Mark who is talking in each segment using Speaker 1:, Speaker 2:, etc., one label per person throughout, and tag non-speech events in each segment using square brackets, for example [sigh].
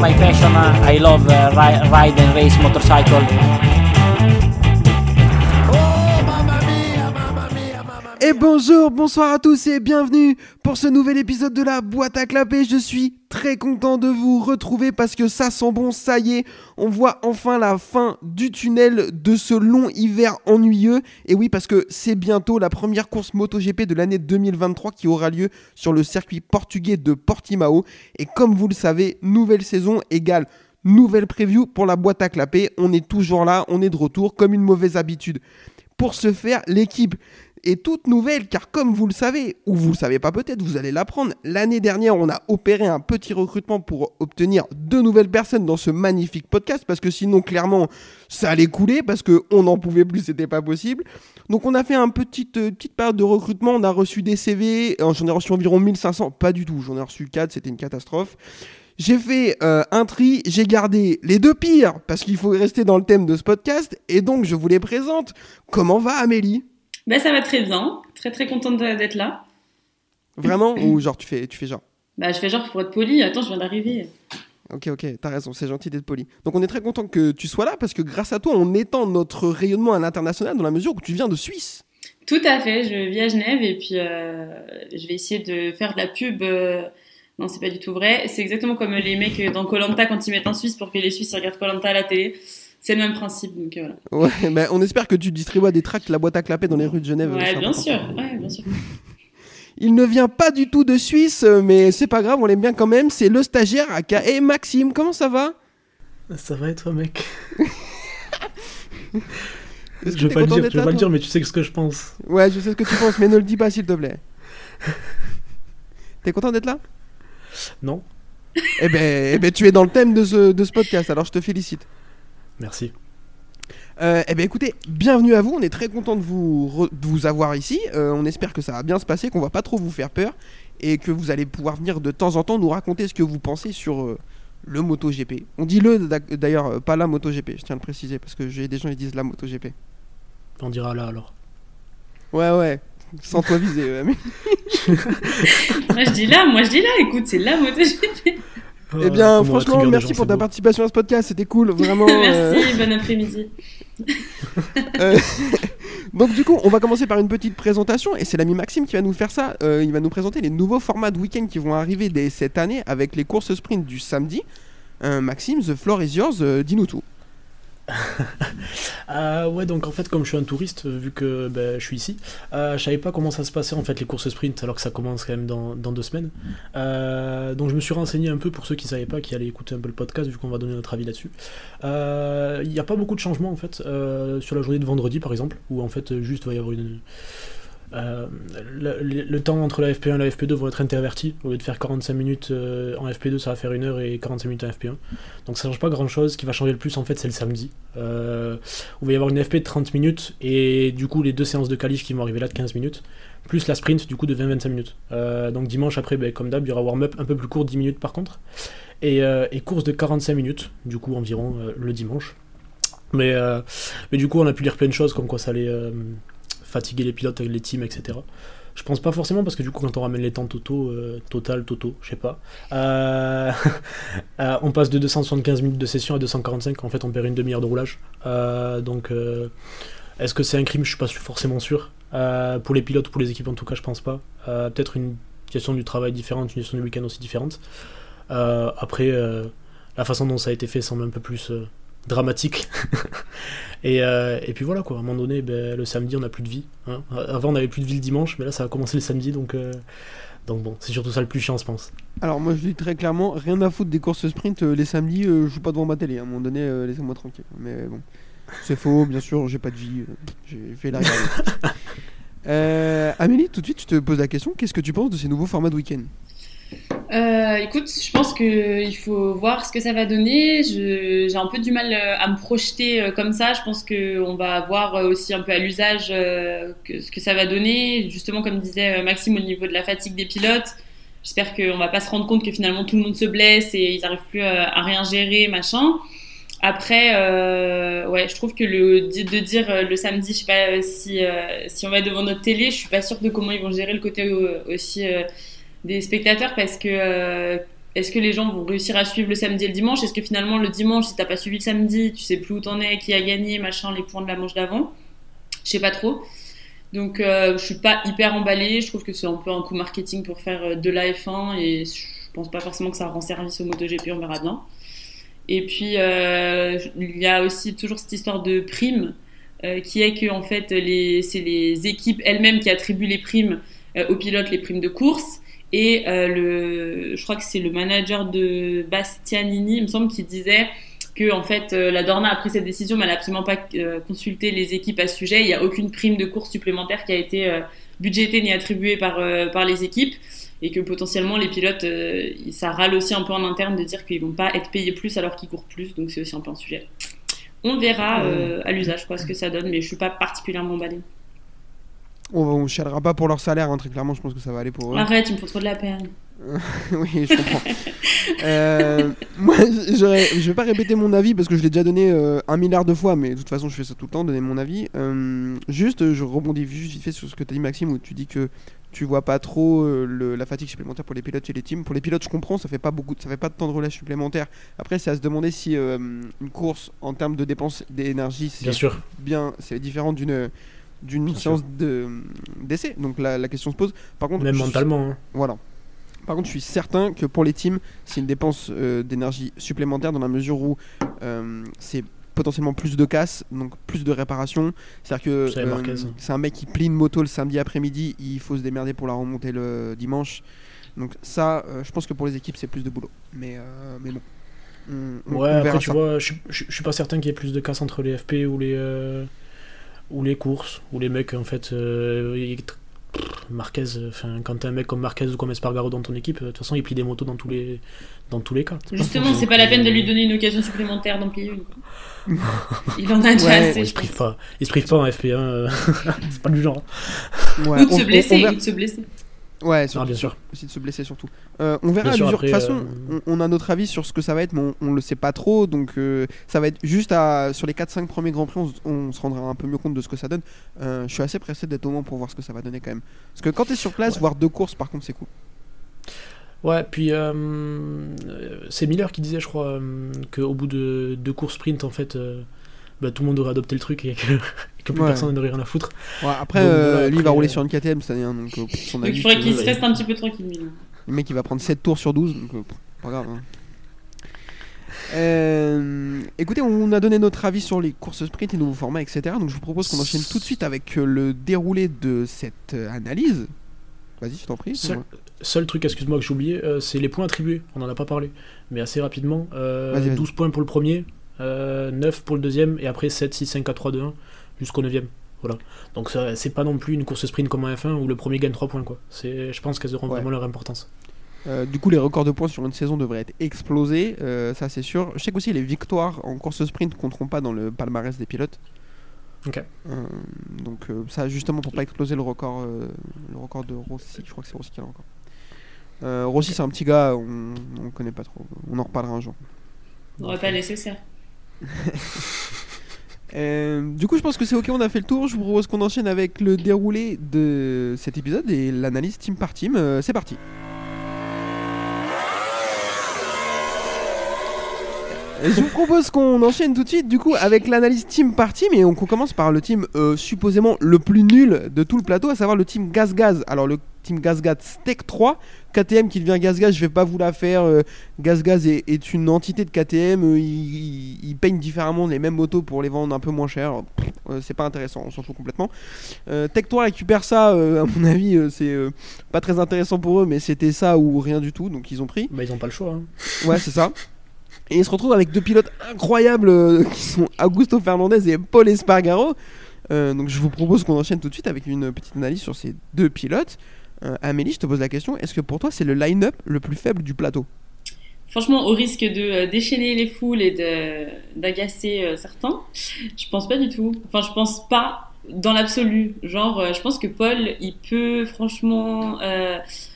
Speaker 1: my passion. I love uh, ri- ride and race motorcycle.
Speaker 2: Et bonjour, bonsoir à tous et bienvenue pour ce nouvel épisode de la boîte à clapper. Je suis très content de vous retrouver parce que ça sent bon, ça y est, on voit enfin la fin du tunnel de ce long hiver ennuyeux. Et oui, parce que c'est bientôt la première course MotoGP de l'année 2023 qui aura lieu sur le circuit portugais de Portimao. Et comme vous le savez, nouvelle saison égale nouvelle preview pour la boîte à clapper. On est toujours là, on est de retour comme une mauvaise habitude. Pour ce faire, l'équipe est toute nouvelle car comme vous le savez, ou vous le savez pas peut-être, vous allez l'apprendre, l'année dernière on a opéré un petit recrutement pour obtenir deux nouvelles personnes dans ce magnifique podcast parce que sinon clairement ça allait couler parce qu'on n'en pouvait plus, c'était pas possible. Donc on a fait un petit, euh, petite période de recrutement, on a reçu des CV, euh, j'en ai reçu environ 1500, pas du tout, j'en ai reçu 4, c'était une catastrophe. J'ai fait euh, un tri, j'ai gardé les deux pires parce qu'il faut rester dans le thème de ce podcast et donc je vous les présente. Comment va Amélie?
Speaker 3: Ben, ça va très bien. Très très contente d'être là.
Speaker 2: Vraiment Ou genre tu fais, tu fais genre?
Speaker 3: Bah, je fais genre pour être poli. Attends, je viens d'arriver.
Speaker 2: Ok, ok, t'as raison, c'est gentil d'être poli. Donc on est très content que tu sois là parce que grâce à toi, on étend notre rayonnement à l'international dans la mesure où tu viens de Suisse.
Speaker 3: Tout à fait. Je vis à Genève et puis euh, je vais essayer de faire de la pub. euh, Non, c'est pas du tout vrai. C'est exactement comme les mecs dans Colanta quand ils mettent en Suisse pour que les Suisses regardent Colanta à la télé. C'est le même principe. Donc euh, voilà.
Speaker 2: Ouais, mais on espère que tu distribues des tracts la boîte à clapper dans les rues de Genève.
Speaker 3: Ouais, bien sûr. Ouais, bien sûr. [laughs]
Speaker 2: Il ne vient pas du tout de Suisse, mais c'est pas grave, on l'aime bien quand même. C'est le stagiaire aka Maxime. Comment ça va?
Speaker 4: Ça va et toi, mec? [laughs] Je vais
Speaker 2: t'es
Speaker 4: pas le dire, je pas le dire, mais tu sais ce que je pense.
Speaker 2: Ouais, je sais ce que tu penses, mais ne le dis pas s'il te plaît. [laughs] T'es content d'être là?
Speaker 4: Non
Speaker 2: eh ben, eh ben, tu es dans le thème de ce, de ce podcast, alors je te félicite.
Speaker 4: Merci.
Speaker 2: Euh, eh bien écoutez, bienvenue à vous, on est très content de vous, re- de vous avoir ici, Euh, on espère que ça va bien se passer, qu'on va pas trop vous faire peur, et que vous allez pouvoir venir de temps en temps nous raconter ce que vous pensez sur euh, le MotoGP. On dit le d'ailleurs, pas la MotoGP, je tiens à le préciser, parce que j'ai des gens qui disent la MotoGP.
Speaker 4: On dira là alors.
Speaker 2: Ouais ouais, sans toi viser, mais- [laughs]
Speaker 3: Moi je dis là, moi je dis là. Écoute, c'est la moto.
Speaker 2: Eh bien
Speaker 4: va
Speaker 2: franchement, merci
Speaker 4: gens,
Speaker 2: pour ta
Speaker 4: beau.
Speaker 2: participation à ce podcast, c'était cool, vraiment. [laughs] euh,
Speaker 3: Merci. Bon après-midi. [laughs]
Speaker 2: Euh, [laughs] Donc du coup, on va commencer par une petite présentation et c'est l'ami Maxime qui va nous faire ça. Euh, il va nous présenter les nouveaux formats de week-end qui vont arriver dès cette année avec les courses sprint du samedi. Euh, Maxime, the floor is yours, euh, dis-nous tout. [laughs]
Speaker 4: Euh, ouais, donc en fait, comme je suis un touriste, euh, vu que ben, je suis ici, euh, je savais pas comment ça se passait en fait les courses sprint, alors que ça commence quand même dans, deux semaines. Donc je me suis renseigné un peu pour ceux qui savaient pas, qui allaient écouter un peu le podcast, vu qu'on va donner notre avis là-dessus. Il n'y a pas beaucoup de changements en fait sur la journée de vendredi par exemple, où en fait juste va y avoir une. Euh, le, temps entre la FP1 et la FP2 vont être intervertis. Au lieu de faire 45 minutes euh, en FP2, ça va faire 1 heure et 45 minutes en FP1. Donc ça change pas grand chose. Ce qui va changer le plus en fait, c'est le samedi. Euh, où il va y avoir une FP de 30 minutes et du coup les deux séances de qualif qui vont arriver là de 15 minutes. Plus la sprint du coup de 20-25 minutes. Euh, donc dimanche après, ben, comme d'hab, il y aura warm-up un peu plus court, 10 minutes par contre. Et, et course de 45 minutes, du coup environ le dimanche. Mais, mais du coup on a pu lire plein de choses comme quoi ça allait fatiguer les pilotes, les teams, etc. Je pense pas forcément parce que du coup quand on ramène les temps totaux, euh, total, toto, je sais pas, euh, [laughs] euh, on passe de 275 minutes de session à 245, en fait on perd une demi-heure de roulage. Donc est-ce que c'est un crime? Je suis pas forcément sûr. Pour les pilotes ou pour les équipes en tout cas je pense pas. Peut-être une question du travail différente, une question du week-end aussi différente. Après, la façon dont ça a été fait semble un peu plus dramatique. [laughs] et, euh, et puis voilà quoi, à un moment donné, ben, le samedi on n'a plus de vie. hein. Avant on avait plus de vie le dimanche, mais là ça va commencer le samedi donc, euh, donc bon, c'est surtout ça le plus chiant je pense.
Speaker 2: Alors moi je dis très clairement, rien à foutre des courses sprint euh, les samedis, je joue pas devant ma télé, à un moment donné, laissez-moi tranquille. Mais bon, c'est faux, bien sûr, j'ai pas de vie, j'ai fait la [laughs] Amélie, tout de suite, je te pose la question, qu'est-ce que tu penses de ces nouveaux formats de week-end?
Speaker 3: Euh, écoute, je pense qu'il faut voir ce que ça va donner. J'ai un peu du mal euh, à me projeter euh, comme ça. Je pense qu'on va voir aussi un peu à l'usage ce que ça va donner. Justement, comme disait Maxime, au niveau de la fatigue des pilotes. J'espère qu'on va pas se rendre compte que finalement tout le monde se blesse et ils n'arrivent plus à, rien gérer, machin. Après, je trouve que le, de dire le samedi, je sais pas si, on va devant notre télé, je suis pas sûre de comment ils vont gérer le côté aussi des spectateurs parce que euh, est-ce que les gens vont réussir à suivre le samedi et le dimanche? Est-ce que finalement le dimanche, si t'as pas suivi le samedi, tu sais plus où t'en es, qui a gagné, machin, les points de la manche d'avant? Je sais pas trop. Donc euh, je suis pas hyper emballée. Je trouve que c'est un peu un coup marketing pour faire euh, de la F1 et je pense pas forcément que ça rend service au MotoGP. On verra bien. Et puis il y a aussi toujours cette histoire de primes qui est que en fait les, c'est les équipes elles-mêmes qui attribuent les primes aux pilotes, les primes de course. Et le, je crois que c'est le manager de Bastianini, il me semble, qui disait que en fait euh, la Dorna a pris cette décision, mais elle n'a absolument pas euh, consulté les équipes à ce sujet. Il n'y a aucune prime de course supplémentaire qui a été euh, budgétée ni attribuée par, par les équipes. Et que potentiellement les pilotes, ça râle aussi un peu en interne de dire qu'ils vont pas être payés plus alors qu'ils courent plus. Donc c'est aussi un peu un sujet. On verra à l'usage quoi ce que ça donne, mais je suis pas particulièrement emballée.
Speaker 2: On ne chialera pas pour leur salaire, hein, très clairement, je pense que ça va aller pour eux.
Speaker 3: Arrête, il me faut trop de la peine. [laughs]
Speaker 2: oui, je comprends. euh, moi, je vais pas répéter mon avis parce que je l'ai déjà donné euh, un milliard de fois, mais de toute façon, je fais ça tout le temps, donner mon avis. Euh, juste, je rebondis juste vite fait sur ce que tu as dit, Maxime, où tu dis que tu vois pas trop euh, le, la fatigue supplémentaire pour les pilotes et les teams. Pour les pilotes, je comprends, ça fait pas beaucoup, ça fait pas de temps de relais supplémentaire. Après, c'est à se demander si une course en termes de dépenses d'énergie, c'est
Speaker 4: bien
Speaker 2: bien, c'est différent d'une d'une séance d'essai. Donc la, la, question se pose. Par contre,
Speaker 4: même mentalement. Hein.
Speaker 2: Voilà. Par contre, je suis certain que pour les teams, c'est une dépense euh, d'énergie supplémentaire dans la mesure où euh, c'est potentiellement plus de casse, donc plus de réparation. C'est-à-dire que euh, c'est un mec qui plie une moto le samedi après-midi, il faut se démerder pour la remonter le dimanche. Donc ça, je pense que pour les équipes, c'est plus de boulot. Mais, mais bon.
Speaker 4: ouais, après, tu vois, je, je, suis pas certain qu'il y ait plus de casse entre les FP ou les, ou les courses, ou les mecs, en fait, Marquez, enfin, quand t'as un mec comme Marquez ou comme Espargaro dans ton équipe, de toute façon, il plie des motos dans tous les, dans tous les cas.
Speaker 3: Justement, c'est pas la peine de lui donner une occasion supplémentaire d'en plier une. [laughs] il en a déjà assez.
Speaker 4: Il se prive pas, il se prive pas en FP1, euh, [laughs] c'est pas du genre.
Speaker 3: Ouais, ou de se blesser, ou de se blesser.
Speaker 2: Ouais, ah, bien sûr. Aussi de se blesser surtout. Euh, on verra. de toute façon, euh, on, a notre avis sur ce que ça va être, mais on, le sait pas trop. Donc euh, ça va être juste à, sur les 4-5 premiers Grands Prix, on, se rendra un peu mieux compte de ce que ça donne. je suis assez pressé d'être au moment pour voir ce que ça va donner quand même. Parce que quand tu es sur place, voir deux courses, par contre, c'est cool.
Speaker 4: Ouais, puis c'est Miller qui disait, je crois, qu'au bout de deux courses sprint, en fait bah, tout le monde aurait adopté le truc et que, plus personne n'aurait rien à foutre.
Speaker 2: après, euh, lui, il va rouler sur une KTM cette année. Hein, donc, euh,
Speaker 3: son il faudrait qu'il se reste un petit peu tranquille.
Speaker 2: Le mec, il va prendre 7 tours sur 12, donc euh, pas grave. Hein. écoutez, on a donné notre avis sur les courses sprint, les nouveaux formats, etc. Donc je vous propose qu'on enchaîne tout de suite avec le déroulé de cette analyse. Vas-y, je t'en prie.
Speaker 4: Seul, truc, excuse-moi, que j'ai oublié, c'est les points attribués. On n'en a pas parlé. Mais assez rapidement. 12 points pour le premier, 9 euh, pour le deuxième, et après 7, 6, 5, 4, 3, 2, 1, jusqu'au 9 Voilà. Donc c'est pas non plus une course sprint comme en F1 où le premier gagne 3 points. Quoi. Je pense qu'elles auront vraiment leur importance.
Speaker 2: Euh, du coup, les records de points sur une saison devraient être explosés, euh, ça c'est sûr. Je sais qu'aussi les victoires en course sprint ne compteront pas dans le palmarès des pilotes.
Speaker 4: Ok.
Speaker 2: donc ça justement pour pas exploser le record, le record de Rossi, je crois que c'est Rossi qui a encore. Rossi c'est un petit gars, on, on connaît pas trop, on en reparlera un jour.
Speaker 3: On n'aurait pas nécessaire.
Speaker 2: Euh, du coup, je pense que c'est ok, on a fait le tour. Je vous propose qu'on enchaîne avec le déroulé de cet épisode et l'analyse team par team. Euh, c'est parti. Je vous propose qu'on enchaîne tout de suite du coup avec l'analyse team par team et on commence par le team euh, supposément le plus nul de tout le plateau, à savoir le team Gaz Gaz. Alors le team Gaz Gaz Steak 3, KTM qui devient Gaz Gaz, je vais pas vous la faire. Euh, Gaz Gaz est, une entité de KTM, euh, ils, peignent différemment les mêmes motos pour les vendre un peu moins cher. c'est pas intéressant, on s'en fout complètement. Tech 3 récupère ça, à mon [laughs] avis, c'est pas très intéressant pour eux, mais c'était ça ou rien du tout, donc ils ont pris.
Speaker 4: Bah ils ont pas le choix. Hein.
Speaker 2: Ouais, c'est ça. [laughs] Et il se retrouve avec deux pilotes incroyables euh, [laughs] qui sont Augusto Fernandez et Paul Espargaro. Euh, donc je vous propose qu'on enchaîne tout de suite avec une petite analyse sur ces deux pilotes. Euh, Amélie, je te pose la question, est-ce que pour toi c'est le line-up le plus faible du plateau?
Speaker 3: Franchement, au risque de déchaîner les foules et d'agacer certains, je pense pas du tout. Enfin, je pense pas dans l'absolu. Genre, je pense que Paul, il peut franchement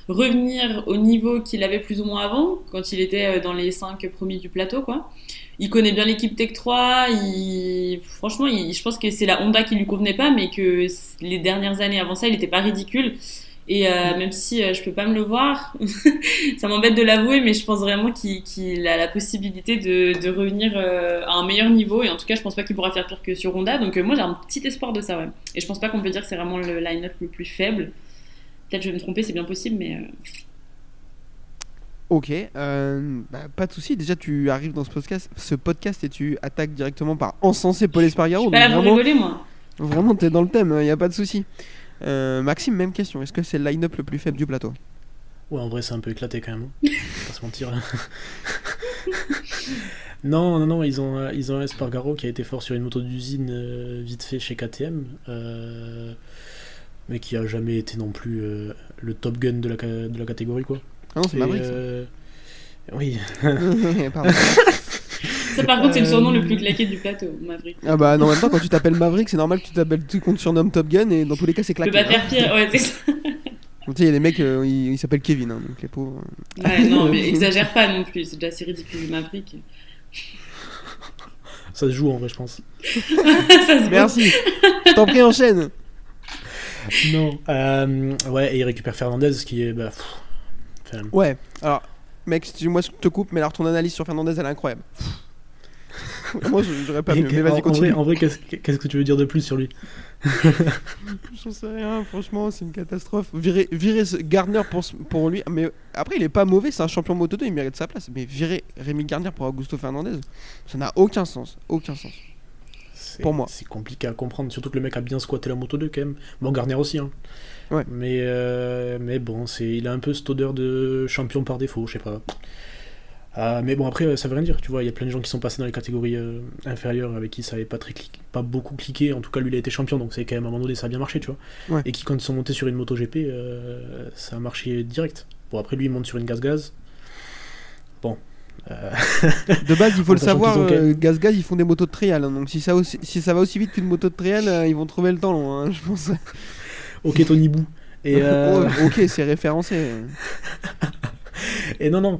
Speaker 3: revenir au niveau qu'il avait plus ou moins avant, quand il était euh, dans les 5 premiers du plateau, quoi. Il connaît bien l'équipe Tech 3, il... franchement, je pense que c'est la Honda qui lui convenait pas, mais que les dernières années avant ça, il n'était pas ridicule. Et euh, même si euh, je peux pas me le voir, [laughs] ça m'embête de l'avouer, mais je pense vraiment qu'il a la possibilité de, de revenir euh, à un meilleur niveau. Et en tout cas, je pense pas qu'il pourra faire pire que sur Honda. Donc moi, j'ai un petit espoir de ça, ouais. Et je pense pas qu'on peut dire que c'est vraiment le line-up le plus faible. Peut-être je vais me tromper, c'est bien possible, mais euh,
Speaker 2: Ok, euh, bah, pas de souci. Déjà, tu arrives dans ce podcast, ce podcast et tu attaques directement par encenser Paul Espargaro.
Speaker 3: je suis pas là
Speaker 2: donc
Speaker 3: pour
Speaker 2: vraiment,
Speaker 3: rigoler, moi.
Speaker 2: vraiment, t'es dans le thème, il y a pas de souci. Euh, Maxime, même question. Est-ce que c'est le line-up le plus faible du plateau?
Speaker 4: Ouais, en vrai, c'est un peu éclaté quand même. hein. [laughs] Pas se mentir. [laughs] non, non, non, ils ont, euh, ils ont un Espargaro qui a été fort sur une moto d'usine euh, vite fait chez KTM, euh, mais qui a jamais été non plus euh, le top gun de la, de la catégorie, quoi.
Speaker 2: Ah non, c'est Maverick. ça.
Speaker 4: euh, Oui, [laughs]
Speaker 2: Pardon.
Speaker 3: Ça, par contre, c'est le surnom
Speaker 4: Euh,
Speaker 3: le plus claqué du plateau, Maverick.
Speaker 2: Ah bah non, en même temps, quand tu t'appelles Maverick, c'est normal que tu t'appelles, tu qu'on te surnomme Top Gun et dans tous les cas, c'est
Speaker 3: Je peux
Speaker 2: claqué.
Speaker 3: pas
Speaker 2: hein.
Speaker 3: faire pire, ouais, c'est ça. [laughs]
Speaker 2: Tu sais, il y a des mecs, euh, ils s'appellent Kevin, hein, donc les pauvres.
Speaker 3: Ouais, non, [laughs] mais exagère pas non plus, c'est déjà assez ridicule, Maverick.
Speaker 4: ça se joue en vrai, je pense.
Speaker 3: ça se.
Speaker 2: Merci. Je t'en prie, enchaîne.
Speaker 4: Non. Euh, ouais, et il récupère Fernandez, qui est. Bah, pff, enfin,
Speaker 2: Ouais. Alors, mec, excuse-moi, je te coupe, mais alors ton analyse sur Fernandez, elle est incroyable. [laughs] Moi, je- j'aurais pas mieux. Mais
Speaker 4: en-
Speaker 2: vas-y,
Speaker 4: en,
Speaker 2: continue.
Speaker 4: vrai, en vrai, qu'est-ce que tu veux dire de plus sur lui? [laughs]
Speaker 2: J'en sais rien, franchement, c'est une catastrophe. Virer, virer ce Gardner pour, ce- pour lui, mais après, il est pas mauvais, c'est un champion Moto 2, il mérite sa place. Mais virer Rémi Gardner pour Augusto Fernandez, ça n'a aucun sens. Aucun sens. Pour moi.
Speaker 4: C'est compliqué à comprendre, surtout que le mec a bien squatté la moto 2 quand même. Bon, Garnier aussi, hein.
Speaker 2: Ouais.
Speaker 4: Mais, euh, mais bon, il a un peu cette odeur de champion par défaut, je sais pas. Ah, mais bon, après, ça veut rien dire, tu vois. Il y a plein de gens qui sont passés dans les catégories euh, inférieures avec qui ça avait pas, très pas beaucoup cliqué. En tout cas, lui, il a été champion, donc c'est quand même à un moment donné, ça a bien marché, tu vois.
Speaker 2: Ouais.
Speaker 4: Et qui, quand ils sont montés sur une moto GP, euh, ça a marché direct. Bon, après, lui, il monte sur une gaz-gaz. Bon. Euh,
Speaker 2: De base, il faut le savoir, euh, Gaz Gaz, ils font des motos de trial. hein, donc si ça, aussi- si ça va aussi vite qu'une moto de trial, euh, ils vont trouver le temps long, hein, je pense. [laughs]
Speaker 4: ok, Tony Bou. Et, [laughs] euh,
Speaker 2: Oh, ok, c'est référencé. [laughs]
Speaker 4: Et non, non,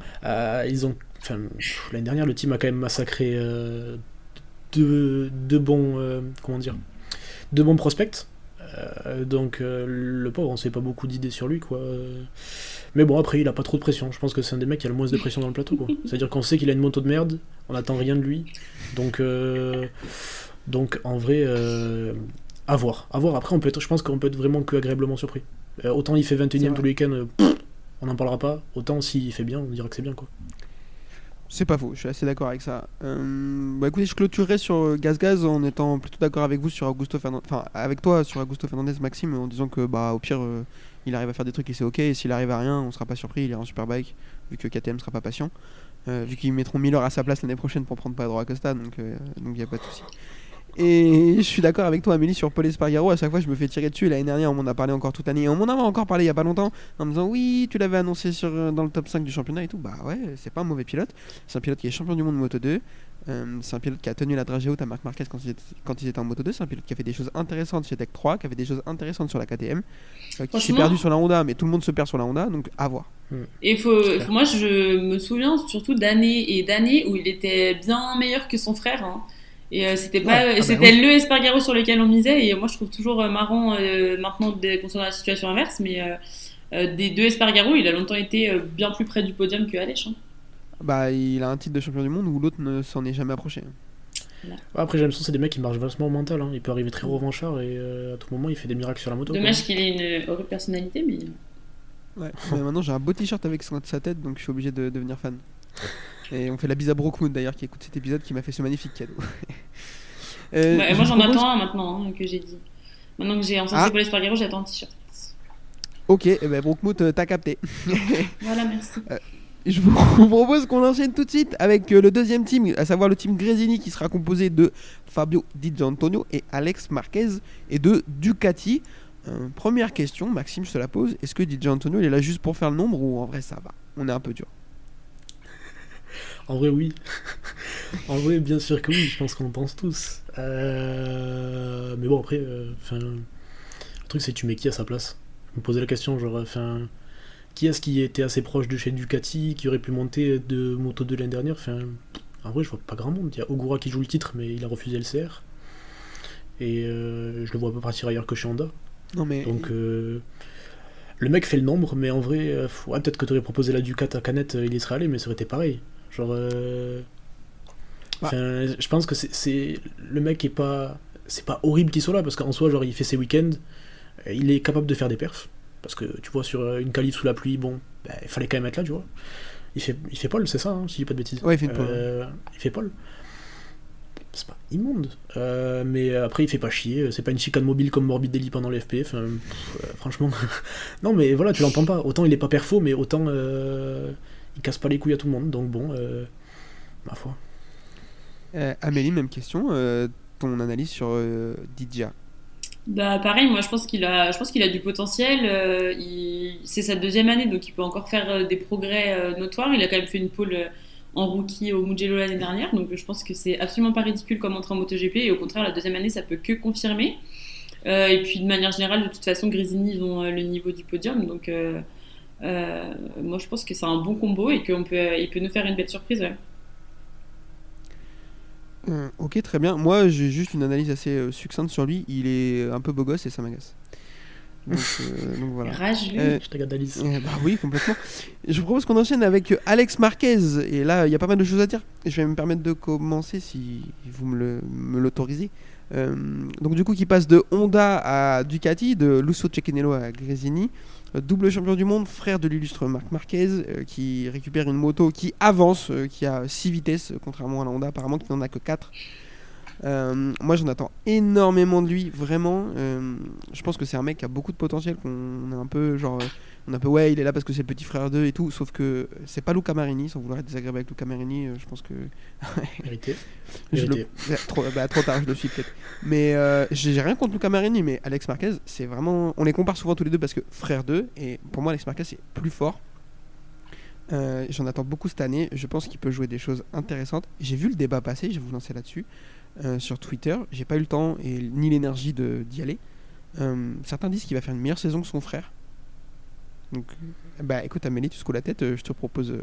Speaker 4: ils ont. L'année dernière, le team a quand même massacré deux, deux bons. comment dire Deux bons prospects. Euh, donc, euh, le pauvre, on ne sait pas beaucoup d'idées sur lui, quoi. Mais bon, après, il a pas trop de pression. Je pense que c'est un des mecs qui a le moins de pression dans le plateau, quoi. [laughs] C'est-à-dire qu'on sait qu'il a une moto de merde, on n'attend rien de lui. Donc, euh, donc en vrai, à voir. À voir. Après, on peut être, je pense qu'on peut être vraiment que agréablement surpris. Autant il fait
Speaker 2: C'est
Speaker 4: 21ème
Speaker 2: vrai.
Speaker 4: tous les week-ends, euh, pff, on n'en parlera pas. Autant s'il fait bien, on dira que c'est bien, quoi.
Speaker 2: C'est pas faux, je suis assez d'accord avec ça. Euh, bah écoutez, je clôturerai sur euh, Gaz Gaz en étant plutôt d'accord avec vous sur Augusto Fernandez, enfin avec toi sur Augusto Fernandez Maxime en disant que bah au pire euh, il arrive à faire des trucs et c'est ok et s'il arrive à rien on sera pas surpris, il ira en superbike vu que KTM sera pas patient. Euh, vu qu'ils mettront Miller à sa place l'année prochaine pour prendre Pedro Acosta donc euh, donc a pas de souci. Et je suis d'accord avec toi Amélie sur Paul Espargaro, à chaque fois je me fais tirer dessus, l'année dernière on m'en a parlé encore toute l'année, et on m'en avait encore parlé il y a pas longtemps en me disant oui tu l'avais annoncé sur, euh, dans le top 5 du championnat et tout, bah ouais c'est pas un mauvais pilote, c'est un pilote qui est champion du monde Moto 2. Euh, c'est un pilote qui a tenu la dragée haute à Marc Marquez quand ils, étaient, quand ils étaient en Moto 2. C'est un pilote qui a fait des choses intéressantes chez Tech 3, qui a fait des choses intéressantes sur la KTM, euh, qui s'est perdu sur la Honda, mais tout le monde se perd sur la Honda, donc à voir.
Speaker 3: Et faut, faut- moi, je me souviens surtout d'années et d'années où il était bien meilleur que son frère. hein. Et euh, c'était pas,
Speaker 2: Ouais, ah bah
Speaker 3: c'était
Speaker 2: oui.
Speaker 3: le Espargaro sur lequel on misait. Et moi, je trouve toujours euh, marrant euh, maintenant qu'on soit dans la situation inverse. Mais euh, euh, des deux Espargaro, il a longtemps été euh, bien plus près du podium que Aleix. hein.
Speaker 2: Bah, il a un titre de champion du monde où l'autre ne s'en est jamais approché.
Speaker 4: Après, j'ai l'impression que c'est des mecs qui marchent vachement au mental. hein. Il peut arriver très revanchard et euh, à tout moment, il fait des miracles sur la moto.
Speaker 3: Dommage qu'il ait une horrible personnalité, mais
Speaker 2: Ouais. mais maintenant j'ai un beau t-shirt avec sa tête, donc je suis obligé de devenir fan. [laughs] Et on fait la bise à Brookwood d'ailleurs qui écoute cet épisode qui m'a fait ce magnifique cadeau. [laughs] Euh,
Speaker 3: Ouais,
Speaker 2: je
Speaker 3: moi j'en
Speaker 2: propose-
Speaker 3: attends un maintenant hein, que j'ai dit. Maintenant que j'ai encensé
Speaker 2: Ah.
Speaker 3: pour l'Espargaro, j'attends un t-shirt.
Speaker 2: Ok, eh ben euh, t'as capté. [laughs]
Speaker 3: Voilà, merci.
Speaker 2: Je vous propose qu'on enchaîne tout de suite avec euh, le deuxième team, à savoir le team Grésini qui sera composé de Fabio Di Gianantonio et Alex Marquez et de Ducati. Euh, première question, Maxime, te la pose. Est-ce que Di Gianantonio il est là juste pour faire le nombre ou en vrai ça va? On est un peu dur.
Speaker 4: En vrai, oui. [laughs] en vrai, bien sûr que oui, je pense qu'on le pense tous. Euh, Mais bon, après, euh, 'fin, le truc, c'est que tu mets qui à sa place? Je me posais la question, genre, enfin, qui est-ce qui était assez proche de chez Ducati, qui aurait pu monter de Moto 2 l'année dernière? Enfin, en vrai, je vois pas grand monde. Il y a Ogura qui joue le titre, mais il a refusé le CR. Et euh, je le vois pas partir ailleurs que chez Honda.
Speaker 2: Non mais
Speaker 4: Donc, le mec fait le nombre, mais en vrai, ouais, peut-être que tu aurais proposé la Ducat à Canette, il y serait allé, mais ça aurait été pareil. Genre. Bah. Je pense que c'est le mec est pas. C'est pas horrible qu'il soit là, parce qu'en soi, genre, il fait ses week-ends, il est capable de faire des perfs. Parce que tu vois, sur une qualif sous la pluie, bon, bah, il fallait quand même être là, tu vois. Il fait, il fait Paul, c'est ça, hein, si je dis pas de bêtises.
Speaker 2: Ouais, il fait Paul.
Speaker 4: Euh, il fait Paul. C'est pas immonde. Euh, mais après, il fait pas chier. C'est pas une chicane mobile comme Morbid Daily pendant les. Euh, franchement. [laughs] non, mais voilà, tu l'entends pas. Autant il est pas perfo, mais autant il casse pas les couilles à tout le monde. Donc bon, ma foi.
Speaker 2: Amélie, même question. ton analyse sur Didja
Speaker 3: bah pareil, moi je pense qu'il a, je pense qu'il a du potentiel. Euh, c'est sa deuxième année, donc il peut encore faire euh, des progrès euh, notoires. Il a quand même fait une pole en rookie au Mugello l'année dernière, donc je pense que c'est absolument pas ridicule comme entrée en MotoGP. Et au contraire, la deuxième année, ça peut que confirmer. et puis de manière générale, de toute façon, Grisini ils ont le niveau du podium, donc moi je pense que c'est un bon combo et qu'il peut, il peut nous faire une belle surprise. Ouais.
Speaker 2: Euh, ok, très bien. Moi, j'ai juste une analyse assez euh, succincte sur lui. Il est un peu beau gosse et ça m'agace. Donc, [laughs] euh, voilà.
Speaker 3: je
Speaker 4: te regarde Alice.
Speaker 2: bah oui, complètement. Je vous propose qu'on enchaîne avec Alex Marquez. Et là, il y a pas mal de choses à dire. Je vais me permettre de commencer si vous me l'autorisez. donc, du coup, qui passe de Honda à Ducati, de Lusso Cecchinello à Gresini. Euh, double champion du monde, frère de l'illustre Marc Marquez, euh, qui récupère une moto qui avance, euh, qui a 6 vitesses, contrairement à la Honda apparemment qui n'en a que 4. moi j'en attends énormément de lui, vraiment. je pense que c'est un mec qui a beaucoup de potentiel, qu'on est un peu genre on a un peu ouais il est là parce que c'est le petit frère d'eux et tout sauf que c'est pas Luca Marini sans vouloir être désagréable avec Luca Marini euh, je pense que [laughs]
Speaker 4: vérité,
Speaker 2: trop, bah, trop, tard je le suis peut-être. Mais euh, j'ai rien contre Luca Marini mais Alex Marquez c'est vraiment on les compare souvent tous les deux parce que frère d'eux et pour moi Alex Marquez c'est plus fort. Euh, j'en attends beaucoup cette année je pense qu'il peut jouer des choses intéressantes. J'ai vu le débat passer je vais vous lancer là-dessus sur Twitter j'ai pas eu le temps et ni l'énergie d'y aller. Certains disent qu'il va faire une meilleure saison que son frère donc, bah écoute Amélie, tu secoues la tête, euh, je te propose euh,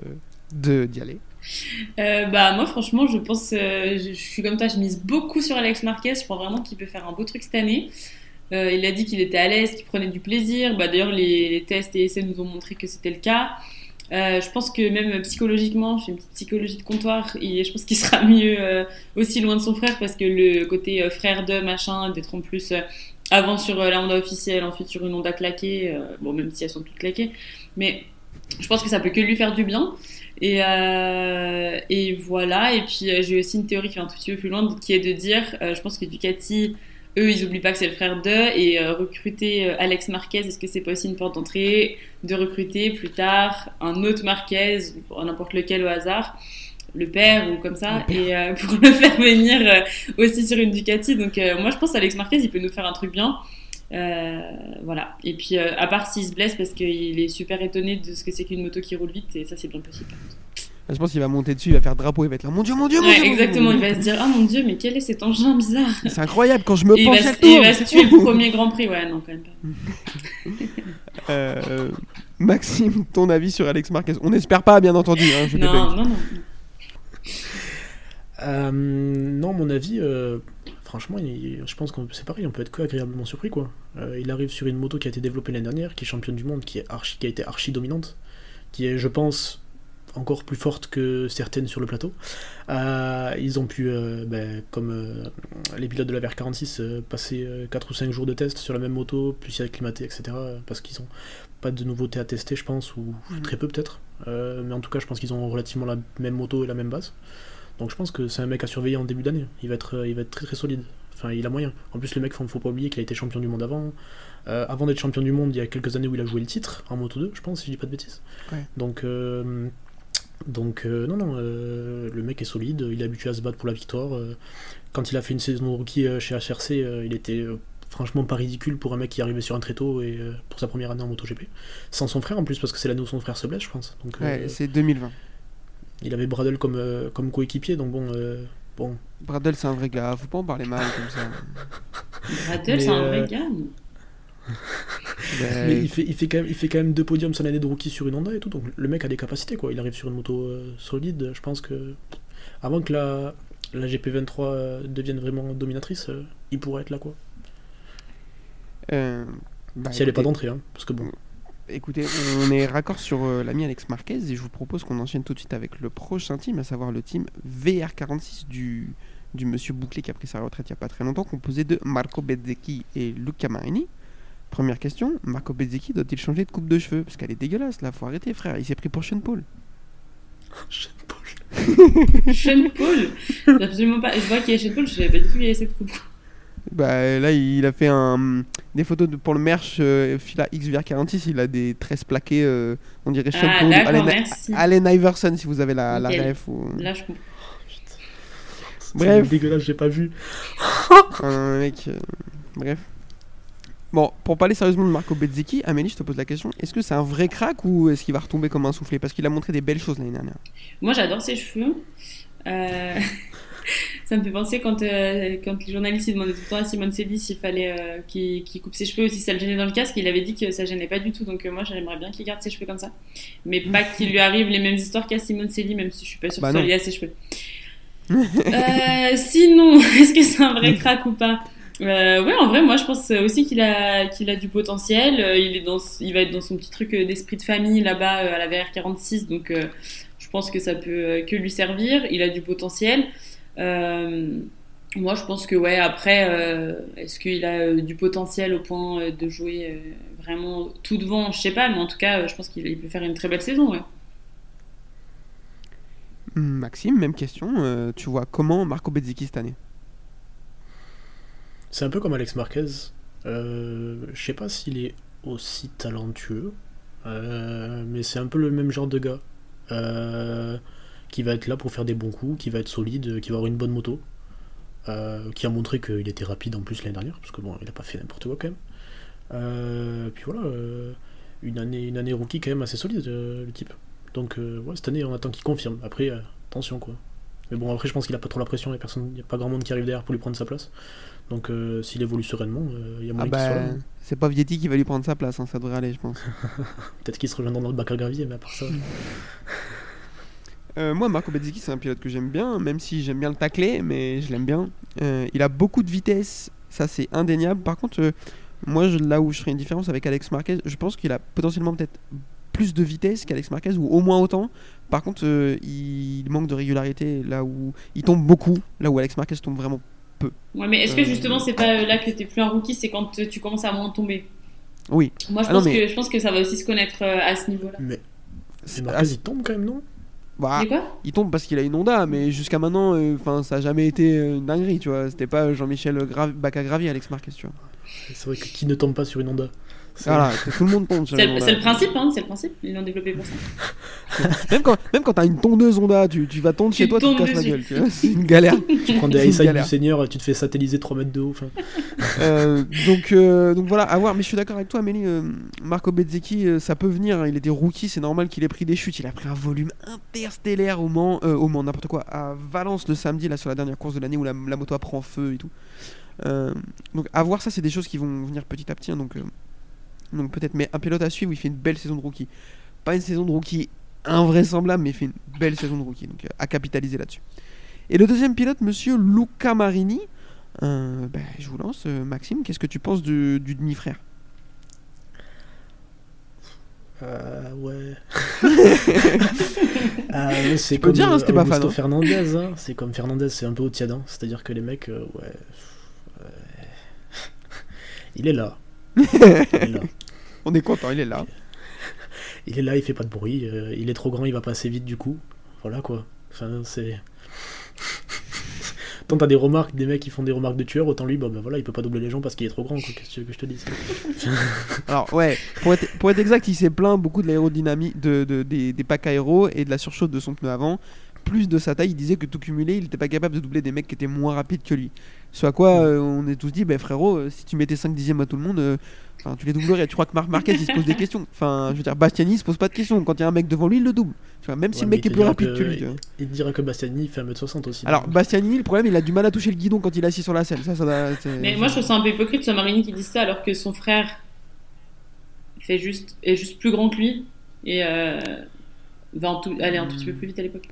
Speaker 2: de d'y aller.
Speaker 3: Euh, bah moi franchement je pense, je, suis comme toi, je mise beaucoup sur Alex Marquez, je pense vraiment qu'il peut faire un beau truc cette année. il a dit qu'il était à l'aise, qu'il prenait du plaisir. Bah, D'ailleurs, les, tests et essais nous ont montré que c'était le cas. je pense que même psychologiquement, je fais une petite psychologie de comptoir et je pense qu'il sera [laughs] mieux aussi loin de son frère parce que le côté frère de machin, d'être en plus avant sur euh, la Honda officielle, ensuite sur une Honda claquée, euh, bon même si elles sont toutes claquées, mais je pense que ça peut que lui faire du bien. Et, euh, voilà, et puis j'ai aussi une théorie qui va un tout petit peu plus loin, qui est de dire, je pense que Ducati, eux, ils oublient pas que c'est le frère d'eux, et recruter Alex Marquez, est-ce que c'est pas aussi une porte d'entrée de recruter plus tard un autre Marquez, n'importe lequel au hasard? Le père ou comme ça, et euh, [laughs] pour le faire venir euh, aussi sur une Ducati. Donc euh, moi je pense Alex Marquez il peut nous faire un truc bien. voilà. Et puis à part s'il se blesse parce qu'il est super étonné de ce que c'est qu'une moto qui roule vite et ça c'est bien possible.
Speaker 2: Je pense qu'il va monter dessus, il va faire drapeau, il va être là, mon dieu, mon dieu, mon
Speaker 3: dieu. Exactement, il va se dire, ah mon dieu, mais quel est cet engin bizarre?
Speaker 2: C'est incroyable quand je me penche
Speaker 3: à Il va se tuer le premier Grand Prix, ouais, non, quand même
Speaker 2: pas. [laughs] Maxime, ton avis sur Alex Marquez? On n'espère pas, bien entendu. Hein, je
Speaker 3: non, non, non.
Speaker 4: Euh, non, mon avis, euh, franchement, je pense que c'est pareil, on peut être que agréablement surpris. quoi. Euh, il arrive sur une moto qui a été développée l'année dernière, qui est championne du monde, qui, est archi, qui a été archi dominante, qui est, je pense, encore plus forte que certaines sur le plateau. ils ont pu, ben, comme les pilotes de la VR46, passer 4 ou 5 jours de test sur la même moto, plus y acclimater, etc. Parce qu'ils n'ont pas de nouveautés à tester, je pense, ou mm. très peu peut-être. mais en tout cas, je pense qu'ils ont relativement la même moto et la même base. Donc je pense que c'est un mec à surveiller en début d'année. Il va être, euh, il va être très très solide. Enfin, il a moyen. En plus, le mec, faut, faut pas oublier qu'il a été champion du monde avant. Euh, avant d'être champion du monde, il y a quelques années où il a joué le titre en Moto 2, je pense, si je dis pas de bêtises. Donc, euh, donc non, non, le mec est solide. Il est habitué à se battre pour la victoire. quand il a fait une saison de rookie chez HRC, il était franchement pas ridicule pour un mec qui arrivait sur un tréteau et pour sa première année en MotoGP. Sans son frère en plus, parce que c'est l'année où son frère se blesse, je pense. Donc,
Speaker 2: ouais, c'est 2020
Speaker 4: il avait Bradle comme, euh, comme coéquipier, donc bon. Euh, bon.
Speaker 2: Bradle, c'est un vrai gars, faut pas en parler mal comme ça.
Speaker 3: Bradle, c'est un vrai euh, gars. [laughs]
Speaker 4: Mais il fait, il, fait quand même, il fait quand même deux podiums son année de rookie sur une Honda et tout, donc le mec a des capacités quoi. Il arrive sur une moto solide, je pense que avant que la, la GP23 devienne vraiment dominatrice, il pourrait être là quoi.
Speaker 2: bah,
Speaker 4: si elle n'est pas d'entrée, hein, parce que bon.
Speaker 2: Écoutez, on est raccord sur euh, l'ami Alex Marquez et je vous propose qu'on enchaîne tout de suite avec le prochain team, à savoir le team VR46 du, du monsieur Bouclé qui a pris sa retraite il n'y a pas très longtemps, composé de Marco Bezzecchi et Luca Marini. Première question, Marco Bezzecchi doit-il changer de coupe de cheveux? Parce qu'elle est dégueulasse là, faut arrêter frère, il s'est pris pour Sean Paul. [laughs]
Speaker 4: Sean Paul. [laughs]
Speaker 3: Sean Paul? Absolument pas. Je vois qu'il y a Sean Paul, je savais pas du tout qu'il y avait cette coupe.
Speaker 2: Bah là il a fait un, des photos de- pour le merch euh, Fila XVR46, il a des tresses plaquées, euh, on dirait Sean
Speaker 3: Ah, d'accord,
Speaker 2: Allen, Iverson si vous avez la, la ref ou...
Speaker 3: Là, je comprends.
Speaker 2: Bref.
Speaker 4: C'est dégueulasse, j'ai pas vu. [laughs]
Speaker 2: Un mec. euh, Bref. Bon, pour parler sérieusement de Marco Bezzecchi, Amélie, je te pose la question est-ce que c'est un vrai crack ou est-ce qu'il va retomber comme un soufflé Parce qu'il a montré des belles choses l'année dernière.
Speaker 3: Moi, j'adore ses cheveux. Euh, [laughs] [laughs] Ça me fait penser quand, euh, quand les journalistes demandaient tout le temps à Simone Sédi s'il fallait euh, qu'il coupe ses cheveux ou si ça le gênait dans le casque. Il avait dit que ça gênait pas du tout. Donc euh, moi, j'aimerais bien qu'il garde ses cheveux comme ça. Mais pas [laughs] qu'il lui arrive les mêmes histoires qu'à Simone Sédi, même si je suis pas sûre
Speaker 2: Bah
Speaker 3: que
Speaker 2: non.
Speaker 3: lié à ses cheveux. [laughs] Sinon, est-ce que c'est un vrai crack ou pas? Euh, ouais, en vrai, moi je pense aussi qu'il a, qu'il a du potentiel. Euh, il, est dans, il va être dans son petit truc euh, d'esprit de famille là-bas à la VR46, donc je pense que ça peut que lui servir. Il a du potentiel. Euh, moi je pense que, ouais, après, euh, est-ce qu'il a euh, du potentiel au point euh, de jouer euh, vraiment tout devant? Je sais pas, mais en tout cas, euh, je pense qu'il il peut faire une très belle saison, ouais.
Speaker 2: Maxime, même question. euh, tu vois comment Marco Bezzecchi cette année?
Speaker 4: C'est un peu comme Alex Marquez. Euh, je sais pas s'il est aussi talentueux, euh, mais c'est un peu le même genre de gars. Euh, qui va être là pour faire des bons coups, qui va être solide, qui va avoir une bonne moto. euh, qui a montré qu'il était rapide en plus l'année dernière, parce que bon, il a pas fait n'importe quoi quand même. Euh, puis voilà, euh, une, année, une année rookie quand même assez solide, euh, le type. Donc euh, ouais, cette année on attend qu'il confirme. Après, euh, attention quoi. Mais bon, après je pense qu'il a pas trop la pression, il n'y a pas grand monde qui arrive derrière pour lui prendre sa place. Donc euh, s'il évolue sereinement, euh, il y a
Speaker 2: Ah
Speaker 4: moyen qu'il soit
Speaker 2: bah, c'est pas Vietti qui va lui prendre sa place, hein, ça devrait aller, je pense. [laughs]
Speaker 4: Peut-être qu'il se rejoindra dans le bac à gravier, mais à part ça. [laughs]
Speaker 2: Euh, moi, Marco Bezzecchi, c'est un pilote que j'aime bien, même si j'aime bien le tacler, mais je l'aime bien. Euh, il a beaucoup de vitesse, ça c'est indéniable. Par contre, euh, moi, je- là où je ferai une différence avec Alex Marquez, je pense qu'il a potentiellement peut-être plus de vitesse qu'Alex Marquez, ou au moins autant. Par contre, euh, il manque de régularité, là où il tombe beaucoup, là où Alex Marquez tombe vraiment.
Speaker 3: Ouais, mais est-ce que justement c'est pas là que t'es plus un rookie, c'est quand tu commences à moins tomber?
Speaker 2: Oui.
Speaker 3: Moi je
Speaker 2: Ah non,
Speaker 3: pense,
Speaker 2: mais-
Speaker 3: que, je pense que ça va aussi se connaître à ce niveau-là.
Speaker 4: Mais,
Speaker 2: C'est-
Speaker 4: mais Marquez il tombe quand même, non?
Speaker 2: Bah,
Speaker 3: quoi
Speaker 2: il tombe parce qu'il a une Honda, mais jusqu'à maintenant, euh, enfin, ça a jamais été euh, une dinguerie, tu vois. C'était pas Jean-Michel Gra- Bacagravi, Alex Marquez, tu vois.
Speaker 4: C'est vrai que qui ne tombe pas sur une Honda?
Speaker 2: Voilà, tout le monde tombe sur
Speaker 3: C'est le, le principe, hein, c'est le principe. Ils l'ont développé pour ça. [laughs]
Speaker 2: Même quand, même quand t'as une tondeuse Honda, tu, tu vas tondre
Speaker 3: Tu
Speaker 2: chez toi, tu te casses la gueule. tu vois, [laughs] C'est une galère. [laughs]
Speaker 4: Tu prends des high du Seigneur, tu te fais satelliser 3 mètres de haut.
Speaker 2: Euh, donc, euh, donc voilà, à voir. Mais je suis d'accord avec toi, Amélie. euh, Marco Bezzecchi, euh, ça peut venir. hein, Il était rookie, c'est normal qu'il ait pris des chutes. Il a pris un volume interstellaire au Mans, euh, au Mans, n'importe quoi, à Valence le samedi, là, sur la dernière course de l'année où la, la moto prend feu et tout. Euh, donc, à voir, ça, c'est des choses qui vont venir petit à petit. hein, donc, euh, donc peut-être, mais un pilote à suivre, il fait une belle saison de rookie. Pas une saison de rookie invraisemblable, mais il fait une belle saison de rookie. Donc, euh, à capitaliser là-dessus. Et le deuxième pilote, monsieur Luca Marini. Euh, bah, je vous lance, euh, Maxime, qu'est-ce que tu penses du, du demi-frère?
Speaker 4: Euh, ouais. [laughs] Ouais, c'est comme
Speaker 2: dire, hein,
Speaker 4: euh,
Speaker 2: c'était pas fan, hein.
Speaker 4: Fernandez. hein. C'est comme Fernandez, c'est un peu au tiadin. C'est-à-dire que les mecs, euh, ouais. ouais. [laughs] Il est là. [laughs]
Speaker 2: On est content, il est là.
Speaker 4: Il est là, il fait pas de bruit. euh, il est trop grand, il va pas assez vite du coup. Voilà quoi. Enfin, c'est. [laughs] Tant t'as des remarques, des mecs qui font des remarques de tueur, autant lui, bah, bah voilà, il peut pas doubler les gens parce qu'il est trop grand, quoi. Qu'est-ce que tu veux que je te dise? [laughs]
Speaker 2: Alors, ouais, pour être, pour être exact, il s'est plaint beaucoup de l'aérodynamie, de, de- des, des packs aéro et de la surchauffe de son pneu avant. Plus de sa taille, il disait que tout cumulé, il était pas capable de doubler des mecs qui étaient moins rapides que lui. Ce à quoi euh, on est tous dit, bah frérot, euh, si tu mettais 5 dixièmes à tout le monde, euh, enfin, tu les doublerais. Tu crois que Marc Marquez il se pose des questions Enfin, je veux dire, Bastiani il se pose pas de questions. Quand il y a un mec devant lui, il le double. Tu vois, même si le mec est plus rapide que,
Speaker 4: que-
Speaker 2: lui. tu vois.
Speaker 4: Il dira que Bastiani fait 1m60 aussi.
Speaker 2: Alors,
Speaker 4: donc.
Speaker 2: Bastiani, le problème, il a du mal à toucher le guidon quand il est assis sur la selle. Ça, ça doit-
Speaker 3: Mais moi je trouve ça un peu hypocrite, ce Marini qui dit ça alors que son frère fait juste, est juste plus grand que lui et euh, va en tout, aller un tout petit peu plus vite à l'époque.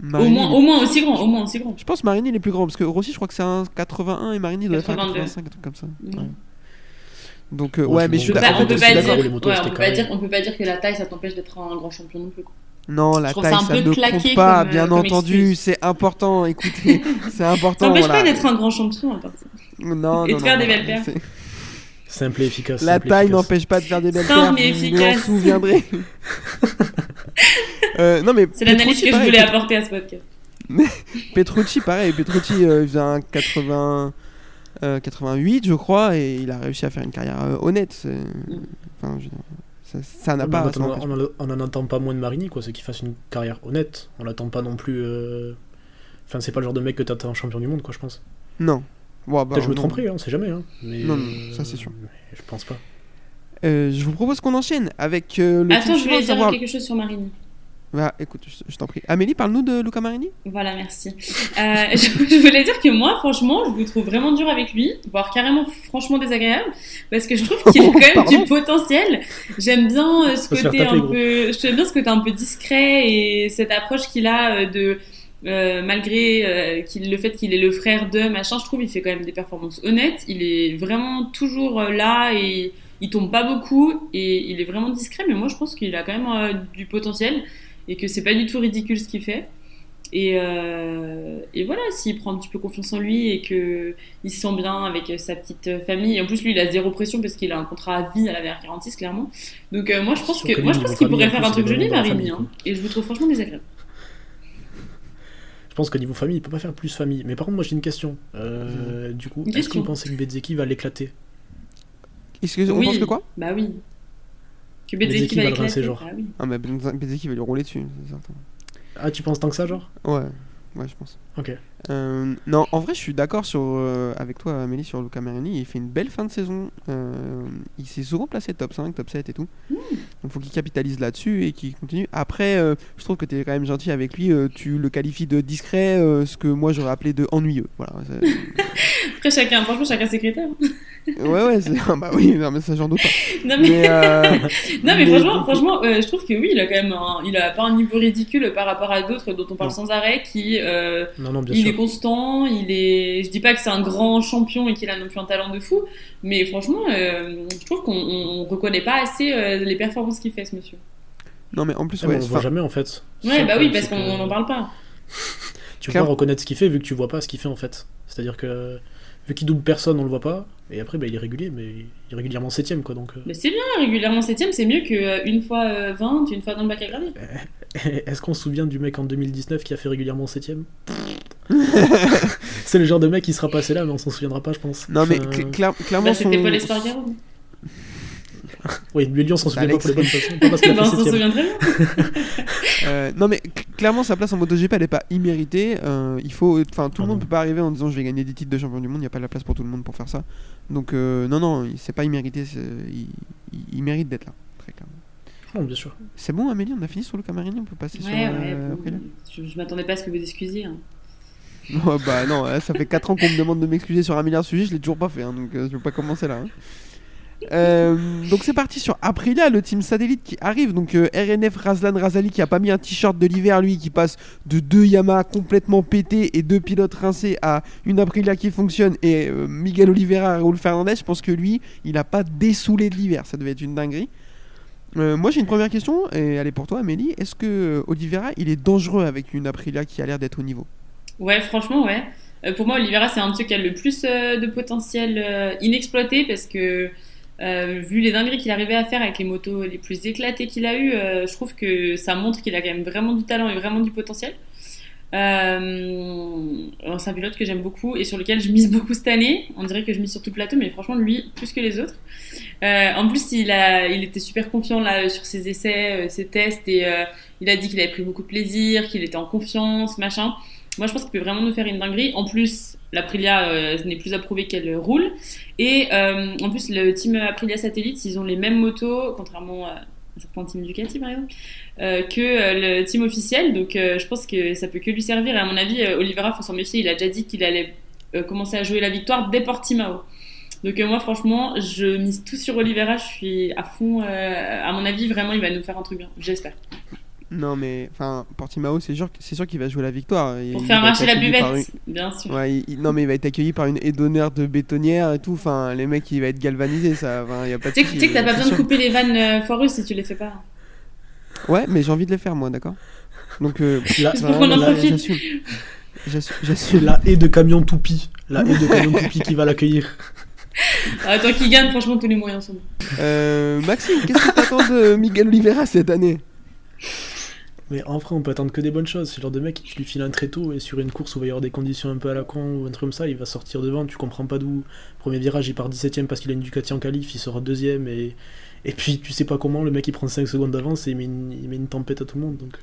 Speaker 3: Au moins, au moins aussi grand, au moins aussi grand.
Speaker 2: Je pense Marini il est plus grand parce que Rossi je crois que c'est un 81 et Marini doit être un
Speaker 3: 82.
Speaker 2: 85 un truc comme ça. Ouais. Donc, euh,
Speaker 4: Ouais,
Speaker 2: mais je suis d'accord.
Speaker 3: on peut pas
Speaker 2: je
Speaker 3: dire, ouais, on peut pas dire, on peut pas dire que la taille ça t'empêche d'être un grand champion non plus. Quoi.
Speaker 2: Non, la
Speaker 3: Je
Speaker 2: taille,
Speaker 3: ça
Speaker 2: ça ne compte pas,
Speaker 3: comme, euh,
Speaker 2: bien
Speaker 3: comme
Speaker 2: entendu, c'est important, écoutez, [laughs] c'est
Speaker 3: Ça
Speaker 2: important.
Speaker 3: n'empêche
Speaker 2: voilà.
Speaker 3: pas d'être un grand champion à part ça.
Speaker 2: Non,
Speaker 3: et de
Speaker 2: non,
Speaker 3: faire
Speaker 2: non,
Speaker 3: des belles
Speaker 2: c'est-
Speaker 4: Simple et efficace.
Speaker 2: La
Speaker 4: simple
Speaker 2: taille
Speaker 4: efficace.
Speaker 2: n'empêche pas de faire des belles
Speaker 3: Simple
Speaker 2: perfs,
Speaker 3: et
Speaker 2: vous vous en
Speaker 3: efficace.
Speaker 2: souviendrez. [laughs] Euh, non, mais
Speaker 3: C'est l'analyse
Speaker 2: Petrucci,
Speaker 3: que je voulais apporter à ce podcast. [laughs]
Speaker 2: Petrucci, pareil, Petrucci euh, il faisait un 80, euh, 88, je crois, et il a réussi à faire une carrière euh, honnête. Enfin, je dire, ça- ça n'a
Speaker 4: Ouais,
Speaker 2: pas.
Speaker 4: on,
Speaker 2: n'empêche
Speaker 4: en- attend pas moins de Marini, quoi. C'est qu'il fasse une carrière honnête. On l'attend pas non plus. euh, Enfin, c'est pas le genre de mec que t'attends champion du monde, quoi, je pense.
Speaker 2: Non. Bon, bah,
Speaker 4: Peut-être je me tromperai, hein, on sait jamais. Hein. Mais,
Speaker 2: Non, non, ça, c'est sûr.
Speaker 4: mais Je pense pas.
Speaker 2: Euh, je vous propose qu'on enchaîne avec euh, le
Speaker 3: Attends,
Speaker 2: team
Speaker 3: je voulais dire
Speaker 2: savoir-
Speaker 3: quelque chose sur Marini.
Speaker 2: Bah, écoute, je, je t'en prie. Amélie, parle-nous de Luca Marini.
Speaker 3: Voilà, merci. Euh, [laughs] je, je voulais dire que moi, franchement, je vous trouve vraiment dur avec lui, voire carrément franchement désagréable, parce que je trouve qu'il a [laughs] quand même
Speaker 2: Pardon
Speaker 3: du potentiel. J'aime bien euh, ce côté un peu, j'aime bien ce côté un peu discret et cette approche qu'il a euh, de euh, malgré euh, qu'il, le fait qu'il est le frère de machin, je trouve il fait quand même des performances honnêtes. Il est vraiment toujours euh, là et il tombe pas beaucoup et il est vraiment discret. Mais moi, je pense qu'il a quand même euh, du potentiel et que c'est pas du tout ridicule ce qu'il fait. Et, euh, et voilà, s'il prend un petit peu confiance en lui et que il se sent bien avec sa petite famille. Et en plus, lui, il a zéro pression parce qu'il a un contrat à vie à la VR46, clairement. Donc, euh, moi, je pense que moi, je pense qu'il pourrait faire un truc joli,
Speaker 4: famille,
Speaker 3: hein. Et je vous trouve franchement désagréable.
Speaker 4: Je pense qu'au niveau famille, il peut pas faire plus famille. Mais par contre, moi j'ai une question. Du coup, est-ce que vous pensez que Bezeki va l'éclater?
Speaker 2: Est-ce que on
Speaker 3: Oui.
Speaker 2: pense que quoi
Speaker 3: Bah oui. Que
Speaker 4: Bezeki
Speaker 3: va
Speaker 4: va le
Speaker 3: éclater.
Speaker 4: rincer, genre.
Speaker 3: Ah oui.
Speaker 2: Ah, mais Bezeki va lui rouler dessus, c'est certain.
Speaker 4: Ah, tu penses tant que ça, genre?
Speaker 2: Ouais, ouais, je pense.
Speaker 4: Ok.
Speaker 2: Euh, non, en vrai, je suis d'accord sur, euh, avec toi, Amélie, sur Luca Marini. Il fait une belle fin de saison. Euh, il s'est souvent placé top 5, top 7 et tout. Donc, faut qu'il capitalise là-dessus et qu'il continue. Après, euh, je trouve que tu es quand même gentil avec lui. euh, tu le qualifies de discret, euh, ce que moi j'aurais appelé de ennuyeux. Voilà. [laughs]
Speaker 3: Après, chacun, franchement, chacun ses critères.
Speaker 2: ouais, ouais, [laughs] bah oui, non, mais ça, j'en doute pas.
Speaker 3: Non, mais,
Speaker 2: Mais, euh, [laughs]
Speaker 3: non, mais
Speaker 2: mais
Speaker 3: franchement, franchement euh, je trouve que oui, il a quand même un, il a pas un niveau ridicule par rapport à d'autres dont on parle
Speaker 2: Non.
Speaker 3: sans arrêt qui, euh,
Speaker 4: Non, non, bien
Speaker 3: il
Speaker 4: sûr.
Speaker 3: Est constant, il est. Je dis pas que c'est un grand champion et qu'il a non plus un talent de fou, mais franchement, euh, je trouve qu'on on, on reconnaît pas assez euh, les performances qu'il fait, ce monsieur.
Speaker 2: non, mais en plus,
Speaker 4: Ah,
Speaker 2: ouais,
Speaker 4: on le voit jamais en fait.
Speaker 3: Ouais, bah oui, parce qu'on n'en parle pas. [laughs]
Speaker 4: Tu peux
Speaker 2: Claire-
Speaker 4: pas reconnaître ce qu'il fait vu que tu vois pas ce qu'il fait en fait. C'est-à-dire que vu qu'il double personne, on le voit pas. Et après, bah, il est régulier, mais il est régulièrement septième quoi. Donc, euh,
Speaker 3: Mais c'est bien, régulièrement 7ème, c'est mieux qu'une fois euh, 20, une fois dans le bac à graver.
Speaker 4: Est-ce qu'on se souvient du mec en 2019 qui a fait régulièrement 7 [laughs] C'est le genre de mec qui sera passé là, mais on s'en souviendra pas, je pense.
Speaker 2: non, mais cl- clair- clairement,
Speaker 3: Bah, c'était
Speaker 2: son-
Speaker 3: Paul Espargaro. [laughs]
Speaker 4: Oui, lui, on s'en souvient pas
Speaker 2: Alex.
Speaker 4: pour les bonnes façons. Pas parce
Speaker 3: Bah,
Speaker 4: fait
Speaker 3: on s'en
Speaker 4: 7
Speaker 3: souvient très bien.
Speaker 2: Euh, non mais cl- clairement sa place en MotoGP elle est pas imméritée. Euh, il faut, enfin tout le
Speaker 4: Ah
Speaker 2: monde
Speaker 4: non.
Speaker 2: peut pas arriver en disant je vais gagner des titres de champion du monde. Il y a pas la place pour tout le monde pour faire ça. Donc euh, non non, il- c'est pas immérité. c'est- Il, il- il mérite d'être là, très clairement.
Speaker 4: Bien sûr.
Speaker 2: C'est bon Amélie, on a fini sur le Camarini, on peut passer sur.
Speaker 3: Ouais, ouais,
Speaker 2: euh,
Speaker 3: bon, je, je m'attendais pas à ce que vous excusiez. hein.
Speaker 2: Ouais, [laughs] bah non, ça fait 4 ans qu'on me demande de m'excuser sur un milliard de sujets, je l'ai toujours pas fait, hein, donc euh, je vais pas commencer là. hein. Euh, donc c'est parti sur Aprilia, le team satellite qui arrive. Donc euh, RNF Razlan Razali qui a pas mis un t-shirt de l'hiver, lui qui passe de deux Yamaha complètement pétés et deux pilotes rincés à une Aprilia qui fonctionne. Et Miguel Oliveira Raúl Fernandez, je pense que lui, il a pas dessoulé de l'hiver, ça devait être une dinguerie. Moi j'ai une première question, et elle est pour toi Amélie. Est-ce que Oliveira il est dangereux avec une Aprilia qui a l'air d'être au niveau?
Speaker 3: Ouais, franchement, ouais. Euh, pour moi, Oliveira, c'est un monsieur qui a le plus euh, de potentiel euh, inexploité parce que, vu les dingueries qu'il arrivait à faire avec les motos les plus éclatées qu'il a eues, je trouve que ça montre qu'il a quand même vraiment du talent et vraiment du potentiel. C'est un pilote que j'aime beaucoup et sur lequel je mise beaucoup cette année. On dirait que je mise sur tout plateau, mais franchement, lui, plus que les autres. En plus, il, a, il était super confiant là sur ses essais, ses tests et il a dit qu'il avait pris beaucoup de plaisir, qu'il était en confiance, machin. Moi, je pense qu'il peut vraiment nous faire une dinguerie. En plus, l'Aprilia euh, n'est plus à prouver qu'elle roule. Et euh, en plus, le team Aprilia Satellite, ils ont les mêmes motos, contrairement à un certain Ducati, par exemple, euh, que euh, le team officiel. Donc, je pense que ça peut que lui servir. Et à mon avis, Oliveira, faut s'en méfier. Il a déjà dit qu'il allait commencer à jouer la victoire dès Portimao. Donc, moi, franchement, je mise tout sur Oliveira. Je suis à fond. à mon avis, vraiment, il va nous faire un truc bien. J'espère.
Speaker 2: Non, mais enfin, Portimao, c'est sûr, c'est sûr qu'il va jouer la victoire.
Speaker 3: Pour
Speaker 2: Il
Speaker 3: faire
Speaker 2: va
Speaker 3: marcher la buvette, bien sûr.
Speaker 2: Ouais, il- il- non, mais il va être accueilli par une haie d'honneur de bétonnière et tout. Enfin, les mecs, il va être galvanisé, ça. Enfin, y a pas de
Speaker 3: Tu sais que-
Speaker 2: souci,
Speaker 3: tu sais que t'as pas
Speaker 2: c'est
Speaker 3: besoin de couper les vannes euh, foireuses si tu les fais pas.
Speaker 2: Ouais, mais j'ai envie de les faire, moi, d'accord? Donc, euh, [laughs]
Speaker 3: pour
Speaker 4: la-
Speaker 3: profite.
Speaker 2: j'assume. J'assume. j'assume.
Speaker 4: la haie de camion toupie. La haie de camion [laughs] toupie qui va l'accueillir.
Speaker 3: Ah, tant qu'il gagne, franchement, tous les moyens sont bons.
Speaker 2: Euh, Maxime, qu'est-ce que t'attends de Miguel Oliveira cette année?
Speaker 4: Mais en vrai, on peut attendre que des bonnes choses. C'est le genre de mec qui tu lui files un tréteau et sur une course où il va y avoir des conditions un peu à la con ou un truc comme ça, il va sortir devant, tu comprends pas d'où. Premier virage, il part 17ème parce qu'il a une Ducati en qualif, il sera deuxième et, et puis tu sais pas comment, le mec il prend 5 secondes d'avance et il met, une, tempête à tout le monde. Donc,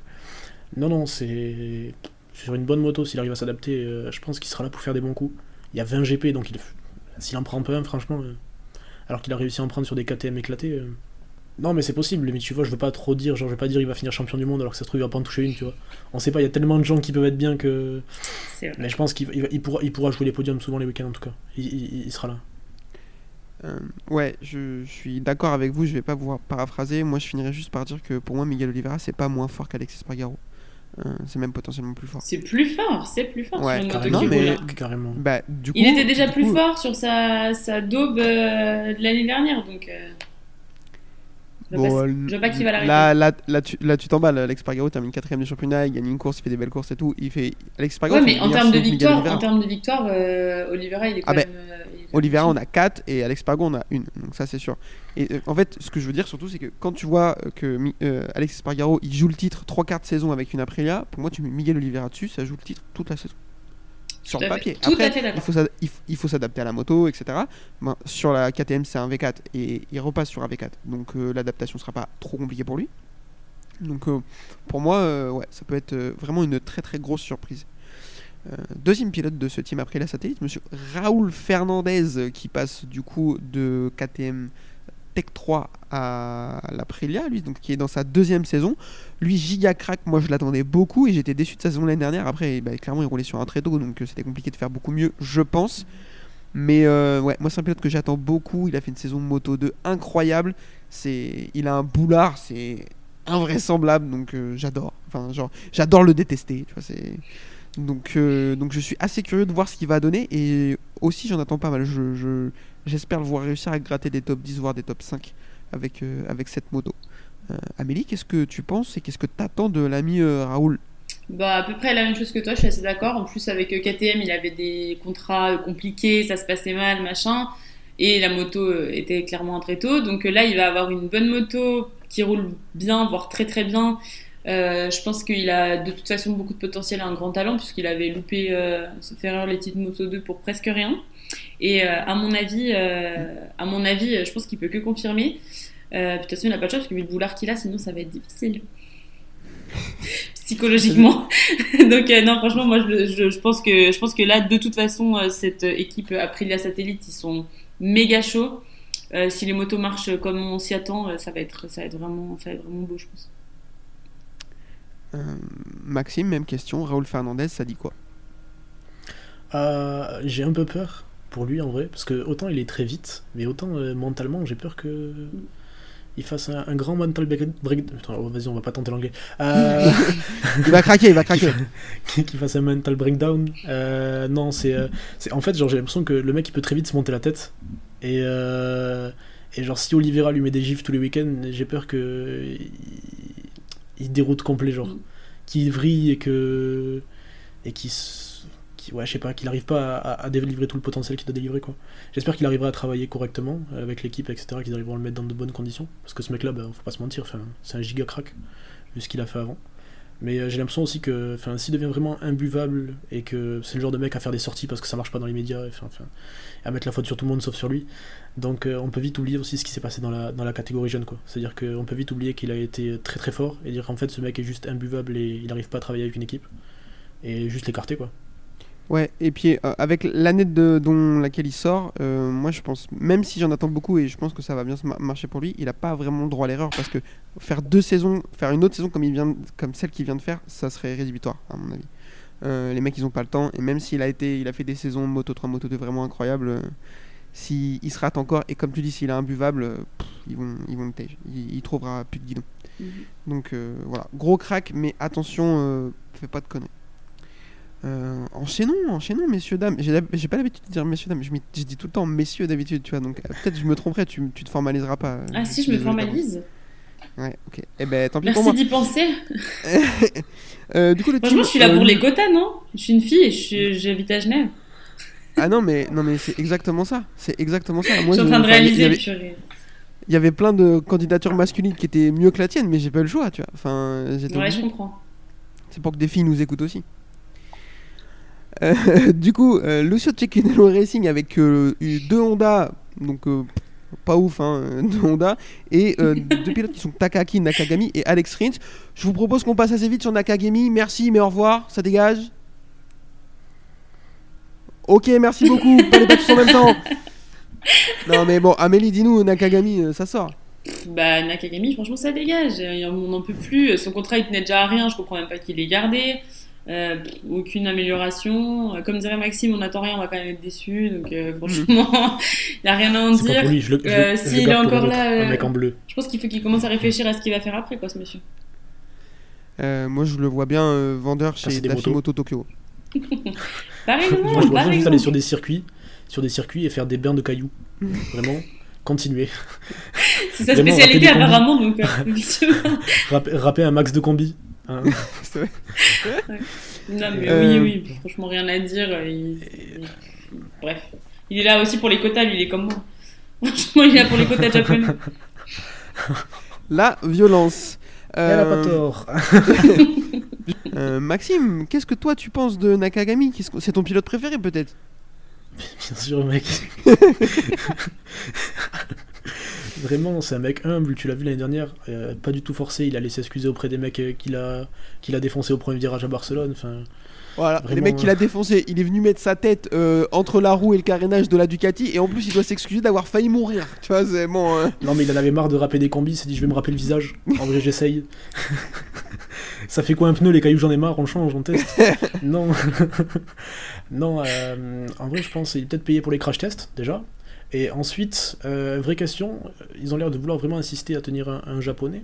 Speaker 4: non, non, c'est. Sur une bonne moto, s'il arrive à s'adapter, euh, je pense qu'il sera là pour faire des bons coups. Il y a 20 GP, donc il... s'il en prend pas un, franchement, euh, alors qu'il a réussi à en prendre sur des KTM éclatés. euh, non, mais c'est possible, mais tu vois, je veux pas trop dire, genre, je veux pas dire il va finir champion du monde alors que ça se trouve, il va pas en toucher une, tu vois. On sait pas, il y a tellement de gens qui peuvent être bien que.
Speaker 3: C'est vrai.
Speaker 4: Mais je pense qu'il il il pourra, il pourra jouer les podiums souvent les week-ends en tout cas. Il, il- il sera là.
Speaker 2: Euh, ouais, je, je suis d'accord avec vous, je vais pas vous paraphraser. Moi, je finirai juste par dire que pour moi, Miguel Oliveira, c'est pas moins fort qu'Alexis Spargaro. Euh, c'est même potentiellement plus fort.
Speaker 3: C'est plus fort, c'est plus fort
Speaker 2: Ouais,
Speaker 3: sur
Speaker 4: Carrément.
Speaker 2: Non, mais-.
Speaker 4: Carrément.
Speaker 2: Bah, du coup,
Speaker 3: Il était déjà
Speaker 2: du
Speaker 3: plus
Speaker 2: coup,
Speaker 3: fort sur sa, sa daube euh, de l'année dernière, donc. Euh, je
Speaker 2: Bon,
Speaker 3: pas-
Speaker 2: euh,
Speaker 3: je pas qui va l'arrêter.
Speaker 2: Là, là, là, tu, là, tu t'emballes. Alex Spargaro termine quatrième du championnat, il gagne une course, il fait des belles courses et tout. Il fait Alex Spargaro.
Speaker 3: Ouais, mais en termes de victoire, en termes de victoire, euh, Oliveira, il est quand
Speaker 2: Ah ben,
Speaker 3: même. euh, est quand même
Speaker 2: Oliveira, on a 4 et Alex Spargo, on a une. Donc ça, c'est sûr. Et euh, en fait, ce que je veux dire surtout, c'est que quand tu vois euh, que euh, Alex Spargaro, il joue le titre 3 quarts de saison avec une Aprilia, pour moi, tu mets Miguel Oliveira dessus, ça joue le titre toute la saison. Sur le papier.
Speaker 3: Tout à
Speaker 2: Après,
Speaker 3: fait
Speaker 2: il faut s'adapter à la moto, etc. Ben, sur la KTM, c'est un V4 et il repasse sur un V4. Donc euh, l'adaptation sera pas trop compliquée pour lui. Donc euh, pour moi, euh, ouais, ça peut être euh, vraiment une très très grosse surprise. Deuxième pilote de ce team après la satellite, monsieur Raoul Fernandez, qui passe du coup de KTM Tech 3 à l'Aprilia, lui, donc qui est dans sa deuxième saison. Lui, giga crack, moi je l'attendais beaucoup et j'étais déçu de sa saison l'année dernière. Après, bah, clairement, il roulait sur un tréteau, donc euh, c'était compliqué de faire beaucoup mieux, je pense. Mais euh, ouais, moi c'est un pilote que j'attends beaucoup. Il a fait une saison Moto 2 incroyable. Il a un boulard, c'est invraisemblable, donc euh, j'adore. Enfin, genre, j'adore le détester. Donc, je suis assez curieux de voir ce qu'il va donner et aussi j'en attends pas mal. Je- j'espère le voir réussir à gratter des top 10 voire des top 5 avec, euh, avec cette moto. Euh, Amélie, qu'est-ce que tu penses et qu'est-ce que tu attends de l'ami euh, Raoul?
Speaker 3: Bah, à peu près la même chose que toi, je suis assez d'accord. En plus, avec KTM, il avait des contrats compliqués, ça se passait mal, machin. Et la moto était clairement un tréteau. Donc euh, là, il va avoir une bonne moto qui roule bien, voire très très bien. Je pense qu'il a de toute façon beaucoup de potentiel et un grand talent, puisqu'il avait loupé, euh, sauf erreur, les titres Moto 2 pour presque rien. Et euh, à mon avis, euh, à mon avis, euh, je pense qu'il peut que confirmer. Euh, puis de toute façon, il n'a pas de chance, parce que vu le boulard qu'il a, sinon ça va être difficile. [laughs] Psychologiquement. [laughs] Donc euh, non, franchement, moi je, je, je pense que je pense que là, de toute façon, euh, cette équipe Aprilia Satellite, ils sont méga chauds. Euh, si les motos marchent comme on s'y attend, ça va être ça va être vraiment ça va être vraiment beau, je pense.
Speaker 2: Euh, Maxime, même question. Raoul Fernandez, ça dit quoi?
Speaker 4: Euh, j'ai un peu peur pour lui en vrai, parce que autant il est très vite, mais autant euh, mentalement j'ai peur que il fasse un, un grand mental break. break- Attends, oh, vas-y, on va pas tenter l'anglais. Euh, [laughs]
Speaker 2: Il va craquer, il va craquer. [laughs]
Speaker 4: qu'il fasse un mental breakdown. Euh, non, c'est, euh, c'est en fait genre j'ai l'impression que le mec il peut très vite se monter la tête et euh, et genre si Oliveira lui met des gifs tous les week-ends, j'ai peur que il, il déroute complet genre,
Speaker 3: Mm.
Speaker 4: qu'il vrille et que et qu'il s- ouais je sais pas qu'il arrive pas à, délivrer tout le potentiel qu'il doit délivrer quoi. J'espère qu'il arrivera à travailler correctement avec l'équipe etc qu'ils arriveront à le mettre dans de bonnes conditions parce que ce mec là bah, faut pas se mentir, c'est un giga crack vu ce qu'il a fait avant. Mais euh, j'ai l'impression aussi que s'il devient vraiment imbuvable et que c'est le genre de mec à faire des sorties parce que ça marche pas dans les médias, enfin, à mettre la faute sur tout le monde sauf sur lui. Donc euh, on peut vite oublier aussi ce qui s'est passé dans la, dans la catégorie jeune. quoi. C'est-à-dire qu'on peut vite oublier qu'il a été très très fort et dire qu'en fait ce mec est juste imbuvable et il n'arrive pas à travailler avec une équipe. Et juste l'écarter quoi.
Speaker 2: Ouais, et puis euh, avec l'année de, dont laquelle il sort, euh, moi je pense, même si j'en attends beaucoup et je pense que ça va bien se ma- marcher pour lui, il a pas vraiment le droit à l'erreur parce que faire deux saisons, faire une autre saison comme, il vient, comme celle qu'il vient de faire, ça serait rédhibitoire à mon avis. Euh, les mecs ils ont pas le temps et même s'il a été, il a fait des saisons Moto 3, Moto 2 vraiment incroyables, s'il il se rate encore, et comme tu dis, s'il est imbuvable, pff, ils vont, ils vont le tège. Il, il trouvera plus de guidon.
Speaker 3: Mhm.
Speaker 2: Donc voilà, gros crack, mais attention, fais pas de conneries. Euh, enchaînons, enchaînons, messieurs, dames. J'ai pas l'habitude de dire messieurs, dames. Je, dis tout le temps messieurs d'habitude, tu vois. Donc euh, peut-être je me tromperai, tu, tu te formaliseras pas. euh,
Speaker 3: Ah si, je me formalise.
Speaker 2: Ouais, ok. Eh ben tant pis pour
Speaker 3: Merci
Speaker 2: moi.
Speaker 3: d'y penser. [laughs]
Speaker 2: Euh, du coup, le
Speaker 3: Franchement,
Speaker 2: team,
Speaker 3: je suis là
Speaker 2: euh,
Speaker 3: pour les quotas, non? Je suis une fille et j'habite à Genève.
Speaker 2: Ah non, mais, non, mais c'est exactement ça. C'est exactement ça. Moi,
Speaker 3: je suis en train de
Speaker 2: enfin, il y
Speaker 3: réaliser,
Speaker 2: avait-. Il y avait plein de candidatures masculines qui étaient mieux que la tienne, mais j'ai pas eu le choix, tu vois. Enfin,
Speaker 3: Ouais,
Speaker 2: obligé.
Speaker 3: je comprends.
Speaker 2: C'est pour que des filles nous écoutent aussi. Euh, [laughs] du coup, euh, Lucio Cecchinello Racing avec euh, eu deux Honda, donc pas ouf, hein, deux Honda, et euh, [laughs] deux pilotes qui sont Takaki Nakagami et Alex Rins. Je vous propose qu'on passe assez vite sur Nakagami. Merci, mais au revoir, ça dégage. Ok, merci beaucoup. Pas tous en même temps. [laughs] Non, mais bon, Amélie, dis-nous, Nakagami, ça sort.
Speaker 3: Bah, Nakagami, franchement, ça dégage. On n'en peut plus. Son contrat, il tenait déjà à rien. Je comprends même pas qu'il l'ait gardé. Euh, aucune amélioration. Comme dirait Maxime, on n'attend rien, on va quand même être déçu. Donc, euh, franchement, [laughs] il n'y a rien à en dire.
Speaker 4: pour lui, je le, je,
Speaker 3: Euh, s'il est encore là,
Speaker 4: un
Speaker 3: euh,
Speaker 4: mec en bleu.
Speaker 3: Je pense qu'il faut qu'il commence à réfléchir à ce qu'il va faire après, quoi, ce monsieur.
Speaker 2: Euh, moi, je le vois bien euh, vendeur chez
Speaker 4: Casser des
Speaker 2: Dafimoto Tokyo. [laughs]
Speaker 3: Pareil,
Speaker 4: Moi, je vois bien juste aller sur des circuits, sur des circuits et faire des bains de cailloux. [laughs] Vraiment, continuer.
Speaker 3: C'est sa spécialité, apparemment. Donc, euh,
Speaker 4: rapper un max de combi. Hein.
Speaker 2: C'est [laughs] vrai.
Speaker 3: Non, mais
Speaker 2: Euh,
Speaker 3: oui, oui, franchement, rien à dire. euh, il- il- Bref. Il est là aussi pour les quotas, lui, il est comme moi. [laughs] Franchement, il est là pour les quotas japonais. [laughs]
Speaker 2: La violence.
Speaker 4: Elle a
Speaker 2: Euh,
Speaker 4: pas tort.
Speaker 2: euh, Maxime, qu'est-ce que toi tu penses de Nakagami? C'est ton pilote préféré peut-être?
Speaker 4: Bien sûr, mec. Vraiment, c'est un mec humble, tu l'as vu l'année dernière, euh, pas du tout forcé, il allait s'excuser auprès des mecs euh, qu'il a, qu'il a défoncé au premier virage à Barcelone. Enfin,
Speaker 2: Voilà,
Speaker 4: Vraiment,
Speaker 2: les mecs qu'il a défoncé, il est venu mettre sa tête euh, entre la roue et le carénage de la Ducati et en plus il doit s'excuser d'avoir failli mourir. Tu vois, c'est bon. hein.
Speaker 4: non, mais il en avait marre de rapper des combis, il s'est dit je vais me rapper le visage. En vrai, j'essaye. [laughs] Ça fait quoi un pneu, les cailloux, j'en ai marre, on change, on teste. [laughs] non. [laughs] non, euh, en vrai, je pense qu'il est peut-être payé pour les crash tests, déjà. Et ensuite, euh, vraie question, ils ont l'air de vouloir vraiment insister à tenir un, un japonais.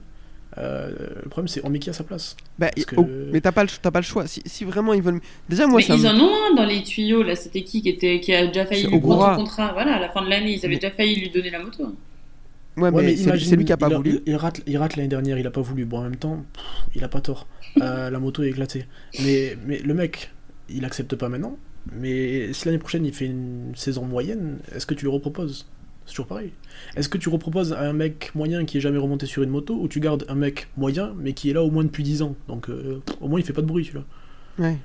Speaker 4: Euh, le problème, c'est on met qui à sa place
Speaker 2: Bah,
Speaker 4: que-
Speaker 2: oh, mais t'as pas, le- t'as pas le choix. Si, si vraiment ils veulent. Déjà, moi
Speaker 3: mais
Speaker 2: ça
Speaker 3: ils
Speaker 2: me-
Speaker 3: en ont un dans les tuyaux, là. C'était qui qui, était, qui a déjà failli lui prendre son contrat? Voilà, à la fin de l'année, ils avaient
Speaker 2: Mais-
Speaker 3: déjà failli lui donner la moto.
Speaker 2: Ouais,
Speaker 4: Ouais,
Speaker 2: mais, c'est- lui qui a pas
Speaker 4: il
Speaker 2: voulu.
Speaker 4: Il, il rate, il rate l'année dernière, il a pas voulu. Bon, en même temps, pff, il a pas tort. Euh, la moto est éclatée. Mais, mais le mec, il accepte pas maintenant. Mais si l'année prochaine il fait une saison moyenne, est-ce que tu lui reproposes? C'est toujours pareil. Est-ce que tu reproposes à un mec moyen qui est jamais remonté sur une moto ou tu gardes un mec moyen mais qui est là au moins depuis 10 ans? Donc euh, au moins il fait pas de bruit celui-là.
Speaker 2: Ouais.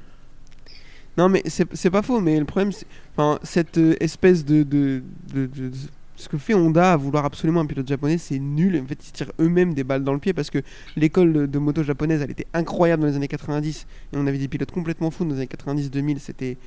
Speaker 2: Non, mais c'est pas faux, mais le problème, c'est. Enfin, cette euh, espèce de, de, de- de- Ce que fait Honda à vouloir absolument un pilote japonais, c'est nul. En fait, ils tirent eux-mêmes des balles dans le pied parce que l'école de moto japonaise, elle était incroyable dans les années 90 et on avait des pilotes complètement fous dans les années 90-2000. C'était.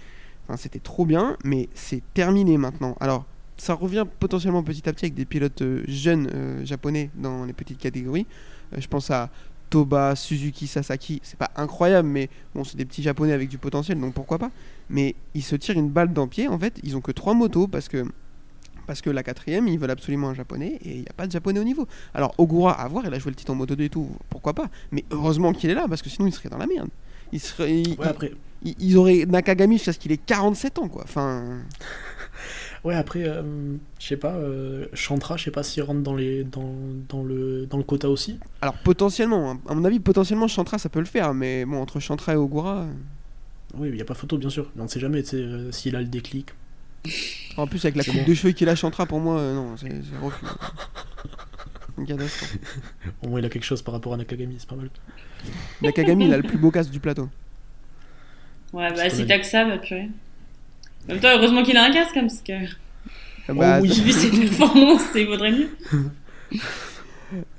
Speaker 2: C'était trop bien, mais c'est terminé maintenant. Alors, ça revient potentiellement petit à petit avec des pilotes euh, jeunes euh, japonais dans les petites catégories. Euh, je pense à Toba, Suzuki, Sasaki. C'est pas incroyable, mais bon, c'est des petits japonais avec du potentiel, donc pourquoi pas. Mais ils se tirent une balle dans le pied. En fait, ils ont que trois motos parce que. Parce que la quatrième, ils veulent absolument un japonais et il n'y a pas de japonais au niveau. Alors, Ogura, à voir, il a joué le titre en moto 2 et tout, pourquoi pas. Mais heureusement qu'il est là parce que sinon il serait dans la merde. Il serait, il-
Speaker 4: Ouais, après,
Speaker 2: il- ils auraient Nakagami jusqu'à ce qu'il ait 47 ans, quoi. Enfin. [laughs]
Speaker 4: ouais, après euh, je sais pas, euh, Chantra, je sais pas s'il rentre dans, les, dans, dans, le, dans le quota aussi.
Speaker 2: Alors, potentiellement, hein. à mon avis, potentiellement, Chantra, ça peut le faire, mais bon, entre Chantra et Ogura. euh,
Speaker 4: Oui, il n'y a pas photo, bien sûr. On ne sait jamais euh, s'il a le déclic.
Speaker 2: En plus, avec la coupe
Speaker 4: bon.
Speaker 2: de cheveux qu'il a Chantra, pour moi, euh, non, c'est refus. Catastrophe. [laughs]
Speaker 4: Au moins, il a quelque chose par rapport à Nakagami, c'est pas mal.
Speaker 2: Nakagami, il a le plus beau casque du plateau.
Speaker 3: Ouais, bah,
Speaker 4: C'est
Speaker 3: si t'as que ça, bah, purée. En même temps, heureusement qu'il a un casque, hein, parce que
Speaker 2: Bah,
Speaker 4: oui.
Speaker 3: j'ai vu ses [laughs] performances, il vaudrait mieux. [laughs]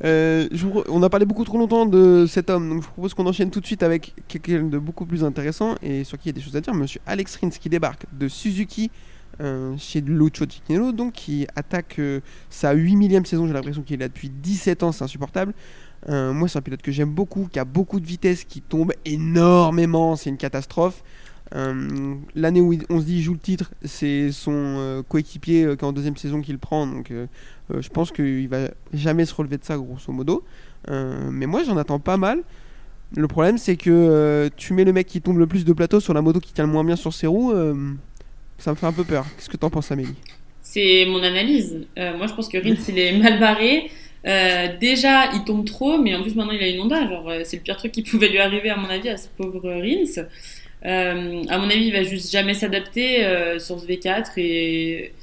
Speaker 2: Euh, je vous re- on a parlé beaucoup trop longtemps de cet homme, donc je vous propose qu'on enchaîne tout de suite avec quelqu'un de beaucoup plus intéressant et sur qui il y a des choses à dire. Monsieur Alex Rins qui débarque de Suzuki euh, chez Cicchinello, donc qui attaque euh, sa 8 millième saison. J'ai l'impression qu'il est là depuis 17 ans, c'est insupportable. Euh, moi, c'est un pilote que j'aime beaucoup, qui a beaucoup de vitesse, qui tombe énormément, c'est une catastrophe. Euh, L'année où on se dit il joue le titre, c'est son euh, coéquipier qui est en deuxième saison qui le prend. Donc je pense qu'il va jamais se relever de ça, grosso modo. Mais moi, j'en attends pas mal. Le problème, c'est que tu mets le mec qui tombe le plus de plateau sur la moto qui tient le moins bien sur ses roues. ça me fait un peu peur. Qu'est-ce que t'en penses, Amélie?
Speaker 3: C'est mon analyse. Moi, je pense que Rins, il est mal barré. Euh, déjà, il tombe trop, mais en plus, maintenant, il a une Honda. Genre, euh, c'est le pire truc qui [laughs] pouvait lui arriver, à mon avis, à ce pauvre Rins. Euh, à mon avis, il va juste jamais s'adapter euh, sur ce V4 et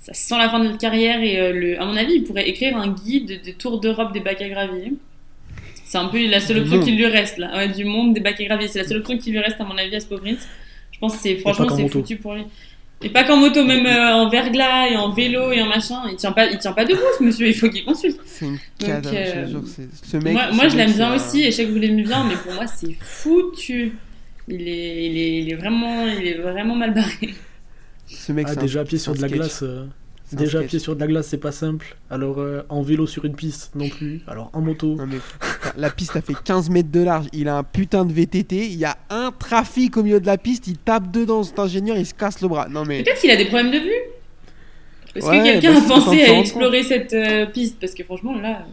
Speaker 3: ça sent la fin de notre carrière. Et le, à mon avis, il pourrait écrire un guide des tours d'Europe des bacs à gravier. C'est un peu la seule option qui lui reste là. Ouais, du monde des bacs à gravier. C'est la seule option qui lui reste, à mon avis, à ce pauvre Rins. Je pense que c'est franchement c'est foutu pour lui. Et pas qu'en moto, même euh, en verglas et en vélo et en machin. Il tient pas, il tient pas debout, ce monsieur. Il faut qu'il consulte.
Speaker 2: C'est une cata,
Speaker 3: euh,
Speaker 2: je te jure, c'est- Ce mec,
Speaker 3: moi,
Speaker 2: ce
Speaker 3: moi, je
Speaker 2: mec,
Speaker 3: l'aime
Speaker 2: c'est
Speaker 3: bien
Speaker 2: un-
Speaker 3: aussi, et je sais que vous l'aimez bien, mais pour moi, c'est foutu. Il est, il est, il est vraiment, il est vraiment mal barré.
Speaker 2: Ce mec,
Speaker 4: Ah,
Speaker 2: c'est un-
Speaker 4: déjà à pied sur
Speaker 2: un
Speaker 4: de la
Speaker 2: sketch.
Speaker 4: glace. euh, Déjà pied sur de la glace, c'est pas simple. Alors euh, en vélo sur une piste non plus. Alors en moto.
Speaker 2: Non, mais la piste a fait 15 mètres de large, il a un putain de VTT, il y a un trafic au milieu de la piste, il tape dedans cet ingénieur, il se casse le bras. Non mais
Speaker 3: Peut-être qu'il a des problèmes de vue. Est-ce
Speaker 2: Ouais,
Speaker 3: que quelqu'un
Speaker 2: bah,
Speaker 3: a pensé à explorer cette euh, piste Parce que franchement, là,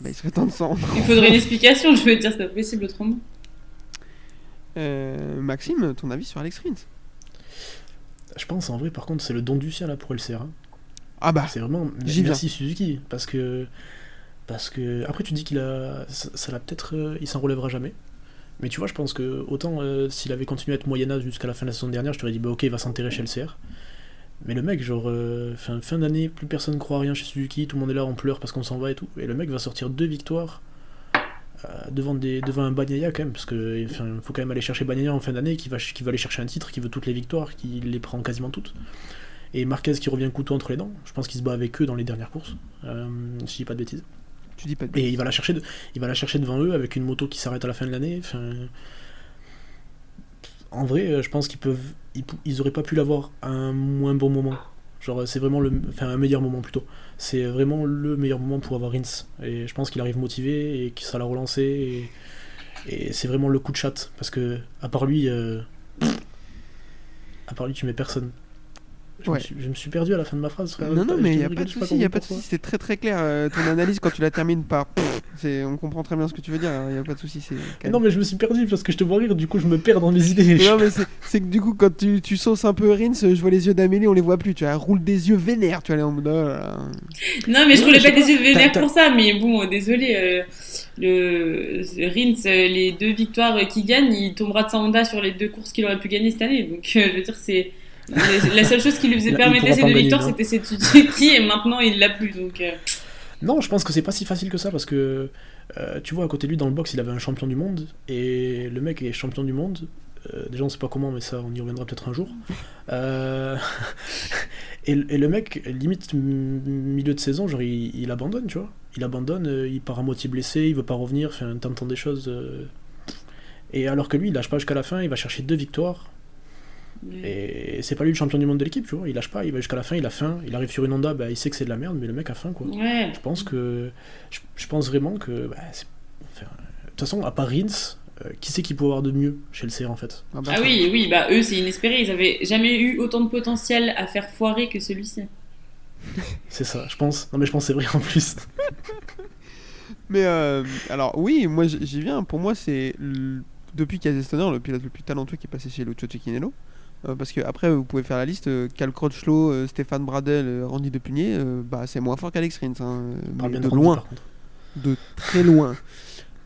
Speaker 2: bah, il serait temps de s'en rendre.
Speaker 3: il faudrait une explication. Je veux dire, c'est pas possible autrement.
Speaker 2: Euh, Maxime, ton avis sur Alex Rins?
Speaker 4: Je pense en vrai, par contre, c'est le don du ciel là, pour LCR. hein.
Speaker 2: Ah bah,
Speaker 4: C'est vraiment
Speaker 2: J'y
Speaker 4: merci Suzuki parce que parce que après tu dis qu'il a ça l'a peut-être euh, il s'en relèvera jamais. Mais tu vois, je pense que autant euh, s'il avait continué à être moyen âge jusqu'à la fin de la saison dernière, je t'aurais dit bah OK, il va s'enterrer chez LCR. Mais le mec, genre euh, fin, fin d'année, plus personne croit à rien chez Suzuki, tout le monde est là, on pleure parce qu'on s'en va et tout. Et le mec va sortir deux victoires euh, devant, des, devant un Bagnaia quand même, parce que enfin, faut quand même aller chercher Bagnaia en fin d'année, qui va, qui va aller chercher un titre, qui veut toutes les victoires, qui les prend quasiment toutes. Et Marquez qui revient couteau entre les dents, je pense qu'il se bat avec eux dans les dernières courses, euh, si je dis pas de bêtises.
Speaker 2: tu dis pas de
Speaker 4: Et il va la chercher, de- il va la chercher devant eux avec une moto qui s'arrête à la fin de l'année. Enfin, en vrai, euh, je pense qu'ils peuvent, ils, auraient pas pu l'avoir à un moins bon moment. Genre, c'est vraiment le, enfin un meilleur moment plutôt. C'est vraiment le meilleur moment pour avoir Rins. Et je pense qu'il arrive motivé et que ça l'a relancé. Et, et c'est vraiment le coup de chat parce que à part lui, euh, à part lui, tu mets personne. Je,
Speaker 2: Ouais.
Speaker 4: me suis, je me suis perdu à la fin de ma phrase. frère.
Speaker 2: Non, non, mais il n'y a pas de souci, il a pas de souci, c'est très très clair. euh, ton analyse quand tu la termines par pff, c'est, on comprend très bien ce que tu veux dire, il n'y a pas de souci.
Speaker 4: Non mais je me suis perdu parce que je te vois rire, du coup je me perds dans mes idées.
Speaker 2: Non, mais c'est, que du coup, quand tu, tu sauces un peu Rins, je vois les yeux d'Amélie, on les voit plus. Tu vois, elle roule des yeux vénères, tu vois, elle est en mode. oh.
Speaker 3: Non, mais je roulais pas
Speaker 4: sais
Speaker 3: des
Speaker 4: pas.
Speaker 3: yeux vénères pour ça, mais bon, euh, désolé. euh, le Rins, les deux victoires qu'il gagne, il tombera de sa Honda sur les deux courses qu'il aurait pu gagner cette année. Donc, euh, je veux dire, c'est. La seule chose qui lui faisait permettre victoires,
Speaker 4: non.
Speaker 3: c'était cette Suzuki, et maintenant il l'a plus. Donc, euh,
Speaker 4: Non, je pense que c'est pas si facile que ça parce que euh, tu vois, à côté de lui dans le box, il avait un champion du monde et le mec est champion du monde. Euh, déjà, on sait pas comment, mais ça, on y reviendra peut-être un jour. Euh, [laughs] et, le- et le mec, limite milieu de saison, genre il, il abandonne, tu vois. Il abandonne, il part à moitié blessé, il veut pas revenir, enfin, t'entends des choses. Et alors que lui, il lâche pas jusqu'à la fin, il va chercher deux victoires. Et c'est pas lui le champion du monde de l'équipe, tu vois. Il lâche pas, il va jusqu'à la fin, il a faim. Il arrive sur une Honda, bah, il sait que c'est de la merde, mais le mec a faim, quoi.
Speaker 3: ouais.
Speaker 4: Je pense que. Je, je pense vraiment que. bah, enfin, de toute façon, à part Rins, euh, qui c'est qui peut avoir de mieux chez le CR en fait?
Speaker 2: Bah,
Speaker 3: Ah oui, oui, bah eux c'est inespéré, ils avaient jamais eu autant de potentiel à faire foirer que celui-ci. [laughs]
Speaker 4: C'est ça, je pense. Non, mais je pense que c'est vrai en plus. [laughs]
Speaker 2: Mais euh, alors, oui, moi j'y viens. Pour moi, c'est depuis Kazestoner le pilote le plus talentueux qui est passé chez Lucio Cecchinello. Euh, parce que après, vous pouvez faire la liste euh, Cal Crutchlow, euh, Stéphane Bradel, euh, Randy Depugné, euh, bah, c'est moins fort qu'Alex Rins. hein, euh, mais
Speaker 4: bien
Speaker 2: de
Speaker 4: Randy,
Speaker 2: loin. de très loin. [laughs]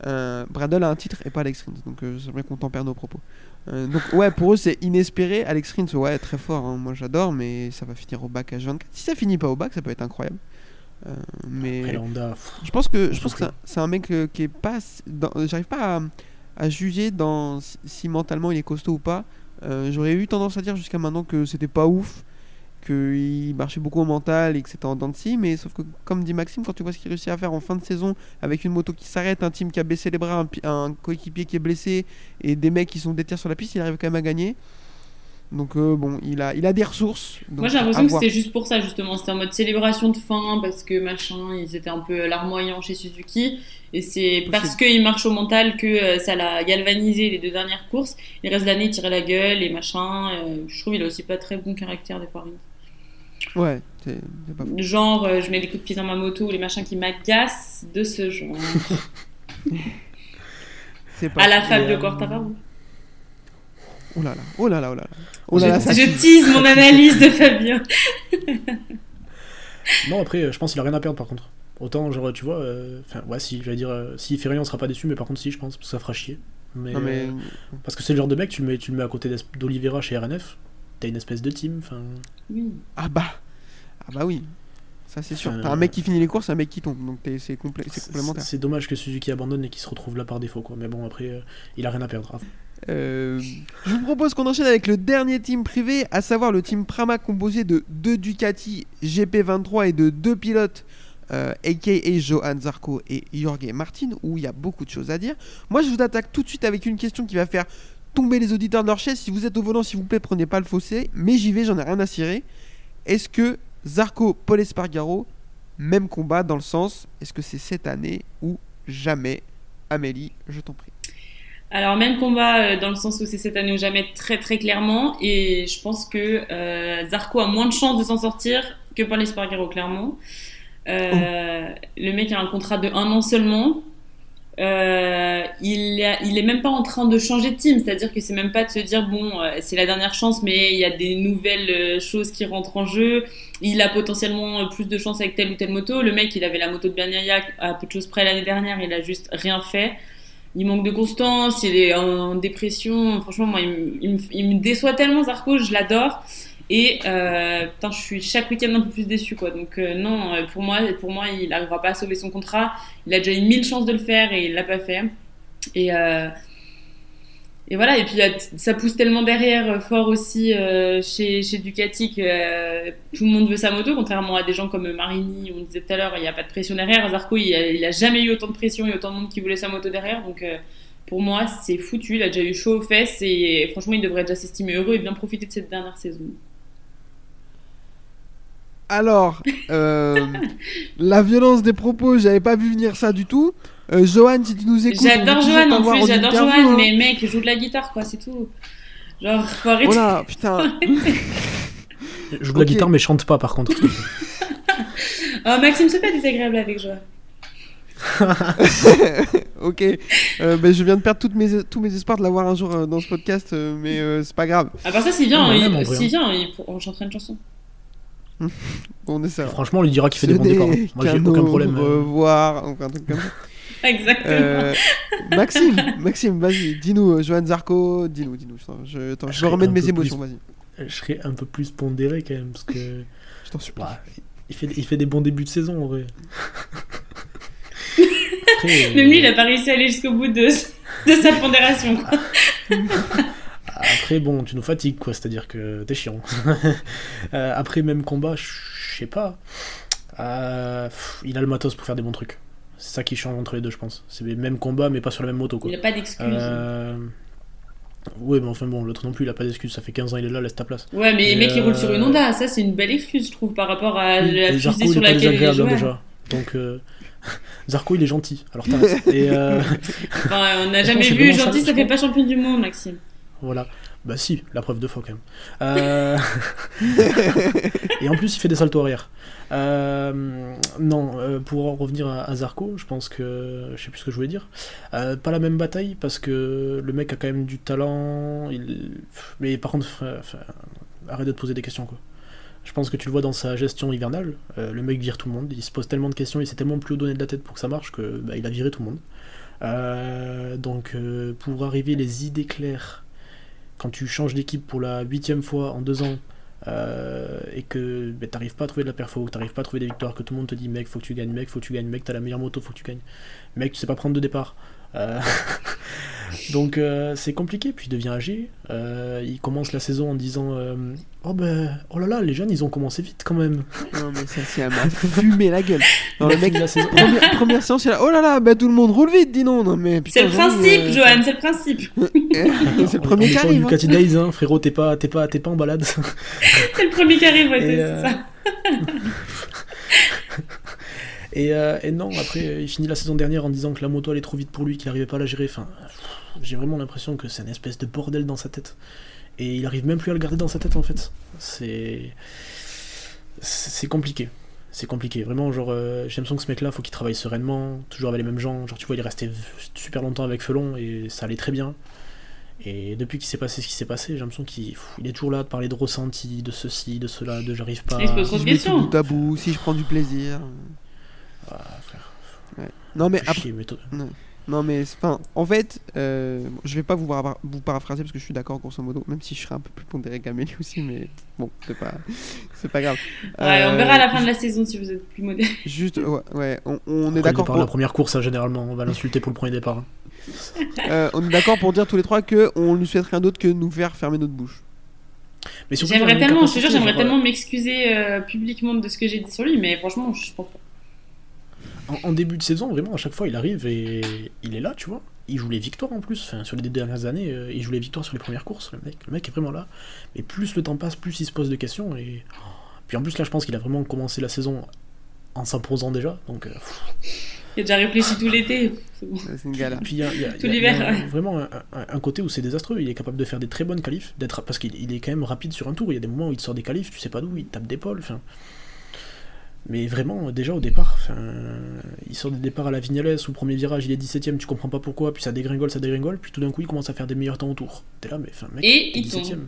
Speaker 2: Euh, Bradle a un titre et pas Alex Rins, donc euh, j'aimerais qu'on tempère nos propos. Euh, donc ouais, pour eux c'est inespéré. Alex Rins, ouais, très fort, hein, moi j'adore, mais ça va finir au bac H24. Si ça finit pas au bac, ça peut être incroyable. Euh, mais
Speaker 4: Après, pff,
Speaker 2: je pense que je pense que c'est un- mec euh, qui est pas, j'arrive pas à, à juger dans si mentalement il est costaud ou pas. Euh, J'aurais eu tendance à dire jusqu'à maintenant que c'était pas ouf, qu'il marchait beaucoup au mental et que c'était en dents de scie, mais sauf que comme dit Maxime, quand tu vois ce qu'il réussit à faire en fin de saison avec une moto qui s'arrête, un team qui a baissé les bras, un, pi- un coéquipier qui est blessé et des mecs qui sont déter sur la piste, il arrive quand même à gagner. Donc euh, bon, il a, il a des ressources.
Speaker 3: Moi j'ai l'impression que c'était juste pour ça justement, c'était en mode célébration de fin parce que machin, ils étaient un peu larmoyants chez Suzuki et c'est parce qu'il marche au mental que euh, ça l'a galvanisé les deux dernières courses. Le reste de l'année il tirait la gueule et machin. euh, je trouve qu'il a aussi pas très bon caractère des fois.
Speaker 2: Ouais, c'est pas faux.
Speaker 3: Genre euh, je mets des coups de pied dans ma moto ou les machins qui m'agacent de ce genre. [laughs]
Speaker 2: C'est pas
Speaker 3: à la
Speaker 4: Et,
Speaker 3: de
Speaker 4: euh,
Speaker 3: Quartararo.
Speaker 2: Oh là là, oh là là, oh là là. Oh là là,
Speaker 3: je,
Speaker 2: ça
Speaker 3: je
Speaker 2: tue.
Speaker 3: tease mon analyse de Fabien. [laughs] [laughs]
Speaker 4: Non, après, je pense qu'il a rien à perdre par contre. Autant, genre, tu vois, euh, enfin, ouais, si, j'allais dire, euh, s'il fait rien, on sera pas déçu, mais par contre, si, je pense, parce que ça fera chier. Mais,
Speaker 2: Non mais
Speaker 4: euh, parce que c'est le genre de mec, tu le mets, tu le mets à côté d'Olivera chez RNF, t'as une espèce de team, enfin.
Speaker 3: Oui.
Speaker 2: ah bah ah bah oui. Ça c'est sûr. T'as un mec qui finit les courses, un mec qui tombe. Donc c'est complé- c'est complémentaire.
Speaker 4: C'est dommage que Suzuki abandonne et qu'il se retrouve là par défaut, quoi. Mais bon, après, euh, il a rien à perdre.
Speaker 2: Euh, je vous propose qu'on enchaîne avec le dernier team privé, à savoir le team Prama composé de deux Ducati GP23 et de deux pilotes, euh, aka Johan Zarco et Jorge Martin, où il y a beaucoup de choses à dire. Moi, je vous attaque tout de suite avec une question qui va faire tomber les auditeurs de leur chaise. Si vous êtes au volant, s'il vous plaît, prenez pas le fossé. Mais j'y vais, j'en ai rien à cirer. Est-ce que Zarco, Paul Espargaro, même combat dans le sens, est-ce que c'est cette année ou jamais? Amélie, je t'en prie.
Speaker 3: Alors même combat euh, dans le sens où c'est cette année ou jamais très très clairement et je pense que euh, Zarco a moins de chances de s'en sortir que Paul Espargaro clairement. Euh, Le mec a un contrat de un an seulement. Euh, il, a- est même pas en train de changer de team, c'est-à-dire que c'est même pas de se dire bon euh, c'est la dernière chance mais il y a des nouvelles choses qui rentrent en jeu. Il a potentiellement plus de chance avec telle ou telle moto. Le mec il avait la moto de Bagnaia à peu de choses près l'année dernière, il a juste rien fait. Il manque de constance, il est en dépression. Franchement, moi, il me déçoit tellement, Zarco, je l'adore. Et euh, putain, je suis chaque week-end un peu plus déçu, quoi. Donc euh, non, euh, pour moi, pour moi, il n'arrivera pas à sauver son contrat. Il a déjà eu mille chances de le faire et il l'a pas fait. Et voilà. Et puis ça pousse tellement derrière fort aussi chez Ducati que tout le monde veut sa moto, contrairement à des gens comme Marini, on disait tout à l'heure, il n'y a pas de pression derrière. Zarco, il a, il a jamais eu autant de pression et autant de monde qui voulait sa moto derrière. Donc pour moi, c'est foutu. Il a déjà eu chaud aux fesses et franchement, il devrait déjà s'estimer heureux et bien profiter de cette dernière saison.
Speaker 2: Alors, euh, [laughs] la violence des propos, j'avais pas vu venir ça du tout. Euh, Johan, si tu nous écoutes,
Speaker 3: J'adore Johan en plus, j'adore Johan,
Speaker 2: hein.
Speaker 3: mais mec, joue de la guitare quoi, c'est tout. Genre, faut arrêter.
Speaker 2: Oh là, putain. [laughs]
Speaker 4: Je joue de la guitare, mais chante pas par contre. [laughs]
Speaker 3: Oh, Maxime, c'est pas désagréable avec Johan.
Speaker 2: ok. Euh, ben, je viens de perdre toutes mes, tous mes espoirs de l'avoir un jour euh, dans ce podcast, euh, mais euh, c'est pas grave.
Speaker 3: À part ça, s'il vient,
Speaker 4: Non,
Speaker 3: il-
Speaker 4: même en vrai,
Speaker 3: s'il vient, il- on chantera une chanson. [laughs]
Speaker 2: Bon, on essaie.
Speaker 4: Franchement, on lui dira qu'il fait des bons départs. hein. Moi, j'ai aucun
Speaker 2: au
Speaker 4: problème. euh.
Speaker 2: revoir, enfin, un truc comme ça. [laughs]
Speaker 3: Exactement.
Speaker 2: Euh, Maxime, Maxime, vas-y, dis-nous, euh, Johan Zarco, dis-nous, dis-nous. Je, attends, je remets de mes émotions,
Speaker 4: plus-
Speaker 2: vas-y.
Speaker 4: Je serais un peu plus pondéré quand même, parce que. [laughs]
Speaker 2: Je t'en supplie.
Speaker 4: Bah, il, fait, il fait des bons débuts de saison en vrai. Après, euh,
Speaker 3: Même lui, il a pas réussi à aller jusqu'au bout de, de sa pondération.
Speaker 4: Après, bon, tu nous fatigues, quoi, c'est-à-dire que t'es chiant. [laughs] Euh, après, même combat, je sais pas. Euh, pff, il a le matos pour faire des bons trucs. C'est ça qui change entre les deux, je pense. C'est les mêmes combats, mais pas sur la même moto, quoi.
Speaker 3: Il a pas d'excuses.
Speaker 4: Euh... Ouais, mais enfin bon, l'autre non plus, il a pas d'excuses. Ça fait 15 ans, il est là, laisse ta place.
Speaker 3: Ouais, mais
Speaker 4: Et
Speaker 3: le mec, il roule sur une
Speaker 4: euh,
Speaker 3: Honda. Ça, c'est une belle excuse, je trouve, par rapport à
Speaker 4: Oui,
Speaker 3: la fusée
Speaker 4: il
Speaker 3: sur laquelle il est
Speaker 4: déjà. Donc, [laughs] Zarco, il est gentil. Alors. Et euh, [laughs]
Speaker 3: Enfin, on n'a jamais vu
Speaker 4: ça,
Speaker 3: gentil, ça fait pas champion du monde, Maxime.
Speaker 4: Voilà. Bah si, la preuve de fois quand même. Euh, [laughs] et en plus, il fait des saltos arrière. Euh, non, euh, pour en revenir à, à Zarco, je pense que je sais plus ce que je voulais dire. Pas la même bataille parce que le mec a quand même du talent. Mais par contre, arrête de te poser des questions quoi. Je pense que tu le vois dans sa gestion hivernale. Le mec vire tout le monde. Il se pose tellement de questions, il s'est tellement plus donné de la tête pour que ça marche que bah, il a viré tout le monde. Donc pour arriver les idées claires, quand tu changes d'équipe pour la huitième fois en deux ans euh, et que bah, t'arrives pas à trouver de la perfo, que t'arrives pas à trouver des victoires, que tout le monde te dit mec faut que tu gagnes, mec faut que tu gagnes, mec t'as la meilleure moto, faut que tu gagnes, mec tu sais pas prendre de départ. Euh, [laughs] Donc euh, c'est compliqué, puis il devient âgé. Euh, il commence la saison en disant euh, Oh ben, oh là là, les jeunes ils ont commencé vite quand même.
Speaker 2: Non, mais ça, c'est à [laughs] m'a fumé la gueule. Non, le mec,
Speaker 4: la saison.
Speaker 2: première, première séance, il a oh là là, bah tout le monde roule vite, dis non. Non, mais putain,
Speaker 3: C'est le principe,
Speaker 2: euh,
Speaker 3: Johan, c'est le principe. [laughs]
Speaker 2: c'est le premier qui arrive.
Speaker 4: du
Speaker 2: hein.
Speaker 4: Days, hein, frérot, t'es pas, t'es pas, t'es pas en balade.
Speaker 3: C'est le premier qui arrive, ouais, c'est
Speaker 4: euh,
Speaker 3: ça. [laughs]
Speaker 4: Et, euh, et non, après, il finit la saison dernière en disant que la moto allait trop vite pour lui, qu'il n'arrivait pas à la gérer. Enfin, j'ai vraiment l'impression que c'est une espèce de bordel dans sa tête. Et il arrive même plus à le garder dans sa tête en fait. C'est. C'est compliqué. C'est compliqué. Vraiment, genre, euh, j'ai l'impression que ce mec-là, faut qu'il travaille sereinement, toujours avec les mêmes gens. Genre, tu vois, il est resté super longtemps avec Felon et ça allait très bien. Et depuis qu'il s'est passé ce qui s'est passé, j'ai l'impression qu'il il est toujours là de parler de ressenti, de ceci, de cela, de j'arrive pas.
Speaker 3: Il se pose
Speaker 2: Si
Speaker 3: trop
Speaker 2: je
Speaker 3: de
Speaker 2: mets tout
Speaker 3: questions.
Speaker 2: bout, si je prends du plaisir.
Speaker 4: Ah, frère,
Speaker 2: Non mais après,
Speaker 4: chier, mais toi-
Speaker 2: non mais enfin, en fait, euh, bon, je vais pas vous, para- vous paraphraser parce que je suis d'accord grosso modo, même si je serais un peu plus pondéré qu'Amélie aussi, mais bon, c'est pas, c'est pas grave.
Speaker 3: Ouais, on
Speaker 2: Euh,
Speaker 3: verra à la fin de la saison si vous êtes plus modéré.
Speaker 2: Juste, ouais, ouais, on, est d'accord
Speaker 4: de la
Speaker 2: pour,
Speaker 4: première course, hein, généralement, on va l'insulter pour le premier départ. hein.
Speaker 2: euh, on est d'accord pour dire tous les trois que on lui souhaite rien d'autre que nous faire fermer notre bouche.
Speaker 3: J'aimerais tellement, je te jure, j'aimerais tellement m'excuser euh, publiquement de ce que j'ai dit sur lui, mais franchement, je pense pas.
Speaker 4: En, en début de saison, vraiment, à chaque fois, il arrive et il est là, tu vois. Il joue les victoires en plus. Enfin, sur les deux dernières années, euh, il joue les victoires sur les premières courses. Le mec, le mec est vraiment là. Mais plus le temps passe, plus il se pose de questions. Et puis en plus, là, je pense qu'il a vraiment commencé la saison en s'imposant déjà. Donc, euh,
Speaker 3: Il a déjà réfléchi tout l'été. c'est bon.
Speaker 2: Ouais, C'est une galère.
Speaker 4: puis il y a, y a-
Speaker 3: Tout
Speaker 4: il y a-
Speaker 3: l'hiver,
Speaker 4: il y a
Speaker 3: ouais.
Speaker 4: vraiment un, un- un côté où c'est désastreux. Il est capable de faire des très bonnes qualifs, d'être parce qu'il il est quand même rapide sur un tour. Il y a des moments où il te sort des qualifs, tu sais pas d'où, il tape d'épaule. Enfin, mais vraiment, déjà au départ, il sort des départs à la Vignales où premier virage il est 17ème, tu comprends pas pourquoi, puis ça dégringole, ça dégringole, puis tout d'un coup il commence à faire des meilleurs temps autour. T'es là, mais enfin, mec,
Speaker 3: Et
Speaker 4: t'es
Speaker 3: il tombe.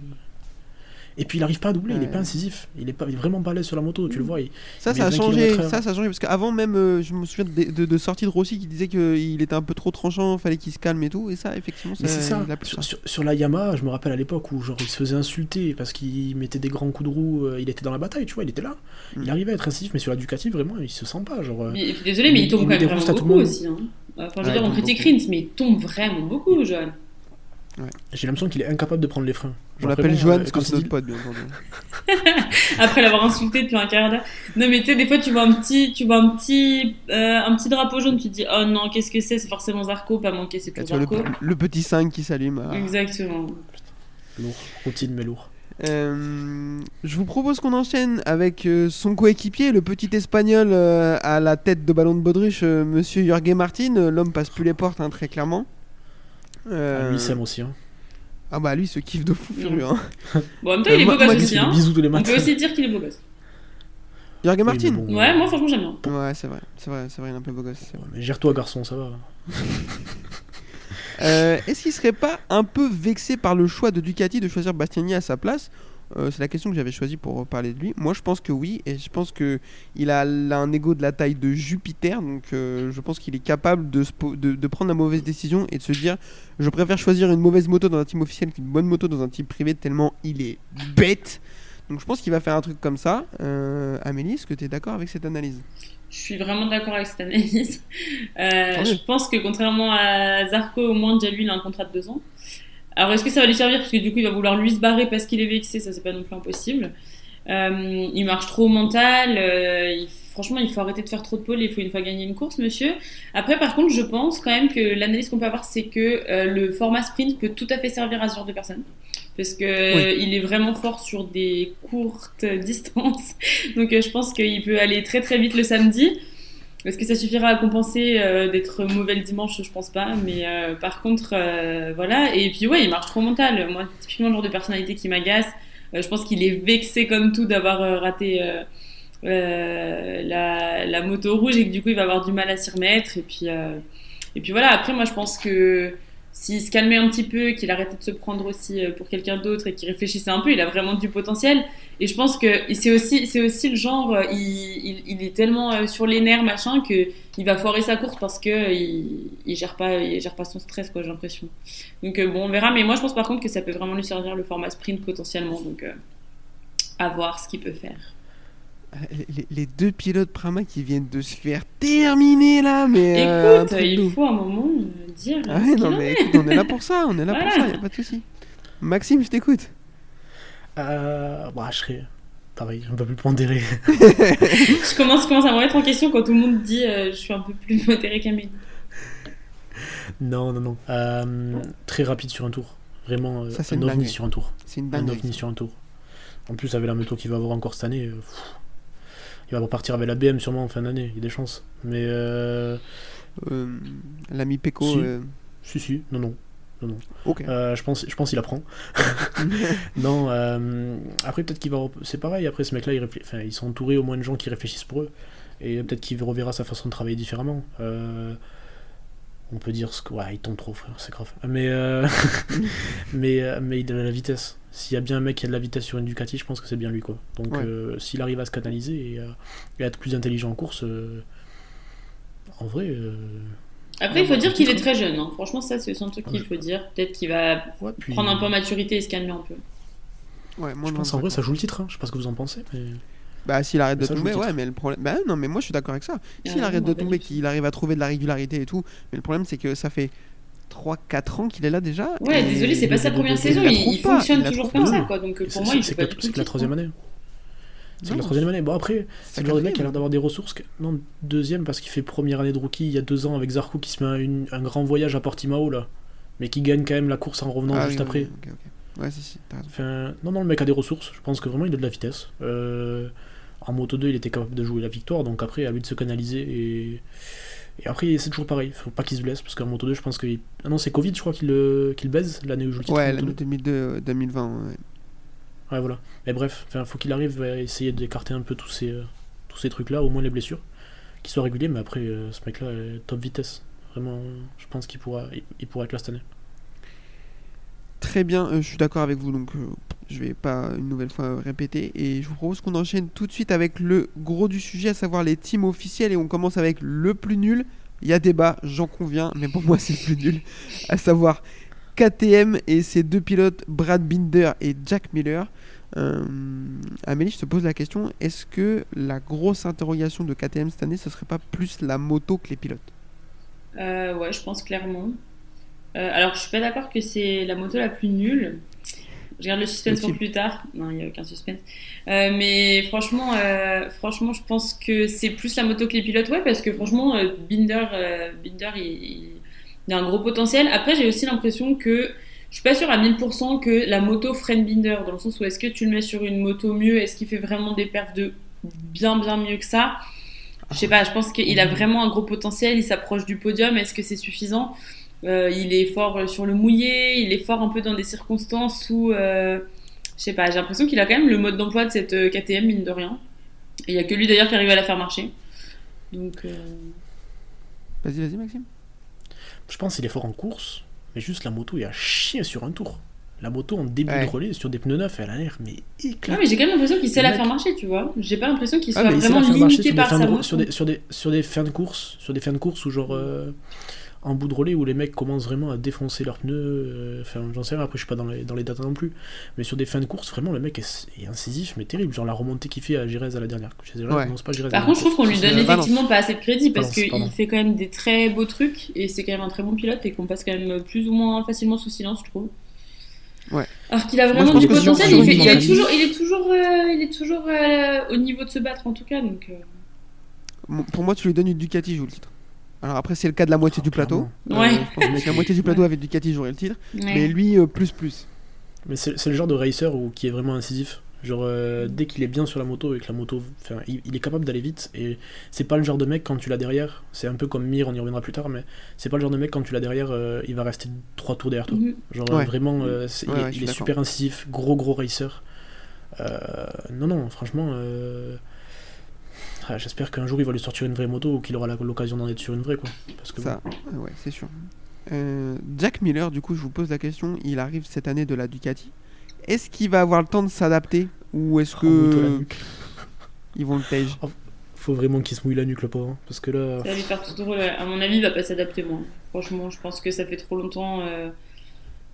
Speaker 4: 17ème. Et puis il arrive pas à doubler, il est
Speaker 2: Ouais.
Speaker 4: pas incisif, il est, pas, il est vraiment pas à l'aise sur la moto, tu le vois. il-
Speaker 2: Ça, ça a
Speaker 4: 20
Speaker 2: changé. Ça, ça a changé parce qu'avant même, euh, je me souviens de, de, de sorties de Rossi qui disait qu'il était un peu trop tranchant, fallait qu'il se calme et tout. Et ça, effectivement,
Speaker 4: ça,
Speaker 2: il a plus
Speaker 4: sur, sur- sur la Yamaha, je me rappelle à l'époque où genre il se faisait insulter parce qu'il mettait des grands coups de roue, euh, il était dans la bataille, tu vois, il était là.
Speaker 2: Mm.
Speaker 4: Il arrivait à être incisif, mais sur la Ducati, vraiment, il se sent pas. Genre, euh,
Speaker 3: Mais- et puis, désolé, mais il tombe
Speaker 4: Il
Speaker 3: quand même beaucoup aussi. Hein. Enfin, je veux
Speaker 2: Ouais,
Speaker 3: dire,
Speaker 2: il
Speaker 3: on
Speaker 2: tombe
Speaker 3: critique. Rins, mais il tombe vraiment beaucoup, Johan.
Speaker 4: J'ai l'impression qu'il est incapable de prendre les freins.
Speaker 2: On
Speaker 4: Genre,
Speaker 2: l'appelle
Speaker 4: vraiment,
Speaker 2: Johan
Speaker 4: euh,
Speaker 2: parce que c'est notre pote, bien entendu. [laughs]
Speaker 3: Après l'avoir insulté depuis un quart d'heure. Non, mais tu sais, des fois, tu vois un petit, tu vois un petit, euh, un petit drapeau jaune, tu te dis, oh non, qu'est-ce que c'est? C'est forcément Zarco, pas manqué, c'est
Speaker 2: tu vois le,
Speaker 3: Zarco?
Speaker 2: le petit 5 qui s'allume. ah.
Speaker 3: Exactement.
Speaker 4: Lourd, routine mais lourd.
Speaker 2: Euh, je vous propose qu'on enchaîne avec euh, son coéquipier, le petit espagnol euh, à la tête de ballon de baudruche, euh, monsieur Jorge Martin. L'homme passe plus les portes, hein, très clairement. Euh,
Speaker 4: Ah, lui, il s'aime aussi. Hein.
Speaker 2: ah bah lui, il se kiffe de fou furieux. hein.
Speaker 3: Bon, en même temps,
Speaker 2: Euh,
Speaker 3: il est
Speaker 2: moi-
Speaker 3: beau gosse aussi, hein.
Speaker 4: bisous tous les
Speaker 3: On
Speaker 4: matins.
Speaker 3: peut aussi dire qu'il est beau gosse.
Speaker 2: Jorge Martin
Speaker 4: bon,
Speaker 3: Ouais, moi, franchement, j'aime bien.
Speaker 2: Ouais, c'est vrai, c'est vrai, c'est vrai, il est un peu beau gosse.
Speaker 4: ouais, mais gère-toi, garçon, ça va.
Speaker 2: Euh, Est-ce qu'il serait pas un peu vexé par le choix de Ducati de choisir Bastiani à sa place Euh, C'est la question que j'avais choisie pour parler de lui. Moi, je pense que oui, et je pense que il a, un ego de la taille de Jupiter, donc euh, je pense qu'il est capable de, prendre la mauvaise décision et de se dire je préfère choisir une mauvaise moto dans un team officiel qu'une bonne moto dans un team privé tellement il est bête. Donc je pense qu'il va faire un truc comme ça. Euh, Amélie, est-ce que tu es d'accord avec cette analyse?
Speaker 3: Je suis vraiment d'accord avec cette analyse. Je pense que contrairement à Zarco, au moins déjà lui, il a un contrat de deux ans. Alors est-ce que ça va lui servir? Parce que du coup il va vouloir lui se barrer parce qu'il est vexé, ça c'est pas non plus impossible. Euh, il marche trop au mental. euh, il- franchement, il faut arrêter de faire trop de pôles. Il faut une fois gagner une course, monsieur. Après, par contre, je pense quand même que l'analyse qu'on peut avoir, c'est que euh, le format sprint peut tout à fait servir à ce genre de personnes. Parce que il est vraiment fort sur des courtes [laughs] distances. Donc euh, je pense qu'il peut aller très très vite le samedi. Est-ce que ça suffira à compenser euh, d'être mauvais le dimanche? Je pense pas. Mais euh, par contre, euh, voilà. Et puis ouais, il marche trop mental. Moi, typiquement le genre de personnalité qui m'agace. Euh, je pense qu'il est vexé comme tout d'avoir euh, raté euh, la, la moto rouge et que du coup il va avoir du mal à s'y remettre. Et puis, et puis voilà. Après, moi je pense que s'il se calmait un petit peu, qu'il arrêtait de se prendre aussi euh, pour quelqu'un d'autre et qu'il réfléchissait un peu, il a vraiment du potentiel. Et je pense que c'est aussi, c'est aussi le genre, euh, il, il, est tellement euh, sur les nerfs, machin, que il va foirer sa course parce que il, gère pas, gère pas son stress, quoi, j'ai l'impression. Donc bon, on verra. Mais moi, je pense par contre que ça peut vraiment lui servir le format sprint potentiellement. Donc à voir ce qu'il peut faire.
Speaker 2: Les, deux pilotes Prama qui viennent de se faire terminer là, mais. euh, un
Speaker 3: Écoute,
Speaker 2: truc de
Speaker 3: il faut un moment euh, dire.
Speaker 2: Ah ouais, non, mais écoute, on est là pour ça, on est là pour ça, y a pas de souci. Maxime, je t'écoute.
Speaker 4: Euh, bah, je serais pareil, un peu plus pondéré. [laughs]
Speaker 3: Je commence, je commence à me remettre en question quand tout le monde dit euh, je suis un peu plus modéré qu'Amélie.
Speaker 4: non, non, non. Euh, très rapide sur un tour. Vraiment, euh,
Speaker 2: Ça, c'est
Speaker 4: un
Speaker 2: une
Speaker 4: ovni sur un tour.
Speaker 2: C'est une
Speaker 4: Un
Speaker 2: dinguerie.
Speaker 4: ovni sur un tour. En plus, avec la moto qu'il va avoir encore cette année, euh, pff, il va repartir avec la BM sûrement en fin d'année. Il y a des chances. Mais euh,
Speaker 2: Euh, L'ami Peko.
Speaker 4: Si.
Speaker 2: euh,
Speaker 4: si, si, non, non. non. Euh, je pense, je pense qu'il apprend. [laughs] [laughs] non, après peut-être qu'il va. C'est pareil. Après ce mec-là, il réfléch- enfin, ils sont entourés au moins de gens qui réfléchissent pour eux, et peut-être qu'il reverra sa façon de travailler différemment. On peut dire ce que, ouais, il tombe trop, frère, c'est grave. Mais, euh, [laughs] mais, euh, mais il a la vitesse. S'il y a bien un mec qui a de la vitesse sur une Ducati, je pense que c'est bien lui, quoi. Donc,
Speaker 2: Ouais.
Speaker 4: euh, s'il arrive à se canaliser et, à- et à être plus intelligent en course, euh, en vrai. euh,
Speaker 3: Après, il faut dire qu'il est très jeune. hein. Franchement, ça, c'est son truc qu'il faut dire. Peut-être qu'il va
Speaker 4: ouais, puis-
Speaker 3: prendre un peu maturité et se calmer un peu.
Speaker 2: Ouais, moi,
Speaker 4: Je
Speaker 2: je
Speaker 4: pense en vrai, ça joue le titre. Hein. Je sais pas ce que vous en pensez. Mais...
Speaker 2: Bah, s'il arrête
Speaker 4: Mais
Speaker 2: de
Speaker 4: ça
Speaker 2: tomber, ouais, mais le problème. Bah, non, mais moi, je suis d'accord avec ça. S'il
Speaker 3: Ah,
Speaker 2: arrête de tomber, qu'il arrive à trouver de la régularité et tout. Mais le problème, c'est que ça fait 3-4 ans qu'il est là déjà.
Speaker 3: Ouais,
Speaker 2: et-
Speaker 3: désolé, c'est pas sa première saison. Il, fonctionne toujours comme ça, quoi. Donc
Speaker 4: C'est
Speaker 3: pour moi, il
Speaker 4: c'est
Speaker 3: fait
Speaker 4: que,
Speaker 3: pas
Speaker 4: la- c'est troisième
Speaker 3: hein.
Speaker 4: année. C'est
Speaker 2: Non,
Speaker 4: la troisième année. Bon, après,
Speaker 2: c'est
Speaker 4: c'est le genre de mec qui a l'air d'avoir des ressources. Non, deuxième parce qu'il fait première année de rookie il y a deux ans avec Zarco qui se met un, une- un grand voyage à Portimao là. Mais qui gagne quand même la course en revenant
Speaker 2: Ah,
Speaker 4: juste
Speaker 2: oui,
Speaker 4: après.
Speaker 2: oui, ok, ok. Ouais, si, si.
Speaker 4: Enfin, non, non, le mec a des ressources. Je pense que vraiment il a de la vitesse. Euh, en Moto 2, il était capable de jouer la victoire. Donc après, à lui de se canaliser. Et, et après, c'est toujours pareil. Faut pas qu'il se blesse. Parce qu'en Moto 2, je pense qu'il. Ah non, c'est Covid, je crois qu'il le- qu'il baise l'année où joue le titre.
Speaker 2: Ouais, l'année
Speaker 4: 2.
Speaker 2: 2002, euh, 2020. ouais.
Speaker 4: Ouais, voilà. Mais bref, faut qu'il arrive à essayer d'écarter un peu tous ces, euh, tous ces trucs-là, au moins les blessures, qu'il soit régulier. Mais après, euh, ce mec-là est top vitesse. Vraiment, je pense qu'il pourra, il, pourra être là cette année.
Speaker 2: Très bien, euh, je suis d'accord avec vous, donc euh, je vais pas une nouvelle fois répéter. Et je vous propose qu'on enchaîne tout de suite avec le gros du sujet, à savoir les teams officiels. Et on commence avec le plus nul. Il y a débat, j'en conviens, mais pour moi c'est le plus nul. À savoir KTM et ses deux pilotes, Brad Binder et Jack Miller. Euh, Amélie, je te pose la question est-ce que la grosse interrogation de KTM cette année, ce serait pas plus la moto que les pilotes?
Speaker 3: Euh, ouais, je pense clairement. Euh, alors, je suis pas d'accord que c'est la moto la plus nulle. Je garde le suspense pour plus tard. Non, il n'y a aucun suspense. Euh, mais franchement, euh, franchement, je pense que c'est plus la moto que les pilotes. Ouais, parce que franchement, euh, Binder, Binder il, il- il a un gros potentiel. Après, j'ai aussi l'impression que je suis pas sûre à 1000% que la moto freine Binder, dans le sens où est-ce que tu le mets sur une moto mieux, est-ce qu'il fait vraiment des perfs de bien bien mieux que ça? Je sais pas, je pense qu'il a vraiment un gros potentiel, il s'approche du podium, est-ce que c'est suffisant? Euh, Il est fort sur le mouillé, il est fort un peu dans des circonstances où, euh, je sais pas, j'ai l'impression qu'il a quand même le mode d'emploi de cette euh, KTM, mine de rien. Et il y a que lui d'ailleurs qui arrive à la faire marcher. Donc, euh,
Speaker 2: Vas-y, vas-y, Maxime.
Speaker 4: Je pense qu'il est fort en course, mais juste la moto, il a chier sur un tour. La moto en début
Speaker 2: Ouais.
Speaker 4: de relais sur des pneus neufs, elle a l'air mais
Speaker 3: non,
Speaker 4: éclatée.
Speaker 3: mais j'ai quand même l'impression qu'il sait la faire marcher, tu vois. J'ai pas l'impression qu'il
Speaker 4: Ah,
Speaker 3: soit vraiment limité
Speaker 4: sur des,
Speaker 3: par
Speaker 4: fins
Speaker 3: sa
Speaker 4: de,
Speaker 3: moto.
Speaker 4: sur, des, sur, des, sur des fins de course, sur des fins de course où genre euh, en bout de relais où les mecs commencent vraiment à défoncer leurs pneus. euh, Enfin, j'en sais rien. Après, je suis pas dans les, dans les datas non plus, mais sur des fins de course, vraiment le mec est, est incisif, mais terrible. Genre la remontée qu'il fait à Jerez à la dernière. Chez Jerez,
Speaker 2: Ouais.
Speaker 4: non, pas Jerez.
Speaker 3: Par
Speaker 4: la
Speaker 3: contre, je trouve qu'on lui donne effectivement pas assez de crédit parce qu'il fait quand même des très beaux trucs et c'est quand même un très bon pilote et qu'on passe quand même plus ou moins facilement sous silence, je trouve.
Speaker 2: Ouais.
Speaker 3: Alors qu'il a
Speaker 2: je
Speaker 3: vraiment du potentiel, il, fait- il, a toujours, il est toujours, euh, il est toujours euh, au niveau de se battre en tout cas. Donc, euh,
Speaker 2: Pour moi, tu lui donnes une Ducati, il joue le titre. Alors après, c'est le cas de la moitié
Speaker 4: Oh,
Speaker 2: du plateau.
Speaker 3: Ouais.
Speaker 2: je pense que la moitié du plateau avec Ducati jouerait le titre.
Speaker 3: ouais.
Speaker 2: Mais lui, euh, plus plus.
Speaker 4: Mais c'est le genre de racer où, qui est vraiment incisif. Genre, euh, dès qu'il est bien sur la moto et que la moto. Enfin, il, il est capable d'aller vite. Et c'est pas le genre de mec quand tu l'as derrière. C'est un peu comme Mir, on y reviendra plus tard. Mais c'est pas le genre de mec quand tu l'as derrière, euh, il va rester trois tours derrière toi.
Speaker 3: Mhm.
Speaker 4: Genre,
Speaker 2: Ouais.
Speaker 4: euh, vraiment, euh,
Speaker 2: Ouais,
Speaker 4: il, est-
Speaker 2: ouais, je
Speaker 4: il
Speaker 2: suis
Speaker 4: est
Speaker 2: d'accord.
Speaker 4: super incisif. Gros, gros racer. Euh, non, non, franchement. euh, ah, J'espère qu'un jour il va lui sortir une vraie moto ou qu'il aura l'occasion d'en être sur une vraie. Quoi. Parce que
Speaker 2: Ça, euh, ouais, c'est sûr. Euh, Jack Miller, du coup, je vous pose la question. Il arrive cette année de la Ducati. Est-ce qu'il va avoir le temps de s'adapter ou est-ce
Speaker 4: Oh,
Speaker 2: que [laughs] ils vont le page
Speaker 4: Faut vraiment qu'il se mouille la nuque, le pauvre. hein, Parce que là.
Speaker 3: Ça va lui faire tout drôle. À mon avis, il va pas s'adapter, moi. Franchement, je pense que ça fait trop longtemps. euh,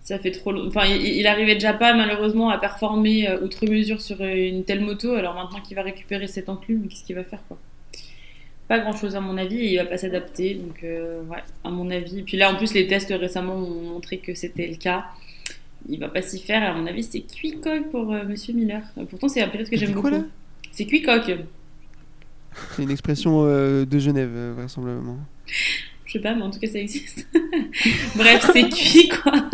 Speaker 3: Ça fait trop long- Enfin, il, il arrivait déjà pas, malheureusement, à performer euh, outre mesure sur euh, une telle moto. Alors maintenant qu'il va récupérer cette enclume, qu'est-ce qu'il va faire, quoi? Pas grand chose, à mon avis, et il va pas s'adapter. Donc, euh, ouais, à mon avis. Puis là, en plus, les tests récemment ont montré que c'était le cas. Il va pas s'y faire, à mon avis, c'est cuicoc pour euh, Monsieur Miller. Pourtant, c'est un pilote que j'aime beaucoup. C'est cuicoc.
Speaker 2: C'est une expression euh, de Genève, vraisemblablement.
Speaker 3: Je sais pas, mais en tout cas, ça existe. [laughs] Bref, c'est cuit, quoi?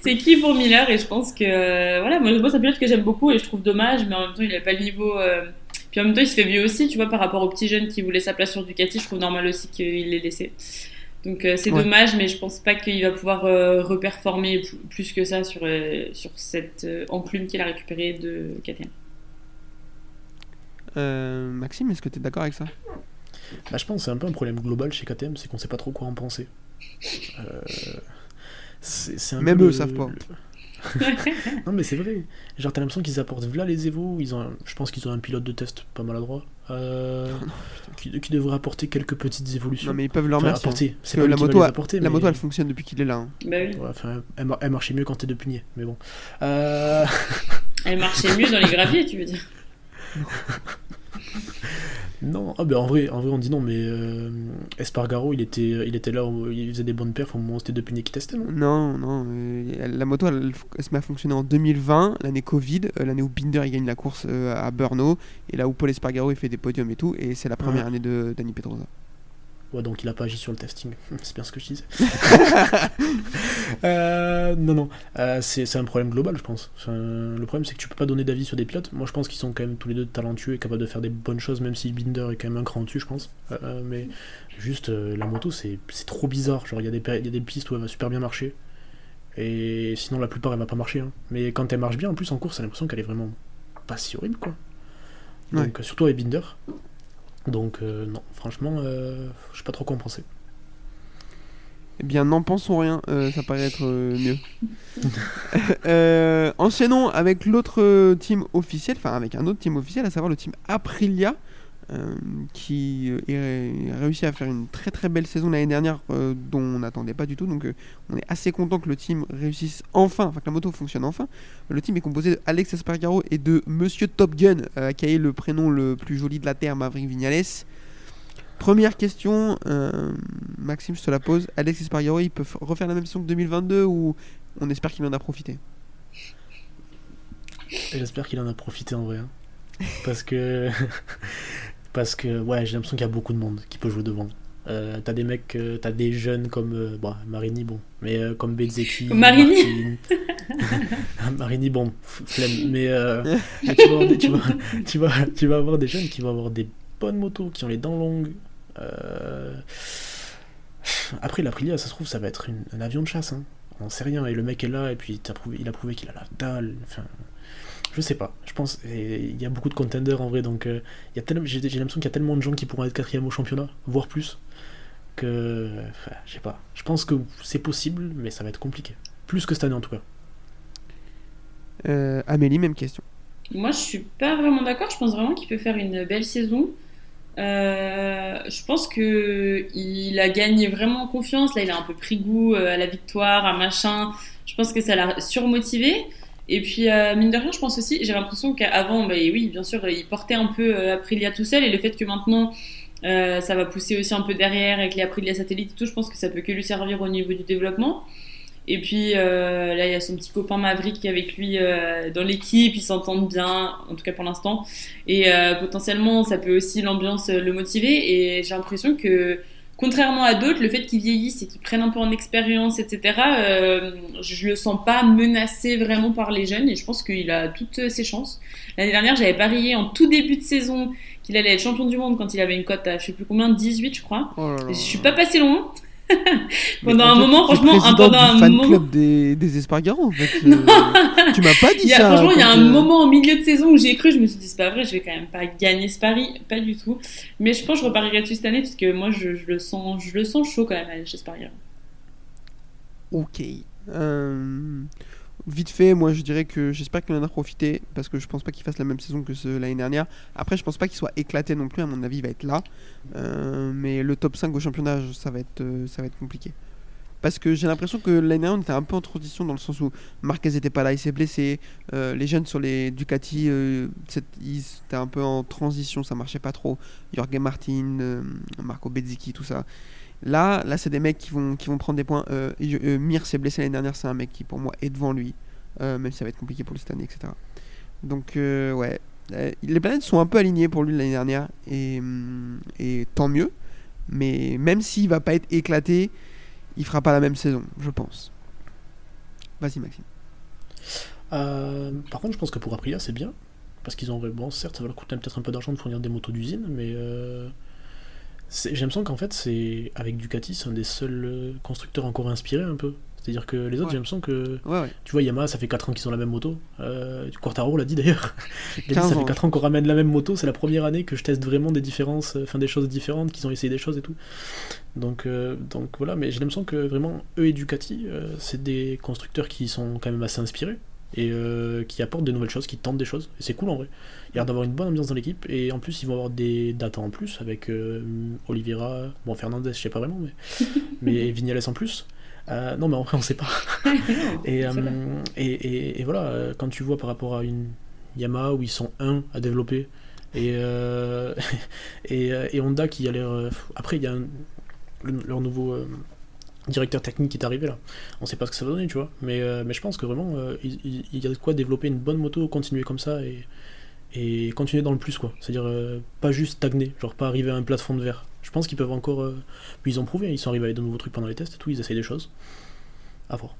Speaker 3: c'est cuit pour Miller? Et je pense que, euh, voilà, moi, moi c'est un pilote que j'aime beaucoup et je trouve dommage, mais en même temps, il a pas le niveau. euh, Puis en même temps, il se fait vieux aussi, tu vois, par rapport aux petits jeunes qui voulaient sa place sur Ducati, je trouve normal aussi qu'il l'ait laissé. Donc euh, c'est
Speaker 2: Ouais.
Speaker 3: dommage, mais je pense pas qu'il va pouvoir euh, reperformer plus que ça sur, sur cette enclume qu'il a récupérée de KTM.
Speaker 2: Maxime, est-ce que tu es d'accord avec ça?
Speaker 4: Bah, je pense que c'est un peu un problème global chez KTM, c'est qu'on sait pas trop quoi en penser. Euh, c'est c'est un
Speaker 2: Même eux
Speaker 4: le-
Speaker 2: savent pas. [laughs]
Speaker 4: non mais c'est vrai. Genre t'as l'impression qu'ils apportent là les Evo. Ils ont, un- je pense qu'ils ont un pilote de test pas maladroit. Euh, [laughs] qui, qui devrait apporter quelques petites évolutions.
Speaker 2: Non, mais ils peuvent leur
Speaker 4: Enfin,
Speaker 2: hein.
Speaker 4: apporter. C'est
Speaker 2: la moto
Speaker 4: les
Speaker 2: a-
Speaker 4: apporter,
Speaker 2: La
Speaker 4: mais-
Speaker 2: moto, elle fonctionne depuis qu'il est là. hein.
Speaker 3: Bah oui.
Speaker 4: Ouais, enfin, elle, elle marchait mieux quand t'es de punier, mais bon. Euh,
Speaker 3: Elle marchait mieux dans les graviers, tu veux dire. [laughs]
Speaker 4: Non, ah ben en vrai, en vrai on dit non, mais euh, Espargaro il était, il était là, où il faisait des bonnes perfs au moment où c'était de punier qui testait, non?
Speaker 2: Non, non. euh, la moto, elle, elle se met à fonctionner en 2020, l'année Covid, euh, l'année où Binder il gagne la course euh, à Brno, et là où Paul Espargaro il fait des podiums et tout, et c'est la première
Speaker 4: Ouais.
Speaker 2: année de Dani Pedrosa.
Speaker 4: Ouais, donc il a pas agi sur le testing. [laughs] c'est bien ce que je disais. [laughs] Euh, non, non. Euh, c'est un problème global, je pense. Le problème, c'est que tu peux pas donner d'avis sur des pilotes. Moi, je pense qu'ils sont quand même tous les deux talentueux et capables de faire des bonnes choses, même si Binder est quand même un cran dessus, je pense. Euh, mais juste, la moto, c'est trop bizarre. Genre, il y, a des péri- il y a des pistes où elle va super bien marcher. Et sinon, la plupart, elle va pas marcher. hein. Mais quand elle marche bien, en plus, en course, t'as l'impression qu'elle est vraiment pas si horrible, quoi.
Speaker 2: Ouais.
Speaker 4: Donc, surtout avec Binder. Donc, euh, non, franchement, euh, je sais pas trop quoi en penser.
Speaker 2: Eh bien, n'en pensons rien, euh, ça paraît être euh, mieux. [laughs] Euh, enchaînons avec l'autre team officiel, enfin avec un autre team officiel, à savoir le team Aprilia, euh, qui euh, est- a réussi à faire une très très belle saison l'année dernière, euh, dont on n'attendait pas du tout. Donc, euh, on est assez content que le team réussisse enfin, enfin que la moto fonctionne enfin. Le team est composé de Alex Espargaro et de Monsieur Top Gun, qui eu le prénom le plus joli de la terre, Maverick Vignales. Première question, Maxime, je te la pose. Alex Espargaro, il peut f- refaire la même saison que 2022 ou on espère qu'il en a profité?
Speaker 4: J'espère qu'il en a profité en vrai. hein. Parce que. [laughs] Parce que, ouais, j'ai l'impression qu'il y a beaucoup de monde qui peut jouer devant. Euh, t'as des mecs, euh, t'as des jeunes comme. euh, bon, Marini, bon. Mais euh, comme Bezzecchi. [laughs]
Speaker 3: Marini.
Speaker 4: Martin. [laughs] Marini, bon, flemme. Mais, euh, [laughs] mais tu, vas avoir des, tu, vas, tu, vas, tu vas avoir des jeunes qui vont avoir des bonnes motos, qui ont les dents longues. Euh, Après, l'Aprilia, ça se trouve, ça va être une- un avion de chasse. Hein. On sait rien. Et le mec est là, et puis prouvé, il a prouvé qu'il a la dalle. Enfin, je sais pas. Je pense il y a beaucoup de contenders en vrai, donc euh, il y a tellement, j'ai, l'impression qu'il y a tellement de gens qui pourront être quatrième au championnat, voire plus, que enfin, je sais pas. Je pense que c'est possible, mais ça va être compliqué. Plus que cette année en tout cas.
Speaker 2: Euh, Amélie, même question.
Speaker 3: Moi, je suis pas vraiment d'accord. Je pense vraiment qu'il peut faire une belle saison. Euh, je pense que il a gagné vraiment en confiance. Là, il a un peu pris goût euh, à la victoire, à machin. Je pense que ça l'a surmotivé. Et puis, euh, mine de rien, je pense aussi, j'ai l'impression qu'avant, bah, oui, bien sûr, il portait un peu euh, Aprilia tout seul. Et le fait que maintenant, euh, ça va pousser aussi un peu derrière avec les Aprilia satellites et tout, je pense que ça peut que lui servir au niveau du développement. Et puis euh, là, il y a son petit copain Maverick qui est avec lui dans l'équipe, ils s'entendent bien, en tout cas pour l'instant. Et potentiellement, ça peut aussi l'ambiance le motiver. Et j'ai l'impression que, contrairement à d'autres, le fait qu'ils vieillissent et qu'ils prennent un peu en expérience, etc., euh, je le sens pas menacé vraiment par les jeunes. Et je pense qu'il a toutes ses chances. L'année dernière, j'avais parié en tout début de saison qu'il allait être champion du monde quand il avait une cote à je sais plus combien, 18, je crois.
Speaker 2: Oh là là.
Speaker 3: Et je suis pas passé loin. [laughs] Pendant
Speaker 2: en
Speaker 3: un moment, franchement, un-
Speaker 2: présidente
Speaker 3: pendant un
Speaker 2: fan
Speaker 3: moment-
Speaker 2: club des, des Espargaro, en fait. [laughs] euh, tu m'as pas dit
Speaker 3: Il y a-
Speaker 2: ça.
Speaker 3: franchement, il y a un
Speaker 2: euh,
Speaker 3: moment au milieu de saison où j'ai cru, je me suis dit, c'est pas vrai, je vais quand même pas gagner ce pari, pas du tout. Mais je pense que je reparierai dessus cette année parce que moi, je, je le, sens, je le sens chaud quand même, chez Sparrier.
Speaker 2: Ok. Euh, vite fait, moi je dirais que j'espère qu'il en a profité parce que je pense pas qu'il fasse la même saison que l'année dernière. Après, je pense pas qu'il soit éclaté non plus. À mon avis, il va être là. Euh, mais le top 5 au championnat, ça va être, euh, ça va être compliqué. Parce que j'ai l'impression que l'année dernière, on était un peu en transition dans le sens où Marquez était pas là, il s'est blessé. Euh, les jeunes sur les Ducati, euh, étaient un peu en transition, ça marchait pas trop. Jorge Martin, Marco Bezzecchi, tout ça. Là, là c'est des mecs qui vont, qui vont prendre des points. Euh, euh, Mir s'est blessé l'année dernière, c'est un mec qui pour moi est devant lui, euh, même si ça va être compliqué pour lui cette année, etc. Donc, euh, ouais, les planètes sont un peu alignées pour lui l'année dernière, et, hum, et tant mieux. Mais même s'il va pas être éclaté, il fera pas la même saison, je pense. Vas-y, Maxime.
Speaker 4: Par contre, je pense que pour Aprilia, c'est bien. Parce qu'ils ont. Bon, certes, ça va leur coûter peut-être un peu d'argent de fournir des motos d'usine, mais. J'ai l'impression qu'en fait, c'est avec Ducati, c'est un des seuls euh, constructeurs encore inspirés un peu. C'est-à-dire que les autres,
Speaker 2: Ouais.
Speaker 4: j'ai l'impression que.
Speaker 2: Ouais, ouais.
Speaker 4: Tu vois, Yamaha, ça fait 4 ans qu'ils ont la même moto. Euh, Quartaro l'a dit d'ailleurs. [laughs] Il a dit
Speaker 2: 15
Speaker 4: ça fait 4 ans qu'on ramène la même moto. C'est la première année que je teste vraiment des différences, euh, enfin des choses différentes, qu'ils ont essayé des choses et tout. Donc, euh, donc voilà, mais j'ai l'impression que vraiment, eux et Ducati, euh, c'est des constructeurs qui sont quand même assez inspirés et euh, qui apportent des nouvelles choses, qui tentent des choses. Et c'est cool en vrai. Il y a l'air d'avoir une bonne ambiance dans l'équipe et en plus, ils vont avoir des datas en plus avec euh, Oliveira, bon, Fernandez, je sais pas vraiment, mais, [laughs] mais Vignales en plus. Euh, non, mais en vrai, on sait pas. [laughs] Et, euh, et, et- et voilà, quand tu vois par rapport à une Yamaha où ils sont un à développer et, [laughs] et, Honda qui a l'air. Après, il y a un- le- leur nouveau directeur technique qui est arrivé là. On sait pas ce que ça va donner, tu vois. Mais, euh, mais je pense que vraiment, euh, il, y a de quoi développer une bonne moto, continuer comme ça et, et continuer dans le plus, quoi. C'est-à-dire euh, pas juste stagner, genre pas arriver à un plafond de verre. Je pense qu'ils peuvent encore. Puis ils ont prouvé, ils sont arrivés avec de nouveaux trucs pendant les tests et tout, ils essayent des choses. À voir.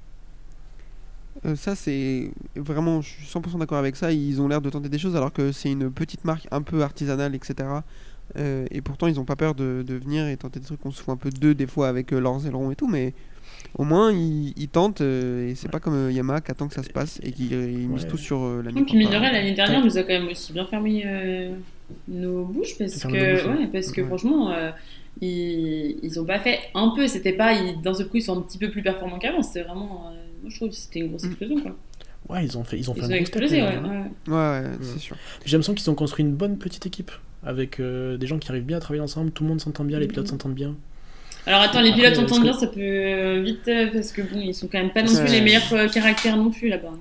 Speaker 2: Ça, c'est vraiment, je suis 100% d'accord avec ça. Ils ont l'air de tenter des choses alors que c'est une petite marque un peu artisanale, etc. Euh, et pourtant, ils n'ont pas peur de, de venir et tenter des trucs. On se fout un peu d'eux des fois avec euh, leurs ailerons et tout, mais au moins ils, ils tentent. euh, et c'est pas comme euh, Yamaha qui attend que ça se passe et qui euh, misent
Speaker 4: Ouais.
Speaker 2: tout sur euh, la
Speaker 3: Et puis mine de rien, l'année dernière, on nous a quand même aussi bien fermé euh, nos bouches parce que,
Speaker 4: nos bouches, ouais.
Speaker 3: ouais, parce que
Speaker 2: Ouais.
Speaker 3: franchement, euh, ils, ils ont pas fait un peu. C'était pas, d'un seul coup, ils sont un petit peu plus performants qu'avant. C'était vraiment, euh, moi je trouve que c'était une grosse
Speaker 2: Mm.
Speaker 3: explosion quoi.
Speaker 4: Ouais, ils ont fait, ils ont fait
Speaker 3: Ils
Speaker 4: un
Speaker 3: ont
Speaker 4: step,
Speaker 3: explosé, ouais.
Speaker 4: dernière.
Speaker 3: ouais.
Speaker 2: Ouais, ouais,
Speaker 4: Ouais.
Speaker 2: c'est sûr.
Speaker 4: J'ai l'impression qu'ils ont construit une bonne petite équipe avec euh, des gens qui arrivent bien à travailler ensemble, tout le monde s'entend bien, les pilotes s'entendent bien.
Speaker 3: Alors attends, les pilotes s'entendent
Speaker 4: que-
Speaker 3: bien, ça peut euh, vite euh, parce que bon, ils sont quand même pas non plus les meilleurs caractères non plus là-bas.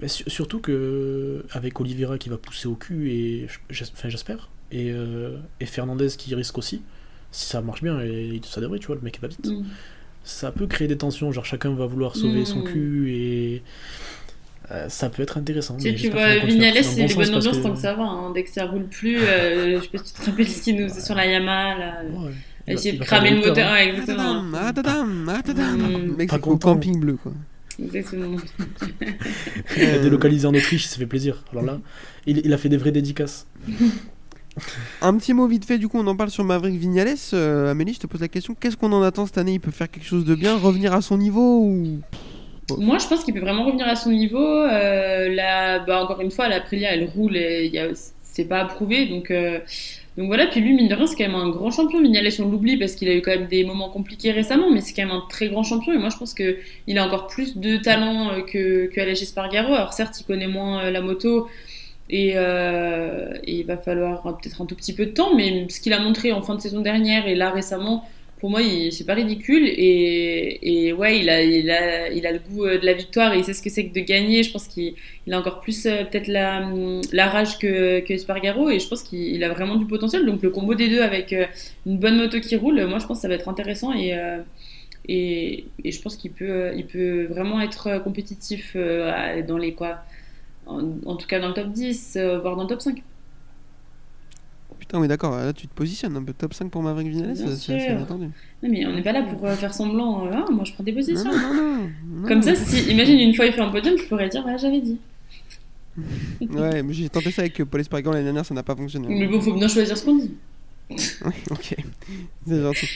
Speaker 4: Mais su- surtout que avec Oliveira qui va pousser au cul et enfin j'espère et, euh, et Fernandez qui risque aussi si ça marche bien et ça devrait tu vois le mec est pas vite
Speaker 3: Mm.
Speaker 4: ça peut créer des tensions genre chacun va vouloir sauver son
Speaker 3: Mm.
Speaker 4: cul et euh, ça peut être intéressant
Speaker 3: Tu sais,
Speaker 4: mais
Speaker 3: tu vois, Vignales, c'est
Speaker 4: bon
Speaker 3: bonnes ambiances tant que ça va. hein. Dès que ça roule plus, euh, je sais pas si tu te rappelles ce qu'il nous faisait sur la Yamaha là.
Speaker 4: Ouais, il
Speaker 3: Essayer de cramer
Speaker 4: des
Speaker 3: le moteur,
Speaker 4: hein.
Speaker 3: ouais,
Speaker 2: Ah,
Speaker 3: exactement.
Speaker 2: tadam, ah, tadam, ah, tadam.
Speaker 3: Mm.
Speaker 2: Le mec, au camping bleu, quoi.
Speaker 3: Exactement.
Speaker 4: Il a délocalisé en Autriche ça fait plaisir alors là il, il a fait des vraies dédicaces [laughs]
Speaker 2: Un petit mot vite fait, du coup, on en parle sur Maverick Vignales. Euh, Amélie, je te pose la question qu'est-ce qu'on en attend cette année? Il peut faire quelque chose de bien Revenir à son niveau ou...
Speaker 3: Moi, je pense qu'il peut vraiment revenir à son niveau. Euh, là, bah, encore une fois, la Aprilia, elle roule et c'est pas approuvé. Donc, euh, donc voilà. Puis lui, mine de rien, c'est quand même un grand champion. Vignales, on l'oublie parce qu'il a eu quand même des moments compliqués récemment, mais c'est quand même un très grand champion. Et moi, je pense qu'il a encore plus de talent euh, que, que. Alors, certes, il connaît moins euh, la moto. Et, euh, et il va falloir peut-être un tout petit peu de temps, mais ce qu'il a montré en fin de saison dernière et là récemment, pour moi, c'est pas ridicule. Et, ouais, il a, il, a, il a le goût euh, de la victoire et il sait ce que c'est que de gagner. Je pense qu'il il a encore plus euh, peut-être la, la rage que, que Espargaro et je pense qu'il il a vraiment du potentiel. Donc le combo des deux avec euh, une bonne moto qui roule, moi je pense que ça va être intéressant et, et, je pense qu'il peut, il peut vraiment être compétitif dans les quoi. En, en tout cas dans le top 10, euh, voire dans le top 5.
Speaker 2: Putain, oui, d'accord, là tu te positionnes un peu top 5 pour Maverick Vignales,
Speaker 3: Bien
Speaker 2: c'est inattendu.
Speaker 3: Non, mais on n'est pas là pour euh, faire semblant. euh, Ah, moi je prends des positions.
Speaker 2: non, non, non.
Speaker 3: Comme ça, si, imagine une fois il fait un podium, je pourrais dire, ouais, j'avais dit.
Speaker 2: Ouais, mais j'ai tenté ça avec euh, Paul Espargaro l'année dernière, ça n'a pas fonctionné.
Speaker 3: Mais bon, faut bien choisir ce qu'on dit. [laughs]
Speaker 2: Ok, c'est gentil.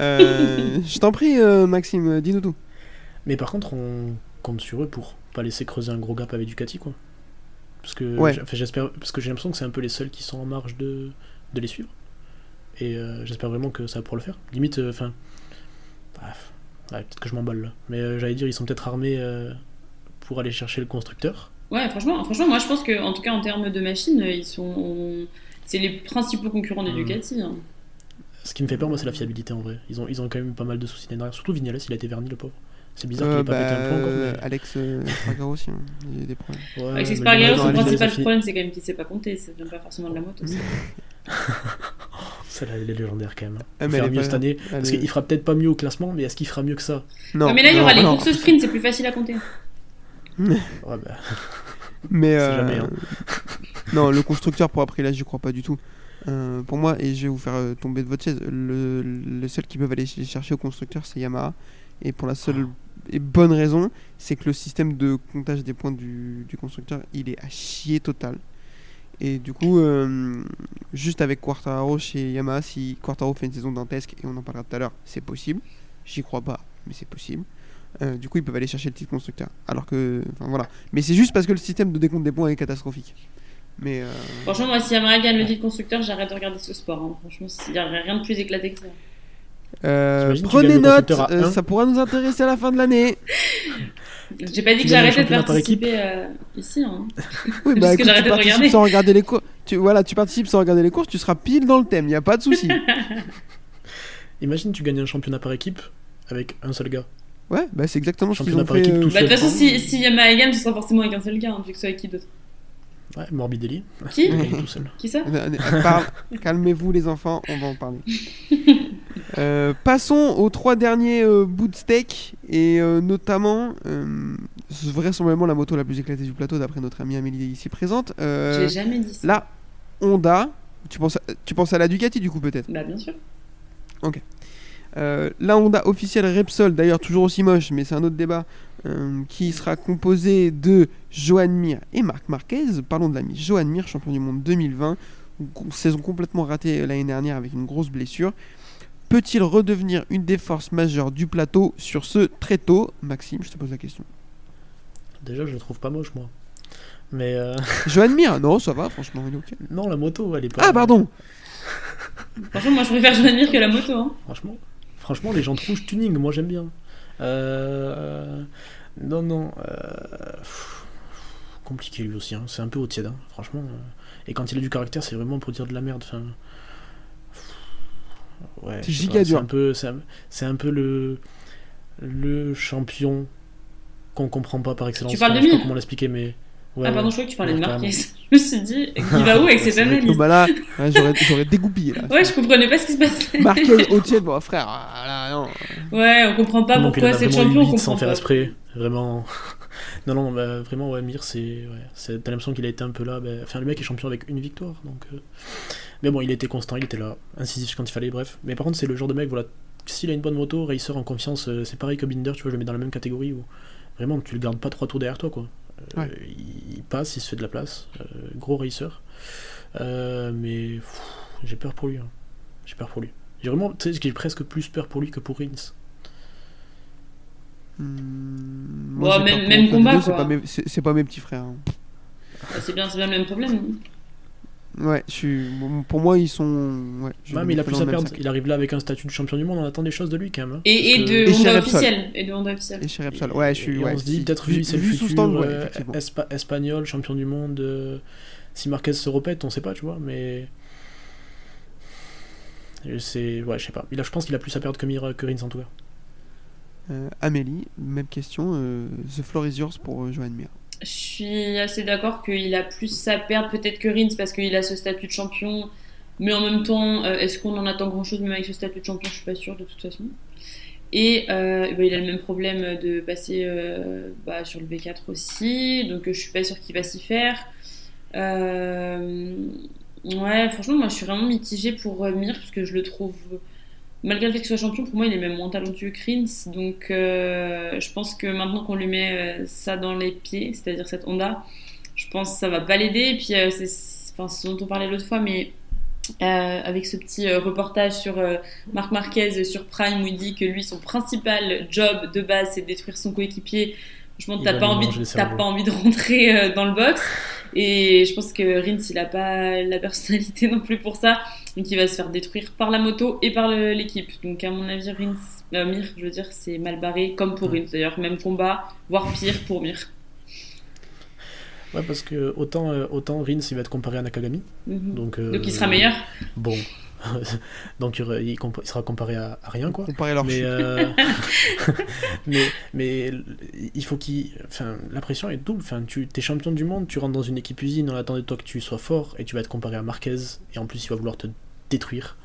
Speaker 2: Euh, je t'en prie, euh, Maxime, dis-nous tout.
Speaker 4: mais par contre on compte sur eux pour pas laisser creuser un gros gap avec Ducati quoi parce que
Speaker 2: Ouais.
Speaker 4: j'espère parce que j'ai l'impression que c'est un peu les seuls qui sont en marge de, de les suivre et euh, j'espère vraiment que ça va pouvoir le faire limite euh, enfin bref ouais, peut-être que je m'emballe là mais euh, j'allais dire ils sont peut-être armés euh, pour aller chercher le constructeur
Speaker 3: Ouais, franchement, franchement, moi je pense que en tout cas en termes de machines, ils sont. C'est les principaux concurrents de
Speaker 4: Mhm.
Speaker 3: Ducati. hein.
Speaker 4: ce qui me fait peur moi c'est la fiabilité en vrai ils ont, ils ont quand même eu pas mal de soucis l'année dernière surtout Vignales il a été verni le pauvre c'est bizarre qu'il ait pas pété un plomb encore
Speaker 2: euh,
Speaker 4: mais...
Speaker 2: Alex euh, Espargaro aussi, hein. il y a des problèmes.
Speaker 4: Ouais,
Speaker 3: Espargaro,
Speaker 4: Vignales,
Speaker 3: son principal problème, c'est quand même qu'il sait pas compter. Ça vient pas forcément de la moto. [laughs] ça.
Speaker 4: Celle-là, elle est légendaire quand même. hein.
Speaker 2: Ah, mais est
Speaker 4: mieux
Speaker 2: pas-
Speaker 4: cette année.
Speaker 2: elle
Speaker 4: Parce
Speaker 2: est-
Speaker 4: qu'il fera peut-être pas mieux au classement, mais est-ce qu'il fera mieux que ça?
Speaker 2: Non,
Speaker 3: Ouais, mais là, il y
Speaker 2: non,
Speaker 3: aura les
Speaker 2: non.
Speaker 3: courses sprint, c'est plus facile à compter. [laughs]
Speaker 4: Ouais, bah,
Speaker 2: Mais
Speaker 4: C'est
Speaker 2: euh,
Speaker 4: jamais, hein. [laughs]
Speaker 2: non, le constructeur pour après là, j'y crois pas du tout. Euh, pour moi, et je vais vous faire euh, tomber de votre chaise, le, le seul qui peuvent aller ch- chercher au constructeur, c'est Yamaha. Et pour la seule et bonne raison, c'est que le système de comptage des points du, du constructeur, il est à chier total. Et du coup, euh, juste avec Quartaro chez Yamaha, si Quartaro fait une saison dantesque, et on en parlera tout à l'heure, c'est possible. J'y crois pas, mais c'est possible. Euh, du coup, ils peuvent aller chercher le titre constructeur. Alors que, enfin voilà. Mais c'est juste parce que le système de décompte des points est catastrophique. Mais euh,
Speaker 3: Franchement, moi, si Yamaha gagne le titre constructeur, j'arrête de regarder ce sport. hein. Franchement, il n'y a rien de plus éclaté que ça.
Speaker 2: Euh, prenez note, euh, ça pourra nous intéresser à la fin de l'année. [laughs]
Speaker 3: J'ai pas dit que j'arrêtais de participer euh, ici. hein. [laughs]
Speaker 2: Oui,
Speaker 3: Parce
Speaker 2: bah
Speaker 3: que
Speaker 2: écoute, tu
Speaker 3: de
Speaker 2: participes
Speaker 3: regarder.
Speaker 2: sans regarder les courses. Tu, voilà, tu participes sans regarder les courses, tu seras pile dans le thème, il y a pas de souci. [laughs]
Speaker 4: Imagine, tu gagnes un championnat par équipe avec un seul gars.
Speaker 2: ouais, bah c'est exactement ce qu'ils
Speaker 4: Championnat
Speaker 2: ont
Speaker 4: par
Speaker 2: fait.
Speaker 4: équipe,
Speaker 2: euh,
Speaker 4: tout
Speaker 3: Bah, de toute façon, si, si Yamaha gagne, ce sera forcément avec un seul gars, hein, vu que ce soit avec qui d'autre.
Speaker 4: Ouais, Morbidelli.
Speaker 3: Qui. Qui ça?
Speaker 2: Calmez-vous les enfants, on va en parler. Euh, passons aux trois derniers euh, bouts de steak et euh, notamment euh, vraisemblablement la moto la plus éclatée du plateau d'après notre amie Amélie ici présente.
Speaker 3: J'ai jamais dit ça.
Speaker 2: la Honda, tu penses, à, tu penses à la Ducati du coup peut-être?
Speaker 3: Bah, bien sûr.
Speaker 2: Euh, La Honda officielle Repsol, d'ailleurs toujours aussi moche, mais c'est un autre débat, qui sera composée de Johan Mir et Marc Marquez. Parlons de l'ami Johan Mir, champion du monde 2020, Gro- saison complètement ratée l'année dernière avec une grosse blessure. Peut-il redevenir une des forces majeures du plateau sur ce très tôt? Maxime, je te pose la question.
Speaker 4: Déjà, je le trouve pas moche, moi. Mais euh,
Speaker 2: Johan Mir, [laughs] non, ça va, franchement, il est ok.
Speaker 4: non, la moto, elle est pas.
Speaker 2: Ah, pardon [laughs]
Speaker 3: Franchement, moi, je préfère Joan Mir que la moto. Hein.
Speaker 4: Franchement, franchement, les jantes rouges tuning, moi j'aime bien. Euh, Non, non. euh, pff, Compliqué lui aussi, hein. c'est un peu au tiède, hein, franchement. euh. Et quand il a du caractère, c'est vraiment pour dire de la merde. Enfin... Ouais,
Speaker 2: C'est giga
Speaker 4: pas,
Speaker 2: dur.
Speaker 4: C'est un peu, c'est un, c'est un peu le, le champion qu'on comprend pas par excellence.
Speaker 3: Tu parles de
Speaker 4: je sais pas comment l'expliquer, mais. Ouais,
Speaker 3: ah, pardon, je croyais que tu parlais
Speaker 4: Ouais,
Speaker 3: de. Marquez. [laughs] je me suis dit, il va où avec cette
Speaker 2: C'est vrai que,
Speaker 3: analyse
Speaker 2: bah là, ouais, j'aurais, j'aurais dégoupillé là.
Speaker 3: Ouais, je comprenais pas ce qui se passait. [laughs]
Speaker 2: Marquez au tiède, bon frère, ah, là, non.
Speaker 3: Ouais, on comprend pas
Speaker 4: Non,
Speaker 3: pourquoi
Speaker 4: a
Speaker 3: c'est le champion, on
Speaker 4: huit sans
Speaker 3: comprend
Speaker 4: faire exprès. Vraiment. [laughs] non, non, bah, vraiment, ouais, Mir, c'est. Ouais, c'est- T'as l'impression qu'il a été un peu là. bah, Enfin, le mec est champion avec une victoire. Donc, euh, Mais bon, il était constant, il était là. Incisif quand il fallait, bref. Mais par contre, c'est le genre de mec, voilà. S'il a une bonne moto, racer en confiance, euh, c'est pareil que Binder, tu vois, je le mets dans la même catégorie où vraiment tu le gardes pas trois tours derrière toi, quoi. Euh,
Speaker 2: Ouais.
Speaker 4: il, passe, il se fait de la place. Euh, gros racer. Euh, mais j'ai peur pour lui. hein. J'ai peur pour lui. J'ai vraiment, tu sais, j'ai presque plus peur pour lui que pour Rins.
Speaker 3: Bon,
Speaker 2: j'ai
Speaker 3: même- combat,
Speaker 2: c'est pas mes- pas petits frères. hein.
Speaker 3: Bah, C'est bien, c'est bien le même problème.
Speaker 2: Ouais, je suis. Pour moi, ils sont. Ouais,
Speaker 4: mais il a plus à perdre. Il arrive là avec un statut de champion du monde, on attend des choses de lui quand même. hein.
Speaker 3: Et, et
Speaker 4: que-
Speaker 3: de
Speaker 2: Et
Speaker 3: officiel. Et de Honda officiel.
Speaker 2: Et chez Repsol, ouais, je suis.
Speaker 4: Et
Speaker 2: ouais,
Speaker 4: on se dit
Speaker 2: si-
Speaker 4: peut-être
Speaker 2: vu-
Speaker 4: lui c'est le futur
Speaker 2: stand, ouais,
Speaker 4: euh, espa- espagnol, champion du monde. euh, si Marquez se répète, on sait pas, tu vois, mais. C'est. Ouais, je sais pas. Il a, je pense qu'il a plus à perdre que, Mir, que Rins en tout cas.
Speaker 2: Euh, Amélie, même question. euh, The floor is yours pour euh, Johan Mir.
Speaker 3: Je suis assez d'accord qu'il a plus à perdre peut-être que Rins parce qu'il a ce statut de champion. Mais en même temps, euh, est-ce qu'on en attend grand-chose même avec ce statut de champion? Je suis pas sûre de toute façon. Et euh, bah, il a le même problème de passer euh, bah, sur le V4 aussi. Donc je suis pas sûre qu'il va s'y faire. Ouais, franchement, moi je suis vraiment mitigée pour Mir parce que je le trouve... Malgré le fait qu'il soit champion, pour moi, il est même moins talentueux que. Donc, euh, je pense que maintenant qu'on lui met euh, ça dans les pieds, c'est-à-dire cette Honda, je pense que ça va pas l'aider. Et puis, euh, c'est enfin, ce dont on parlait l'autre fois, mais euh, avec ce petit euh, reportage sur euh, Marc Marquez sur Prime où il dit que lui, son principal job de base, c'est de détruire son coéquipier. Franchement, t'as pas, envie,
Speaker 4: cerveau.
Speaker 3: pas envie de rentrer dans le box. Et je pense que Rins, il a pas la personnalité non plus pour ça. Donc il va se faire détruire par la moto et par l'équipe. Donc à mon avis, Rins, euh, Mir, je veux dire, c'est mal barré, comme pour Rins d'ailleurs. Même combat, voire pire pour Mir.
Speaker 4: Ouais, parce que autant, euh, autant Rins il va être comparé à Nakagami.
Speaker 3: Mhm.
Speaker 4: Donc, euh,
Speaker 3: Donc il sera meilleur.
Speaker 4: Bon. [laughs] donc il, compa- sera comparé à, à rien, quoi.
Speaker 2: Comparer leur
Speaker 4: mais,
Speaker 2: chute.
Speaker 4: euh, [laughs] mais mais il faut qu'il enfin la pression est double enfin tu es champion du monde tu rentres dans une équipe usine on attend de toi que tu sois fort et tu vas être comparé à Marquez et en plus il va vouloir te détruire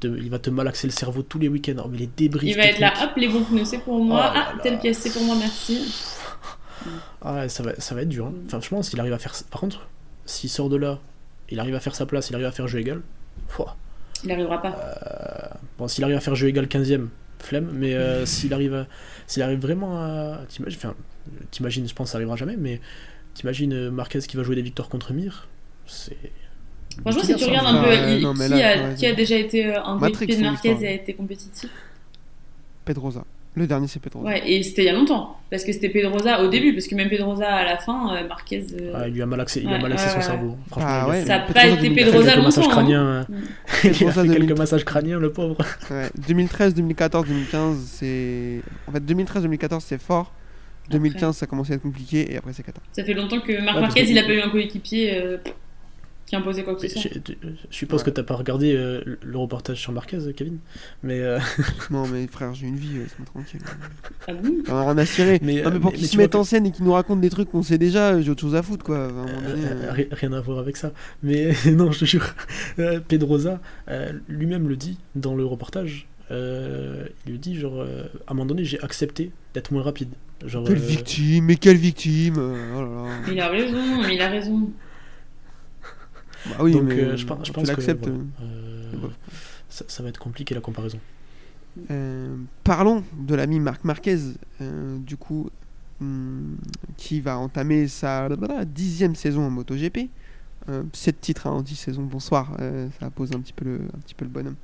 Speaker 4: Te- il va te malaxer le cerveau tous les week-ends oh, mais les débris
Speaker 3: Il va être là, hop, les bons pneus, c'est pour moi.
Speaker 4: Oh là
Speaker 3: ah,
Speaker 4: là.
Speaker 3: telle pièce, c'est pour moi, merci.
Speaker 4: ah ouais, ça va ça va être dur hein. enfin franchement s'il arrive à faire par contre s'il sort de là il arrive à faire sa place il arrive à faire jeu égal Pouah.
Speaker 3: Il n'arrivera pas.
Speaker 4: Euh, bon, s'il arrive à faire jeu égal 15ème, flemme, mais euh, [laughs] s'il arrive, s'il arrive vraiment à. T'imagines, enfin, t'imagines, je pense que ça arrivera jamais, mais t'imagines euh, Marquez qui va jouer des victoires contre Mir, c'est.
Speaker 3: Franchement, si tu regardes un peu il-
Speaker 2: non,
Speaker 3: qui,
Speaker 2: là,
Speaker 3: a,
Speaker 2: ouais,
Speaker 3: qui a
Speaker 2: ouais.
Speaker 3: déjà été euh, un de
Speaker 2: son
Speaker 3: Marquez et a été compétitif?
Speaker 2: Pedrosa. Le dernier, c'est Pedrosa.
Speaker 3: Ouais, et c'était il y a longtemps. Parce que c'était Pedrosa au début, parce que même Pedrosa à la fin, euh, Marquez. euh,
Speaker 4: Ah, il lui a malaxé, il a
Speaker 3: Ouais,
Speaker 4: malaxé
Speaker 3: ouais,
Speaker 4: son
Speaker 3: ouais.
Speaker 4: cerveau. Franchement,
Speaker 2: Ah
Speaker 4: il a
Speaker 2: ouais,
Speaker 3: Ça a
Speaker 2: Pedrosa
Speaker 3: pas été
Speaker 2: 2013.
Speaker 4: il a fait
Speaker 3: Pedrosa
Speaker 4: quelques massages
Speaker 3: longtemps. hein.
Speaker 4: crâniens. hein.
Speaker 3: Mm. [laughs]
Speaker 4: il a fait quelques
Speaker 2: 2013.
Speaker 4: massages crâniens, le pauvre.
Speaker 2: Ouais, 2013, 2014, 2015, c'est. En fait, 2013, 2014, c'est fort. 2015, ça commençait à être compliqué et après, c'est cata.
Speaker 3: Ça fait longtemps que Marc
Speaker 4: Ouais, parce
Speaker 3: Marquez,
Speaker 4: que-
Speaker 3: il a pas eu un coéquipier euh, qui imposait quoi que ce soit.
Speaker 4: Je, je suppose
Speaker 2: Ouais.
Speaker 4: que t'as pas regardé euh, le reportage sur Marquez, Kevin. Mais, euh, [laughs]
Speaker 2: Non, mais frère, j'ai une vie, euh, laisse-moi tranquille.
Speaker 3: Ah
Speaker 2: ai rien à cirer.
Speaker 4: Mais,
Speaker 2: non, mais
Speaker 4: euh,
Speaker 2: pour qu'ils se mettent
Speaker 4: que-
Speaker 2: en scène et qu'ils nous racontent des trucs qu'on sait déjà, euh, j'ai autre chose à foutre, quoi. À un moment donné,
Speaker 4: Euh,
Speaker 2: euh,
Speaker 4: ri- rien à voir avec ça. Mais [laughs] non, je te jure, euh, Pedrosa euh, lui-même le dit dans le reportage. euh, il lui dit genre euh, à un moment donné j'ai accepté d'être moins rapide. Genre,
Speaker 2: Quelle
Speaker 4: euh,
Speaker 2: victime, mais quelle victime euh, oh là là.
Speaker 3: Il a raison, mais il a raison.
Speaker 2: Bah oui,
Speaker 4: donc
Speaker 2: mais
Speaker 4: euh, je, pense- je pense que voilà,
Speaker 2: euh,
Speaker 4: euh, ça, ça va être compliqué la comparaison.
Speaker 2: Euh, parlons de l'ami Marc Marquez, euh, du coup, hum, qui va entamer sa dixième saison en MotoGP. Euh, sept titres hein, en dix saisons, bonsoir, euh, ça pose un petit peu le, un petit peu le bonhomme.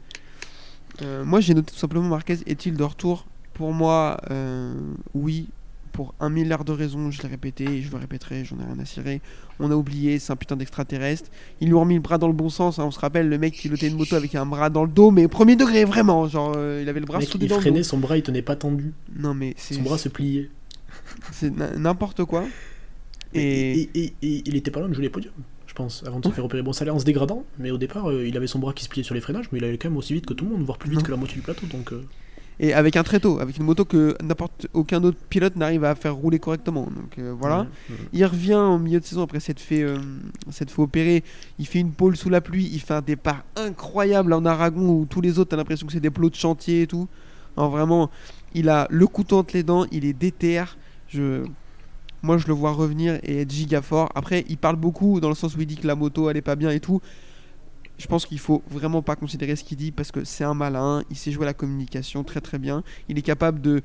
Speaker 2: Euh, moi j'ai noté tout simplement Marquez est-il de retour? Pour moi, euh, oui, pour un milliard de raisons, je l'ai répété et je le répéterai, j'en ai rien à cirer. On a oublié, c'est un putain d'extraterrestre. Ils lui ont remis le bras dans le bon sens, hein, on se rappelle, le mec qui pilotait une moto avec un bras dans le dos, mais premier degré, vraiment, genre euh, il avait le bras
Speaker 4: Mec,
Speaker 2: soudé
Speaker 4: il
Speaker 2: le
Speaker 4: freinait, son bras il tenait pas tendu,
Speaker 2: Non mais
Speaker 4: son bras se pliait.
Speaker 2: c'est n'importe quoi.
Speaker 4: Et,
Speaker 2: Et,
Speaker 4: et- il était pas loin de jouer les podiums, je pense, avant de se faire opérer. Bon, ça allait en se dégradant, mais au départ, euh, il avait son bras qui se pliait sur les freinages, mais il allait quand même aussi vite que tout le monde, voire plus vite
Speaker 2: Non.
Speaker 4: que la moitié du plateau. Donc, euh,
Speaker 2: et avec un tréteau, avec une moto que n'importe aucun autre pilote n'arrive à faire rouler correctement. Donc euh, voilà. Il revient en milieu de saison après s'être fait, euh, s'être fait opérer. Il fait une pole sous la pluie. Il fait un départ incroyable en Aragon où tous les autres, t'as l'impression que c'est des plots de chantier et tout. Non, vraiment, il a le couteau entre les dents. Il est déter. Je... Moi, je le vois revenir et être giga fort. Après, il parle beaucoup dans le sens où il dit que la moto, elle est pas bien et tout. Je pense qu'il faut vraiment pas considérer ce qu'il dit parce que c'est un malin. Il sait jouer à la communication très très bien. Il est capable de,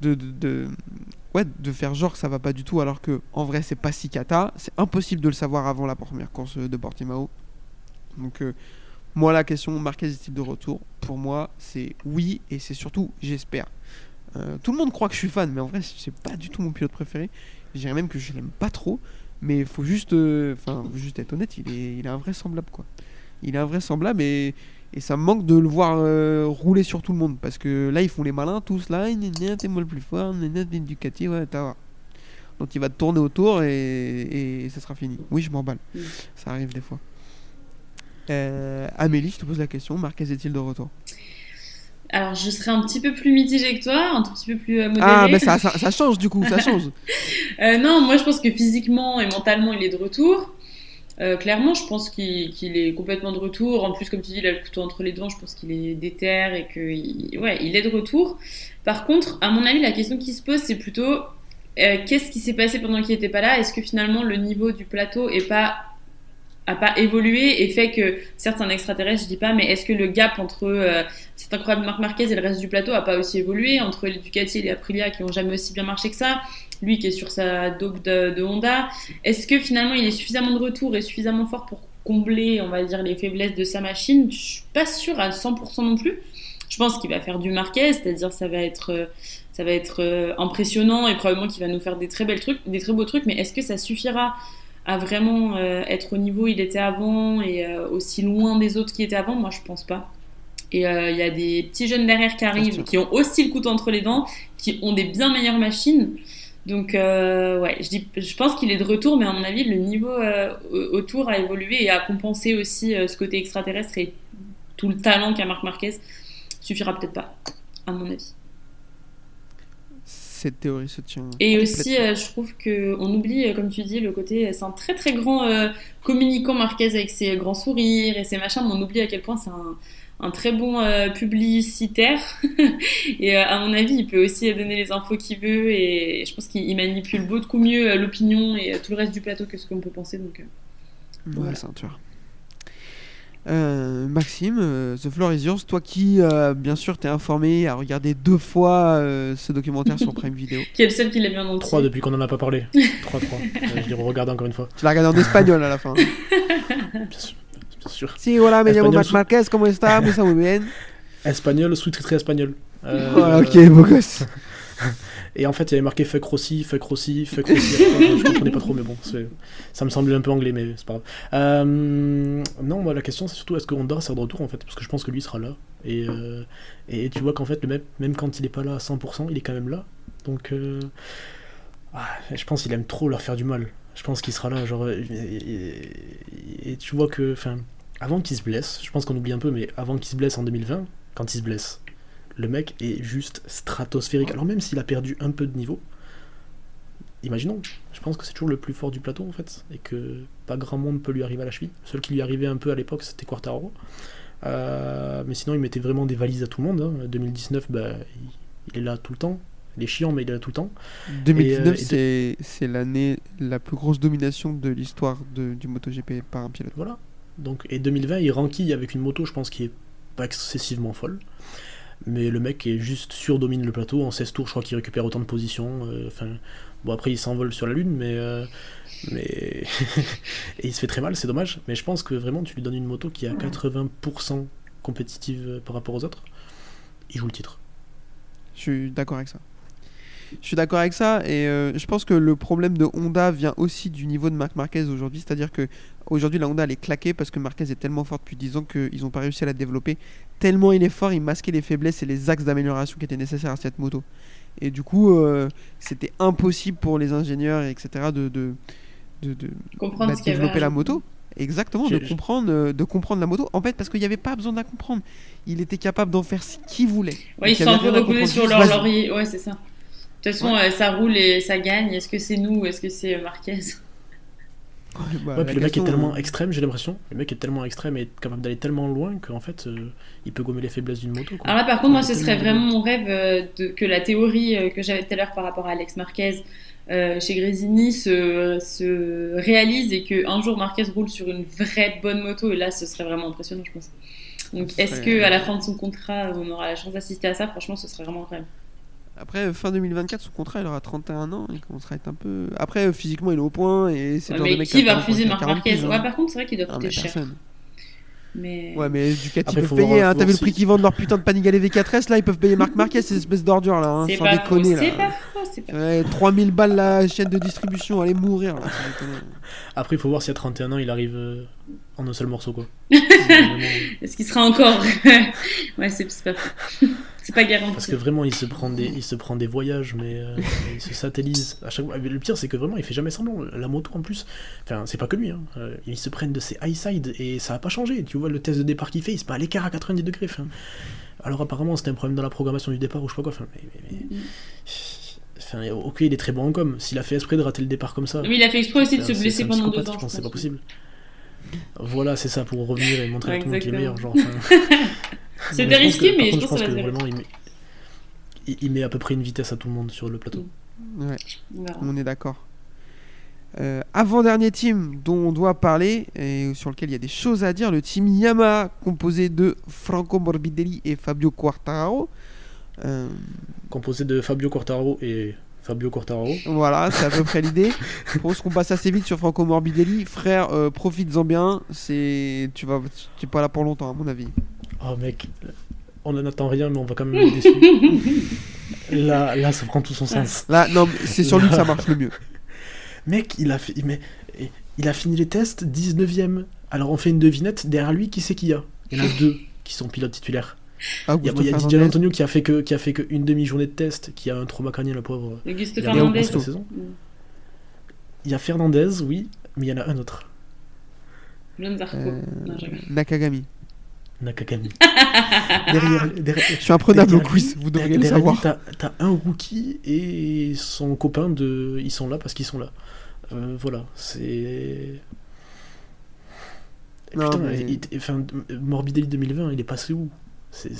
Speaker 2: de, ouais, de faire genre que ça va pas du tout alors que en vrai c'est pas si cata. C'est impossible de le savoir avant la première course euh, de Portimao. Donc euh, moi la question Marquez est-il de retour? Pour moi c'est oui et c'est surtout j'espère. Euh, tout le monde croit que je suis fan mais en vrai c'est pas du tout mon pilote préféré. Je dirais même que je l'aime pas trop mais il faut juste euh, enfin faut juste être honnête, il est il est invraisemblable quoi. Il est invraisemblable et et ça me manque de le voir euh, rouler sur tout le monde parce que là ils font les malins tous là, t'es moi le plus fort, t'es Ducati, ouais, t'as. Donc il va te tourner autour et, et ça sera fini. Oui, je m'emballe.
Speaker 3: Mm.
Speaker 2: Ça arrive des fois. Euh, Amélie, je te pose la question. Marquez est-il de retour?
Speaker 3: Alors, je serais un petit peu plus mitigée que toi, un tout petit peu plus euh, modérée.
Speaker 2: Ah, mais ça, ça, ça change du coup, ça [laughs] change.
Speaker 3: Euh, non, moi je pense que physiquement et mentalement il est de retour. Euh, clairement, je pense qu'il qu'il est complètement de retour. En plus, comme tu dis, il a le couteau entre les dents. Je pense qu'il est déter et que, il- ouais, il est de retour. Par contre, à mon avis, la question qui se pose, c'est plutôt euh, qu'est-ce qui s'est passé pendant qu'il n'était pas là? Est-ce que finalement le niveau du plateau est pas a pas évolué et fait que certes un extraterrestre, je dis pas, mais est-ce que le gap entre euh, cet incroyable Marc Marquez et le reste du plateau a pas aussi évolué entre les Ducati et les Aprilia qui ont jamais aussi bien marché que ça lui qui est sur sa dope de, de Honda, est-ce que finalement il est suffisamment de retour et suffisamment fort pour combler, on va dire, les faiblesses de sa machine? Je suis pas sûre à 100% non plus. Je pense qu'il va faire du Marquez, c'est-à-dire ça va être, euh, ça va être euh, impressionnant et probablement qu'il va nous faire des très belles trucs, des très beaux trucs. Mais est-ce que ça suffira? À vraiment euh, être au niveau où il était avant et euh, aussi loin des autres qui étaient avant Moi, je pense pas. Et euh, il y a des petits jeunes derrière qui arrivent, qui ont aussi le couteau entre les dents, qui ont des bien meilleures machines. Donc ouais, je, dis, je pense qu'il est de retour, mais à mon avis, le niveau au- autour a évolué et a compensé aussi ce côté extraterrestre et tout le talent qu'a Marc Marquez suffira peut-être pas, à mon avis.
Speaker 2: Cette théorie se tient.
Speaker 3: Et aussi, euh, je trouve que on oublie, euh, comme tu dis, le côté, c'est un très très grand euh, communicant Marquez avec ses grands sourires et ses machins, mais on oublie à quel point c'est un, un très bon euh, publicitaire. [laughs] et euh, à mon avis, il peut aussi donner les infos qu'il veut et je pense qu'il il manipule beaucoup mieux euh, l'opinion et euh, tout le reste du plateau que ce qu'on peut penser. Donc, euh,
Speaker 2: Ouais,
Speaker 3: voilà.
Speaker 2: ceinture. Euh, Maxime, euh, The Floor is yours. Toi qui, euh, bien sûr, t'es informé, a regardé deux fois euh, ce documentaire sur Prime Video.
Speaker 3: Qui est le seul qui l'a bien entier.
Speaker 4: 3 depuis qu'on en a pas parlé. 3, 3. [laughs] je l'ai regardé encore une fois.
Speaker 2: Tu l'as regardé en espagnol à la fin. [laughs]
Speaker 4: Bien sûr. Bien sûr.
Speaker 2: Si, voilà, me llamo
Speaker 4: sous-
Speaker 2: Marquez, comment está? Muy muy bien.
Speaker 4: Espagnol, sous-titré espagnol. Euh,
Speaker 2: Voilà, [laughs] ok, beau gosse.
Speaker 4: Et en fait, il y avait marqué fuck Rossi, fuck Rossi, fuck Rossi. je, [laughs] comprenais pas trop, mais bon, ça me semblait un peu anglais, mais c'est pas grave. Euh, non, moi, la question, c'est surtout est-ce que Honda sera de retour en fait? Parce que je pense que lui sera là. Et, euh, et tu vois qu'en fait, le même, même quand il est pas là à 100%, il est quand même là. Donc, euh, ah, je pense qu'il aime trop leur faire du mal. Je pense qu'il sera là. Genre, et, et- et tu vois que, enfin, avant qu'il se blesse, je pense qu'on oublie un peu, mais avant qu'il se blesse en 2020, quand il se blesse, le mec est juste stratosphérique. Alors même s'il a perdu un peu de niveau, imaginons, je pense que c'est toujours le plus fort du plateau en fait, et que pas grand monde peut lui arriver à la cheville. Le seul qui lui arrivait un peu à l'époque, c'était Quartaro. Euh, mais sinon, il mettait vraiment des valises à tout le monde. hein. 2019, bah, il, est là tout le temps. Il est chiant, mais il est là tout le temps.
Speaker 2: 2019,
Speaker 4: et de-
Speaker 2: c'est l'année la plus grosse domination de l'histoire du MotoGP par un pilote.
Speaker 4: Voilà. Donc, et 2020, il ranquille avec une moto, je pense, qui est pas excessivement folle. Mais le mec est juste surdomine le plateau. En 16 tours, je crois qu'il récupère autant de positions. euh, Enfin, bon, après, il s'envole sur la Lune, mais. euh, mais... [laughs] et il se fait très mal, c'est dommage. Mais je pense que vraiment, tu lui donnes une moto qui est à 80% compétitive euh, par rapport aux autres. Il joue le titre.
Speaker 2: Je suis d'accord avec ça. Je suis d'accord avec ça et je pense que le problème de Honda vient aussi du niveau de Marc Marquez aujourd'hui, c'est-à-dire que aujourd'hui la Honda elle est claquée parce que Marquez est tellement fort depuis 10 ans qu'ils n'ont pas réussi à la développer. Tellement il est fort, il masquait les faiblesses et les axes d'amélioration qui étaient nécessaires à cette moto. Et du coup, euh, c'était impossible pour les ingénieurs et etc. de, de, de, de-
Speaker 3: Comprendre
Speaker 2: bah,
Speaker 3: ce
Speaker 2: développer la moto. Exactement, de comprendre, euh, de comprendre la moto. En fait, parce qu'il n'y avait pas besoin de la comprendre. Il était capable d'en faire ce qu'il voulait.
Speaker 3: Ouais, ils
Speaker 2: Donc, il y
Speaker 3: sont un
Speaker 2: avait
Speaker 3: peu
Speaker 2: rien à
Speaker 3: reposés
Speaker 2: comprendre,
Speaker 3: sur leur laurier. Ouais, c'est ça. De toute façon, euh, ça roule et ça gagne. Est-ce que c'est nous ou est-ce que c'est Marquez?
Speaker 2: Ouais, bah,
Speaker 4: Ouais, puis le mec est tellement
Speaker 2: euh,
Speaker 4: extrême, j'ai l'impression. Le mec est tellement extrême et capable d'aller tellement loin qu'en fait, euh, il peut gommer les faiblesses d'une moto. Quoi.
Speaker 3: Alors là, par contre, moi, ce serait vraiment mon rêve euh, de, que la théorie que j'avais tout à l'heure par rapport à Alex Marquez euh, chez Grésini se, se réalise et qu'un jour Marquez roule sur une vraie bonne moto. Et là, ce serait vraiment impressionnant, je pense. Donc,
Speaker 2: Ce
Speaker 3: est-ce
Speaker 2: serait-
Speaker 3: que à la fin de son contrat, on aura la chance d'assister à ça? Franchement, ce serait vraiment un rêve.
Speaker 2: Après, fin 2024, son contrat, il aura 31 ans. Il commencera à être un peu. Après, euh, physiquement, il est au point. Et c'est
Speaker 3: Ouais,
Speaker 2: le genre de
Speaker 3: mais
Speaker 2: mec
Speaker 3: qui va refuser Marc
Speaker 2: pour faire 40
Speaker 3: Marquez Ouais, par contre, c'est vrai qu'il doit
Speaker 2: Non,
Speaker 3: coûter cher.
Speaker 2: personne.
Speaker 3: Mais...
Speaker 2: Ouais, mais Ducati
Speaker 4: Après,
Speaker 2: peuvent payer. hein. T'as vu le prix qu'ils vendent leur putain de Panigale V4S Là, ils peuvent payer Marc Marquez, ces espèces d'ordures là. Hein. Sans
Speaker 3: pas faux,
Speaker 2: déconner
Speaker 3: c'est
Speaker 2: là.
Speaker 3: pas faux, c'est pas faux.
Speaker 2: Ouais, 3000 balles la chaîne de distribution, allez mourir là.
Speaker 4: Après, il faut voir si à 31 ans, il arrive euh, en un seul morceau. quoi. [laughs]
Speaker 3: Est-ce qu'il sera encore? [laughs] Ouais, c'est c'est pas faux. C'est pas garanti.
Speaker 4: Parce que vraiment, il se prend des, il se prend des voyages, mais euh, [laughs] il se satellise à chaque le pire, c'est que vraiment, il fait jamais semblant. La moto, en plus, enfin, c'est pas que lui. Hein. euh, ils se prennent de ses high side et ça a pas changé. Tu vois le test de départ qu'il fait, il se met à l'écart à 90 degrés. enfin. Alors apparemment, c'était un problème dans la programmation du départ ou je sais pas quoi. enfin, mais- mais- mais- Enfin, ok, il est très bon en com. S'il a fait esprit de rater le départ comme ça,
Speaker 3: Mais il a fait exprès aussi de se blesser pendant deux ans.
Speaker 4: je pense, c'est pas possible. Voilà, c'est ça pour revenir et montrer
Speaker 3: Ouais,
Speaker 4: à tout le monde qu'il est meilleur. Genre, enfin. [laughs]
Speaker 3: C'était risqué,
Speaker 4: que-
Speaker 3: mais je pense que
Speaker 4: vraiment, il met, il- il met à peu près une vitesse à tout le monde sur le plateau.
Speaker 2: Ouais, On est d'accord. Euh, Avant-dernier team dont on doit parler et sur lequel il y a des choses à dire, le team Yamaha composé de Franco Morbidelli et Fabio Quartararo. Euh,
Speaker 4: Composé de Fabio Quartararo et Fabio Quartararo.
Speaker 2: Voilà, c'est à peu près l'idée. [laughs] Je pense qu'on passe assez vite sur Franco Morbidelli. Frère, euh, profites-en bien. C'est, tu vas, tu es pas là pour longtemps à mon avis.
Speaker 4: Oh mec, on n'en attend rien, mais on va quand même être déçus. [laughs] là, là, ça prend tout son sens.
Speaker 2: Là, non, mais c'est sur lui que ça marche le mieux. [laughs]
Speaker 4: Mec, il a, fait, mais, il a fini les tests 19ème. Alors on fait une devinette, derrière lui, qui c'est qu'il y a? Il y en a deux qui sont pilotes titulaires. Il y a, il y a Didier. Antonio qui a fait que qui a fait que une demi-journée de test, qui a un trauma crânien le pauvre.
Speaker 3: Auguste Fernandez.
Speaker 4: Il y a Fernandez, oui, mais il y en a un autre.
Speaker 2: Euh,
Speaker 3: Non.
Speaker 2: Nakagami.
Speaker 4: Nakagami. [laughs] derrière, derrière,
Speaker 2: Je suis imprenable au quiz, vous devriez le savoir.
Speaker 4: T'as un rookie et son copain de. Ils sont là parce qu'ils sont là. Euh, voilà, c'est. Putain,
Speaker 2: mais-
Speaker 4: il- enfin, Morbidelli 2020, il est passé où?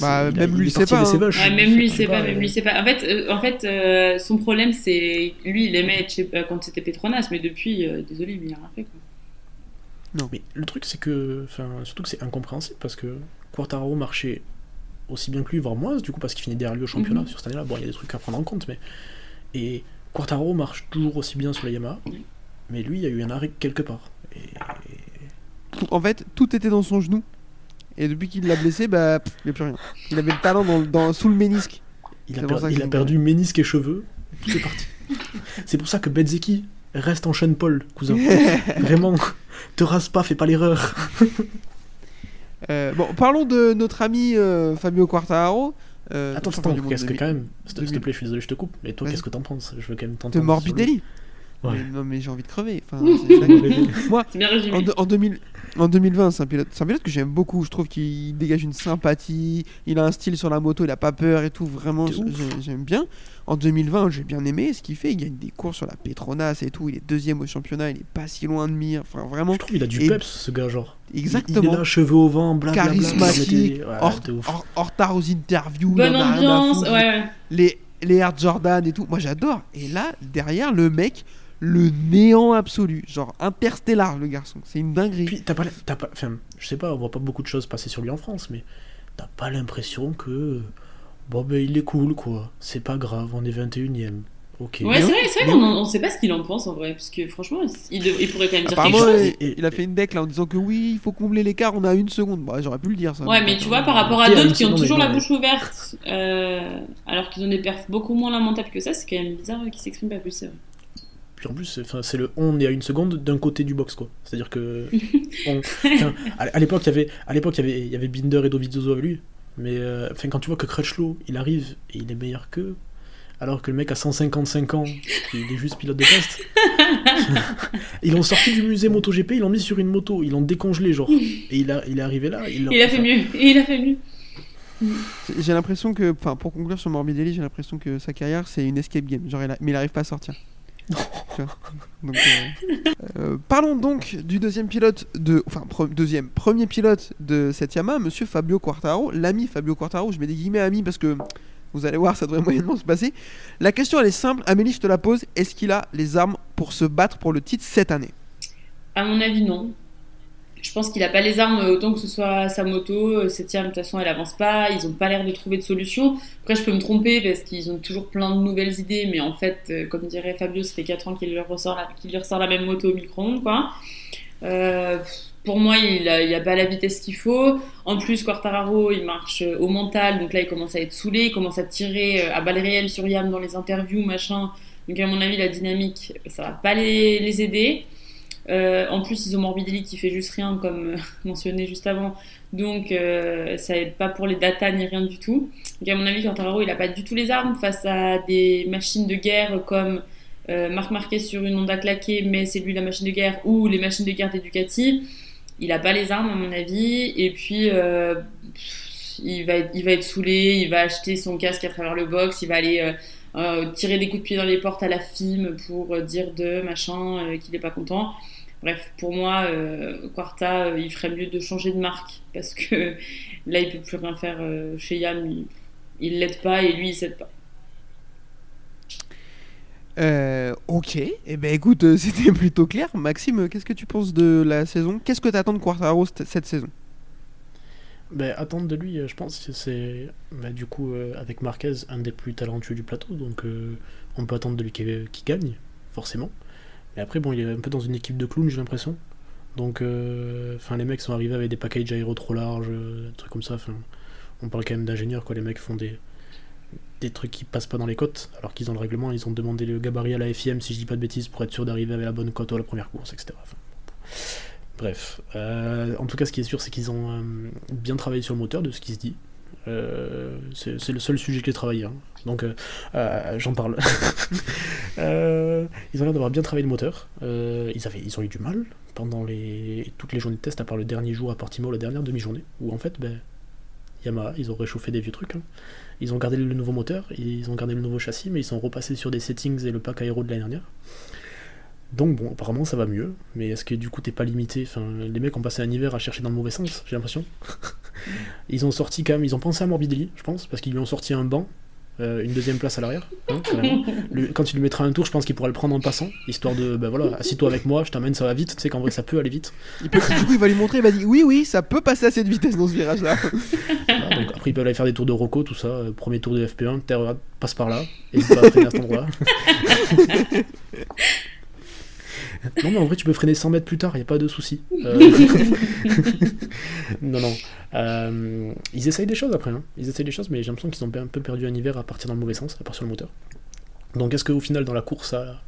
Speaker 2: Bah, même lui,
Speaker 4: parti
Speaker 2: pas,
Speaker 3: même lui,
Speaker 4: sais
Speaker 3: pas, même lui, c'est pas. En fait, euh, en fait euh, son problème, c'est. Lui, il aimait être chez- euh, quand c'était Petronas, mais depuis, euh, désolé, mais il a rien fait. Quoi.
Speaker 2: Non.
Speaker 4: Mais le truc, c'est que. Enfin, surtout que c'est incompréhensible parce que Quartararo marchait aussi bien que lui, voire moins, du coup, parce qu'il finit derrière lui au championnat
Speaker 3: Mhm.
Speaker 4: sur cette année-là. Bon, il y a des trucs à prendre en compte, mais. Et Quartararo marche toujours aussi bien sur la Yamaha, mais lui, il y a eu un arrêt quelque part. Et.
Speaker 2: En fait, tout était dans son genou. Et depuis qu'il l'a blessé, bah, pff, il n'y a plus rien. Il avait le talent dans, dans- sous le ménisque.
Speaker 4: Il a, per- il perdu ménisque et cheveux, tout est parti. [laughs] c'est pour ça que Bezzeki reste en Sean Paul, cousin. Vraiment, te rase pas, fais pas l'erreur. [laughs]
Speaker 2: Euh, bon, parlons de notre ami euh, Fabio Quartararo. euh,
Speaker 4: Attends, attends, qu'est-ce que
Speaker 2: 2000.
Speaker 4: quand même S'il te- s'il te
Speaker 2: 2000.
Speaker 4: plaît, je suis désolé, je te coupe. Mais toi, qu'est-ce que t'en penses? Je veux quand même
Speaker 2: De
Speaker 4: t'entendre. lui.
Speaker 2: Morbidelli
Speaker 4: Ouais.
Speaker 2: Mais Non, mais j'ai envie de crever. Enfin. [laughs] Moi,
Speaker 3: bien
Speaker 2: en,
Speaker 3: résumé.
Speaker 2: de- en 2000 en 2020, c'est un pilote, c'est un pilote que j'aime beaucoup. Je trouve qu'il dégage une sympathie. Il a un style sur la moto, il a pas peur et tout. Vraiment,
Speaker 4: De
Speaker 2: j'aime bien. En 2020, j'ai bien aimé ce qu'il fait. Il gagne des courses sur la Petronas et tout. Il est deuxième au championnat. Il est pas si loin de Mir. Enfin, vraiment,
Speaker 4: Je trouve qu'il a du
Speaker 2: Et-
Speaker 4: peps, ce gars, genre. Il- Il,
Speaker 2: exactement.
Speaker 4: est là, cheveux au vent, blablabla.
Speaker 2: charismatique,
Speaker 4: Ouais,
Speaker 2: hors,
Speaker 4: de ouf.
Speaker 2: hors- en retard aux interviews. il
Speaker 3: Bonne ambiance, ouais.
Speaker 2: les, les Air Jordan et tout. Moi j'adore. Et là, derrière, le mec, le néant absolu. Genre interstellar, le garçon. C'est une dinguerie.
Speaker 4: Puis, t'as pas. T'as pas enfin, je sais pas, on voit pas beaucoup de choses passer sur lui en France, mais t'as pas l'impression que. Bon, ben, il est cool, quoi. C'est pas grave, on est 21ème. Ok.
Speaker 3: Ouais, c'est
Speaker 2: Mais
Speaker 3: vrai, c'est vrai qu'on on sait pas ce qu'il en pense en vrai, parce que franchement, il, dev- il pourrait quand même dire quelque chose.
Speaker 2: il,
Speaker 4: Et-
Speaker 2: il a fait une deck là en disant que oui, il faut combler l'écart, on a une seconde. Bah, j'aurais pu le dire ça.
Speaker 3: Ouais, mais tu vois, par rapport à d'autres qui ont toujours la bouche ouverte, euh, alors qu'ils ont des perfs beaucoup moins lamentables que ça, c'est quand même bizarre qu'ils s'expriment pas plus, c'est vrai.
Speaker 4: Puis en plus, c'est- enfin, c'est le on est à une seconde d'un côté du box, quoi. C'est-à-dire que. [laughs] on- enfin, à à l'époque, il y avait, à l'époque, il y avait, il y avait Binder et Dovizioso avec lui. Mais euh, enfin, quand tu vois que Crutchlow, il arrive et il est meilleur qu'eux, alors que le mec a 155 ans, il est juste pilote de test. [laughs] ils l'ont sorti du musée MotoGP, ils l'ont mis sur une moto, ils l'ont décongelé, genre. Et il, a, il est arrivé là. Il, [laughs]
Speaker 3: Il a fait mieux, et il a fait mieux.
Speaker 2: J'ai l'impression que, enfin, pour conclure sur Morbidelli, j'ai l'impression que sa carrière c'est une escape game. Genre, il a- mais il arrive pas à sortir. [laughs] Euh, euh, parlons donc du deuxième pilote de, enfin, deuxième, premier pilote de cette Yamaha, Monsieur Fabio Quartararo, l'ami Fabio Quartararo. Je mets des guillemets ami parce que vous allez voir, ça devrait moyennement se passer. La question elle est simple, Amélie, je te la pose. Est-ce qu'il a les armes pour se battre pour le titre cette année?
Speaker 3: À mon avis, non. Je pense qu'il a pas les armes autant que ce soit sa moto. Septième, de toute façon, elle avance pas. Ils ont pas l'air de trouver de solution. Après, je peux me tromper parce qu'ils ont toujours plein de nouvelles idées, mais en fait, euh, comme dirait Fabio, ça fait 4 ans qu'il leur ressort la, la même moto au micro-ondes, quoi. Euh, pour moi, il a, il a pas la vitesse qu'il faut. En plus, Quartararo, il marche euh, au mental, donc là, il commence à être saoulé, il commence à tirer euh, à balles réelles sur Yam dans les interviews, machin. Donc, à mon avis, la dynamique, ça va pas les aider. Euh, en plus, ils ont Morbidelli qui fait juste rien, comme euh, [laughs] mentionné juste avant. Donc, euh, ça aide pas pour les data ni rien du tout. Donc, à mon avis, Quartararo, il a pas du tout les armes face à des machines de guerre comme Marc Marquez sur une Honda claquée, mais c'est lui la machine de guerre, ou les machines de guerre des Ducati. Il a pas les armes, à mon avis. Et puis, il, va être, saoulé, il va acheter son casque à travers le box, il va aller. tirer des coups de pied dans les portes à la FIM pour dire de machin qu'il est pas content. Bref, pour moi, euh, Quarta, euh, il ferait mieux de changer de marque parce que [laughs] là, il peut plus rien faire euh, chez Yam. Il, il l'aide pas et lui, il s'aide pas.
Speaker 2: Euh, ok, et eh ben écoute, euh, [laughs] c'était plutôt clair. Maxime, qu'est-ce que tu penses de la saison? Qu'est-ce que tu attends de Quartaro cette, cette saison?
Speaker 4: Ben, attendre de lui, euh, je pense que c'est ben, du coup euh, avec Marquez un des plus talentueux du plateau, donc euh, on peut attendre de lui qu'il qu'il gagne, forcément. Mais après, bon, il est un peu dans une équipe de clowns, j'ai l'impression. Donc, euh, enfin, les mecs sont arrivés avec des packages aéro trop larges, euh, des trucs comme ça. On parle quand même d'ingénieurs, quoi. Les mecs font des, des trucs qui passent pas dans les cotes, alors qu'ils ont le règlement, ils ont demandé le gabarit à la FIM, si je dis pas de bêtises, pour être sûr d'arriver avec la bonne cote à la première course, etc. Bref, Euh, en tout cas, ce qui est sûr, c'est qu'ils ont euh, bien travaillé sur le moteur, de ce qui se dit. Euh, c'est le seul sujet que j'ai travaillé, hein. donc euh, euh, j'en parle. [laughs] Ils ont l'air d'avoir bien travaillé le moteur. Ils, avaient, ils ont eu du mal pendant les, toutes les journées de test, à part le dernier jour à Portimao, la dernière demi-journée, où en fait, ben, Yamaha, ils ont réchauffé des vieux trucs. hein. Ils ont gardé le nouveau moteur, ils ont gardé le nouveau châssis, mais ils sont repassés sur des settings et le pack aéro de l'année dernière. Donc bon, apparemment ça va mieux, mais est-ce que du coup t'es pas limité Enfin, les mecs ont passé un hiver à chercher dans le mauvais sens, j'ai l'impression. [laughs] ils ont sorti quand même, ils ont pensé à Morbidelli, je pense, parce qu'ils lui ont sorti un banc euh, une deuxième place à l'arrière. hein, [laughs] quand tu lui mettras un tour, je pense qu'il pourra le prendre en passant, histoire de, ben voilà, assis-toi avec moi, je t'amène, ça va vite. Tu sais qu'en vrai, ça peut aller vite.
Speaker 2: Il peut, du coup, il va lui montrer, il va dire oui, oui, ça peut passer à cette vitesse dans ce virage-là. [laughs]
Speaker 4: Voilà, donc après, ils peuvent aller faire des tours de Rocco, tout ça. euh, premier tour de FP1, terre, passe par là, et pas à freiner à cet endroit-là. Non, mais en vrai, tu peux freiner 100 mètres plus tard, il a pas de souci. Euh, [laughs] non, non. Euh, ils essayent des choses après, hein. ils essayent des choses, mais j'ai l'impression qu'ils ont un peu perdu un hiver à partir dans le mauvais sens, à part sur le moteur. Donc, est-ce qu'au final, dans la course, à,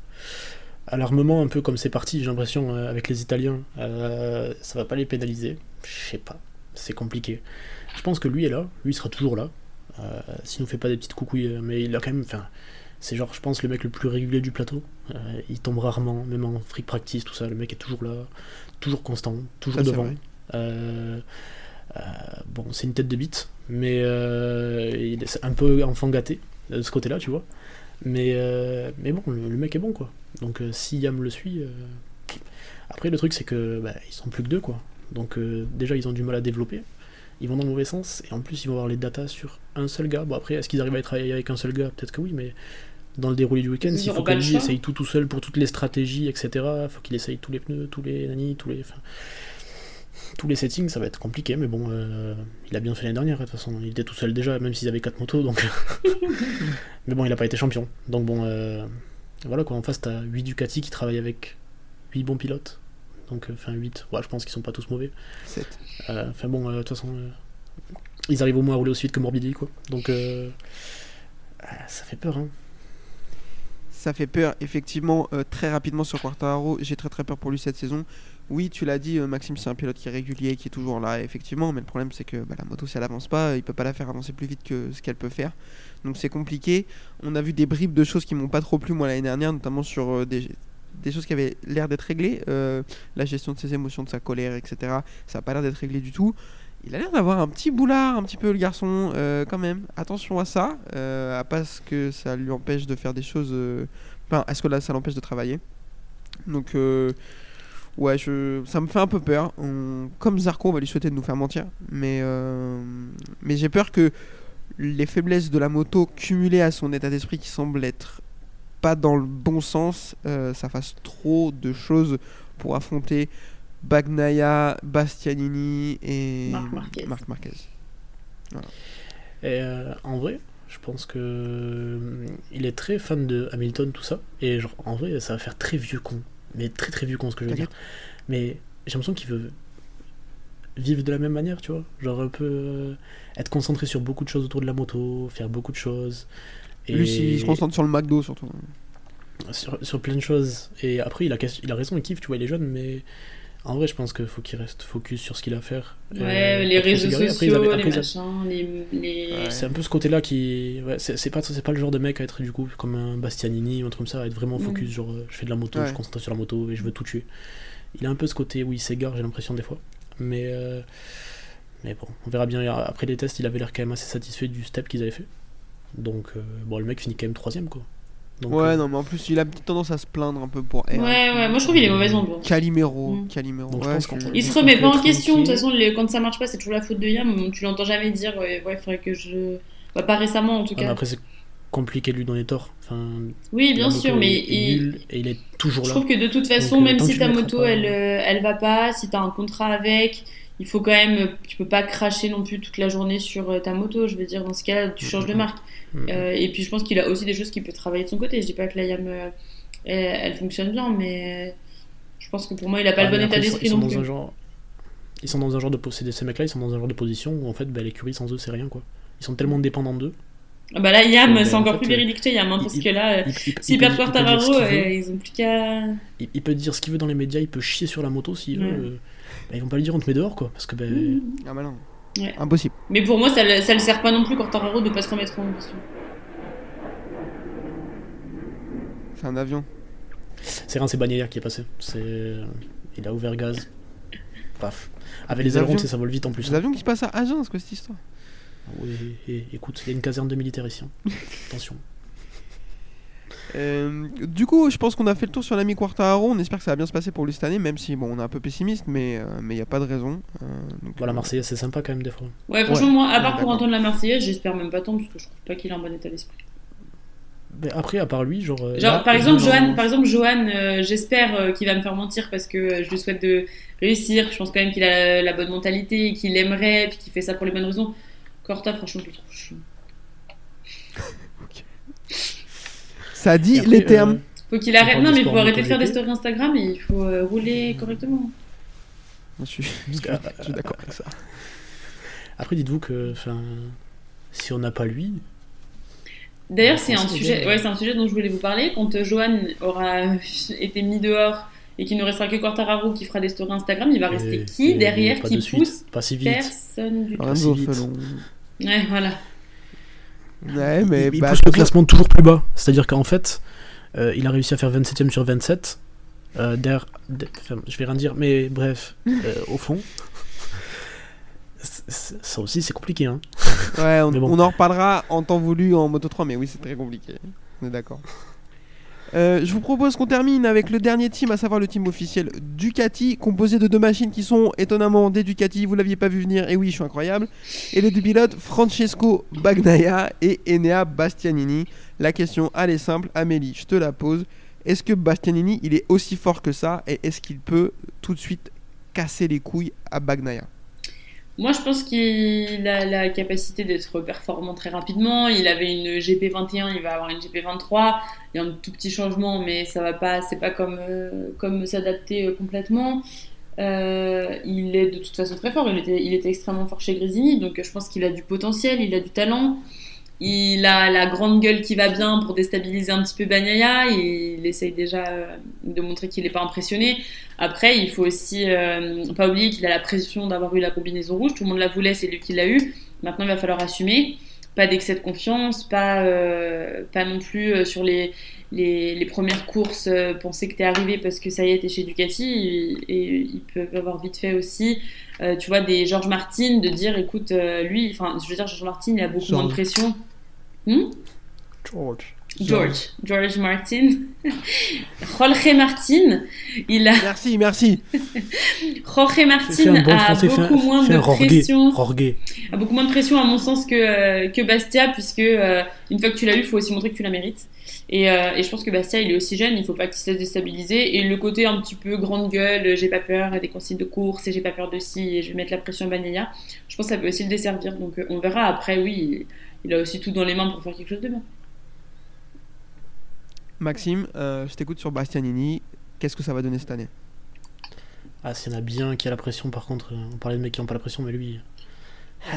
Speaker 4: à l'armement, un peu comme c'est parti, j'ai l'impression, euh, avec les Italiens, ça va pas les pénaliser? Je sais pas, c'est compliqué. Je pense que lui est là, lui il sera toujours là. S'il nous fait pas des petites coucouilles, mais il a quand même. Enfin, c'est genre, je pense, le mec le plus régulier du plateau. Euh, il tombe rarement, même en freak practice, tout ça. Le mec est toujours là, toujours constant, toujours
Speaker 2: Ça, c'est
Speaker 4: devant. Euh, euh, bon, c'est une tête de bite, mais il est un peu enfant gâté de ce côté-là, tu vois. Mais, mais bon, le, le mec est bon, quoi. Donc si Yam le suit. Après, le truc, c'est que bah, ils sont plus que deux, quoi. Donc déjà, ils ont du mal à développer. Ils vont dans le mauvais sens, et en plus, ils vont avoir les datas sur un seul gars. Bon, après, est-ce qu'ils arrivent à travailler avec un seul gars? Peut-être que oui, mais dans le déroulé du week-end, s'il faut que essaye tout tout seul pour toutes les stratégies, etc., faut qu'il essaye tous les pneus, tous les nani, tous les. enfin, tous les settings, ça va être compliqué, mais bon, euh, il a bien fait l'année dernière, de toute façon. Il était tout seul déjà, même s'ils avaient 4 motos, donc. [laughs] [laughs] mais bon, il a pas été champion. Donc bon, euh, voilà quoi, en face, t'as 8 Ducati qui travaillent avec 8 bons pilotes. Donc, euh, enfin, 8, ouais, je pense qu'ils sont pas tous mauvais.
Speaker 2: Sept.
Speaker 4: Euh, Enfin bon, euh, de toute façon, euh, ils arrivent au moins à rouler aussi vite que Morbidelli, quoi. Donc, euh, ah, ça fait peur, hein.
Speaker 2: Ça fait peur, effectivement, euh, très rapidement sur Quartararo. J'ai très très peur pour lui cette saison. Oui, tu l'as dit, euh, Maxime, c'est un pilote qui est régulier, qui est toujours là, effectivement. Mais le problème, c'est que bah, la moto, si elle avance pas, il peut pas la faire avancer plus vite que ce qu'elle peut faire. Donc c'est compliqué. On a vu des bribes de choses qui m'ont pas trop plu, moi, l'année dernière, notamment sur euh, des, des choses qui avaient l'air d'être réglées. La gestion de ses émotions, de sa colère, etc. Ça a pas l'air d'être réglé du tout. Il a l'air d'avoir un petit boulard, un petit peu le garçon, euh, quand même. Attention à ça, euh, à pas ce que ça lui empêche de faire des choses. euh, Enfin, est-ce que là, ça l'empêche de travailler Donc, ouais, ça me fait un peu peur. Comme Zarco, on va lui souhaiter de nous faire mentir. Mais, mais j'ai peur que les faiblesses de la moto cumulées à son état d'esprit qui semble être pas dans le bon sens, ça fasse trop de choses pour affronter Bagnaia, Bastianini et
Speaker 3: Marc Marquez.
Speaker 2: Marc Marquez.
Speaker 4: Et euh, en vrai, je pense que euh, il est très fan de Hamilton, tout ça. Et genre, en vrai, ça va faire très vieux con. Mais très très vieux con ce que je veux dire. Mais j'ai l'impression qu'il veut vivre de la même manière, tu vois. Genre un peu euh, être concentré sur beaucoup de choses autour de la moto, faire beaucoup de choses. Et
Speaker 2: Lui, il se concentre sur le McDo surtout.
Speaker 4: sur, sur plein de choses. Et après, il a, il a raison, il kiffe, tu vois, il est jeune, mais en vrai, je pense qu'il faut qu'il reste focus sur ce qu'il a à faire.
Speaker 3: Ouais,
Speaker 4: Euh,
Speaker 3: les réseaux
Speaker 4: s'égarer. Après, ils
Speaker 3: sociaux,
Speaker 4: avaient-
Speaker 3: les
Speaker 4: après,
Speaker 3: machins, les. les...
Speaker 2: Ouais.
Speaker 4: c'est un peu ce côté-là qui. Ouais, c'est pas, c'est pas le genre de mec à être du coup comme un Bastianini ou un truc comme ça, à être vraiment focus.
Speaker 3: Mm.
Speaker 4: Genre, euh, je fais de la moto,
Speaker 2: Ouais.
Speaker 4: je suis concentré sur la moto et je veux tout tuer. Il a un peu ce côté où il s'égare, j'ai l'impression, des fois. Mais. euh, Mais bon, on verra bien. Après les tests, il avait l'air quand même assez satisfait du step qu'ils avaient fait. Donc, euh, bon, le mec finit quand même troisième, quoi. Donc,
Speaker 2: ouais,
Speaker 4: euh,
Speaker 2: non, mais en plus, il a une petite tendance à se plaindre un peu pour
Speaker 3: Ouais,
Speaker 2: R.
Speaker 3: ouais, moi je trouve qu'il est mauvaise ambiance.
Speaker 2: Calimero,
Speaker 3: Mm.
Speaker 2: Calimero.
Speaker 4: Donc, je
Speaker 2: ouais, je-
Speaker 3: Il se remet pas en question, de toute façon, les- quand ça marche pas, c'est toujours la faute de Yam. Tu l'entends jamais dire, ouais, ouais, faudrait que je. Bah, pas récemment en tout
Speaker 4: ah,
Speaker 3: cas.
Speaker 4: après, c'est compliqué de lui donner tort. Enfin,
Speaker 3: Oui, bien sûr, mais
Speaker 4: est
Speaker 3: il-
Speaker 4: et il est toujours
Speaker 3: je
Speaker 4: là.
Speaker 3: trouve que de toute façon,
Speaker 4: Donc, euh,
Speaker 3: même si ta moto
Speaker 4: pas-
Speaker 3: elle, euh, elle va pas, si t'as un contrat avec, il faut quand même. Tu peux pas cracher non plus toute la journée sur euh, ta moto. Je veux dire, dans ce cas, tu changes de marque.
Speaker 4: Mm.
Speaker 3: Euh, et puis je pense qu'il a aussi des choses qu'il peut travailler de son côté. Je dis pas que la Yam euh, elle, elle fonctionne bien, mais je pense que pour moi, il a pas
Speaker 4: Ah,
Speaker 3: le bon
Speaker 4: mais
Speaker 3: état d'esprit
Speaker 4: ils sont
Speaker 3: non
Speaker 4: dans
Speaker 3: plus.
Speaker 4: un genre ils sont dans un genre de ces mecs là ils sont dans un genre de position où en fait bah, l'écurie sans eux c'est rien quoi ils sont tellement dépendants d'eux
Speaker 3: Ah bah là, Yam, c'est
Speaker 4: en
Speaker 3: encore
Speaker 4: fait,
Speaker 3: plus véridique que Yam, hein, parce
Speaker 4: il-
Speaker 3: que là,
Speaker 4: il, il-
Speaker 3: s'ils
Speaker 4: il peut-
Speaker 3: perdent
Speaker 4: il peut dire
Speaker 3: Quartararo, ils ont plus qu'à.
Speaker 4: il, il peut dire ce qu'il veut dans les médias il peut chier sur la moto s'il
Speaker 3: Ouais.
Speaker 4: veut bah, ils vont pas lui dire on te met dehors quoi parce que bah,
Speaker 2: Ah, bah non.
Speaker 3: Ouais.
Speaker 2: Impossible.
Speaker 3: Mais pour moi, ça, le- ça le sert pas non plus Quartararo de pas se remettre en question.
Speaker 2: C'est un avion.
Speaker 4: c'est Rince Bagnaia qui est passé c'est il a ouvert gaz paf avec les
Speaker 2: Les
Speaker 4: ailerons ça vole vite en plus
Speaker 2: Les
Speaker 4: hein.
Speaker 2: avions qui se passent à Agen, quoi, cette histoire?
Speaker 4: oui écoute il y a une caserne de militaires ici hein. [laughs] attention
Speaker 2: Euh, du coup, je pense qu'on a fait le tour sur l'ami Quartararo. On espère que ça va bien se passer pour lui cette année, même si bon, on est un peu pessimiste, mais il euh, n'y a pas de raison. Euh, donc,
Speaker 4: Voilà,
Speaker 2: euh,
Speaker 4: Marseillaise, c'est sympa quand même des fois.
Speaker 3: Ouais, franchement,
Speaker 2: Ouais.
Speaker 3: moi, à
Speaker 2: Ouais,
Speaker 3: part pour entendre la Marseillaise, j'espère même pas tant, parce que je trouve pas qu'il est en bon état d'esprit.
Speaker 4: Mais après, à part lui, genre.
Speaker 3: Genre,
Speaker 4: là,
Speaker 3: par
Speaker 4: il
Speaker 3: exemple, Johan, par exemple, Johan euh, j'espère euh, qu'il va me faire mentir parce que euh, je lui souhaite de réussir. Je pense quand même qu'il a la bonne mentalité, qu'il aimerait, puis qu'il fait ça pour les bonnes raisons. Corta, franchement, je le trouve chiant.
Speaker 2: Ça dit
Speaker 4: après,
Speaker 2: les termes.
Speaker 4: euh,
Speaker 3: Faut qu'il arrête. Non, mais il faut arrêter de faire des stories Instagram et il faut euh, rouler correctement.
Speaker 2: Je suis,
Speaker 4: euh,
Speaker 2: je suis d'accord avec ça.
Speaker 4: Après, dites-vous que. Si on n'a pas lui.
Speaker 3: D'ailleurs, c'est un sujet, ouais, c'est un sujet dont je voulais vous parler. Quand euh, Johan aura [laughs] été mis dehors et qu'il ne restera que Quartararo qui fera des stories Instagram, il va rester
Speaker 4: et-
Speaker 3: qui derrière
Speaker 4: pas
Speaker 3: qui
Speaker 4: de suite,
Speaker 3: pousse
Speaker 4: Pas si vite.
Speaker 3: Personne du tout.
Speaker 4: Si vite.
Speaker 3: Ouais, voilà.
Speaker 2: Ouais, mais
Speaker 4: il, il
Speaker 2: bah,
Speaker 4: pousse le classement toujours plus bas. C'est-à-dire qu'en fait, euh, il a réussi à faire 27ème sur 27. Euh, derrière- de- enfin, je vais rien dire, mais bref, euh, au fond, ça aussi c'est compliqué. Hein.
Speaker 2: Ouais, on, [laughs]
Speaker 4: Mais bon.
Speaker 2: on en reparlera en temps voulu en Moto 3, mais oui, c'est très compliqué. On est d'accord. Euh, je vous propose qu'on termine avec le dernier team, à savoir le team officiel Ducati, composé de deux machines qui sont étonnamment des Ducati. Vous l'aviez pas vu venir, et oui, je suis incroyable. Et les deux pilotes, Francesco Bagnaia et Enea Bastianini. La question, elle est simple, Amélie, je te la pose. Est-ce que Bastianini, il est aussi fort que ça, et est-ce qu'il peut tout de suite casser les couilles à Bagnaia?
Speaker 3: Moi, je pense qu'il a la capacité d'être performant très rapidement. Il avait une GP21, il va avoir une GP23. Il y a un tout petit changement, mais ça va pas, c'est pas comme, euh, comme s'adapter euh, complètement. Euh, il est de toute façon très fort. Il était, il était extrêmement fort chez Grésini, donc je pense qu'il a du potentiel, il a du talent. Il a la grande gueule qui va bien pour déstabiliser un petit peu Bagnaia. Il essaye déjà euh, de montrer qu'il n'est pas impressionné. Après, il faut aussi euh, pas oublier qu'il a la pression d'avoir eu la combinaison rouge. Tout le monde la voulait, c'est lui qui l'a eu. Maintenant, il va falloir assumer. Pas d'excès de confiance, pas, euh, pas non plus sur les, les, les premières courses euh, penser que t'es arrivé parce que ça y est, t'es chez Ducati. Et, et ils peuvent avoir vite fait aussi, tu vois, des George Martin de dire, écoute, lui, enfin, je veux dire, George Martin, il a beaucoup moins de pression. Hmm?
Speaker 4: George.
Speaker 3: George, George Martin, [laughs] Jorge Martin, il a
Speaker 2: Merci, merci. [laughs]
Speaker 3: Jorge Martin
Speaker 4: bon
Speaker 3: a
Speaker 4: français, fais un-
Speaker 3: beaucoup moins de
Speaker 4: Jorge.
Speaker 3: pression,
Speaker 4: Jorge.
Speaker 3: a beaucoup moins de pression à mon sens que euh, que Bastia, puisque euh, une fois que tu l'as eu, il faut aussi montrer que tu la mérites. Et, euh, et je pense que Bastia, il est aussi jeune, il faut pas qu'il se laisse déstabiliser. Et le côté un petit peu grande gueule, j'ai pas peur, des consignes de course, et j'ai pas peur de ci, et je vais mettre la pression à Bagnaia, je pense que ça peut aussi le desservir. Donc euh, on verra. Après, oui, il, il a aussi tout dans les mains pour faire quelque chose de bien.
Speaker 2: Maxime, euh, je t'écoute sur Bastianini. Qu'est-ce que ça va donner cette année?
Speaker 4: Ah, s'il y en a bien qui a la pression, par contre, euh, on parlait de mecs qui n'ont pas la pression, mais lui. [sighs]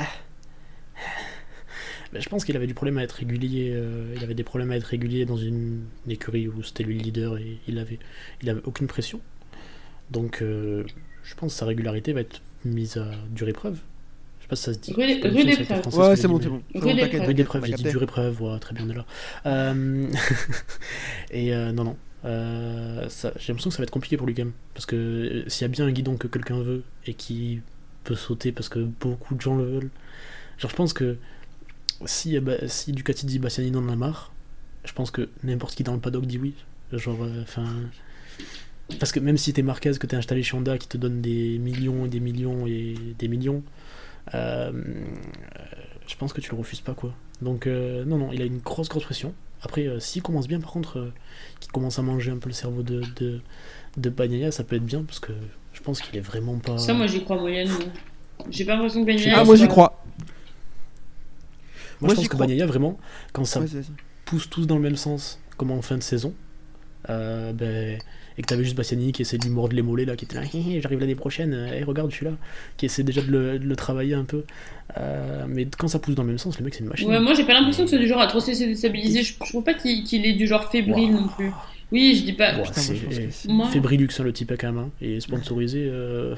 Speaker 4: Ben, je pense qu'il avait du problème à être régulier. euh, il avait des problèmes à être régulier dans une, une écurie où c'était lui le leader et il avait, il avait aucune pression. Donc, euh, je pense que sa régularité va être mise à dure épreuve. Je sais pas si ça se dit.
Speaker 3: Rue- d'épreuve.
Speaker 4: français,
Speaker 2: Ouais,
Speaker 4: ce
Speaker 2: c'est bon, c'est bon.
Speaker 3: Rue
Speaker 2: on a
Speaker 4: j'ai dit
Speaker 2: capté.
Speaker 4: dure épreuve, ouais, très bien, on est là. Euh, et euh, non, non. Euh, ça- j'ai l'impression que ça va être compliqué pour lui quand même. Parce que euh, s'il y a bien un guidon que quelqu'un veut et qui peut sauter parce que beaucoup de gens le veulent, genre je pense que si, euh, bah, si Ducati dit Bastianini en a marre, je pense que n'importe qui dans le paddock dit oui. Genre, enfin. parce que même si t'es Marquez, que t'es installé chez Honda qui te donne des millions et des millions et des millions, euh, je pense que tu le refuses pas quoi. Donc euh, non, non, il a une grosse grosse pression. Après, euh, s'il commence bien, par contre, euh, qu'il commence à manger un peu le cerveau de, de, de Bagnaia, ça peut être bien parce que je pense qu'il est vraiment pas.
Speaker 3: Ça, moi, j'y crois moyennement. J'ai pas l'impression que Bagnaia.
Speaker 2: Ah, moi j'y crois.
Speaker 4: Moi,
Speaker 2: moi,
Speaker 4: je pense que. Bagnaia, vraiment, quand ça
Speaker 2: Ouais,
Speaker 4: pousse tous dans le même sens, comme en fin de saison, euh, ben, et que t'avais juste Bastianini qui essaie de lui mordre les mollets là, qui était là, [laughs] j'arrive l'année prochaine, et regarde, je suis là, qui essaie déjà de le, de le travailler un peu. Euh, mais quand ça pousse dans le même sens, le mec c'est une machine.
Speaker 3: Ouais, moi j'ai pas l'impression que c'est du genre à trop se déstabiliser. Je, je trouve pas qu'il est du genre fébrile
Speaker 4: Wow.
Speaker 3: non plus. Oui, je dis pas.
Speaker 4: Ouais,
Speaker 2: Putain, moi, je
Speaker 4: Fébrilux, hein, le type à quand même, hein, et sponsorisé. euh,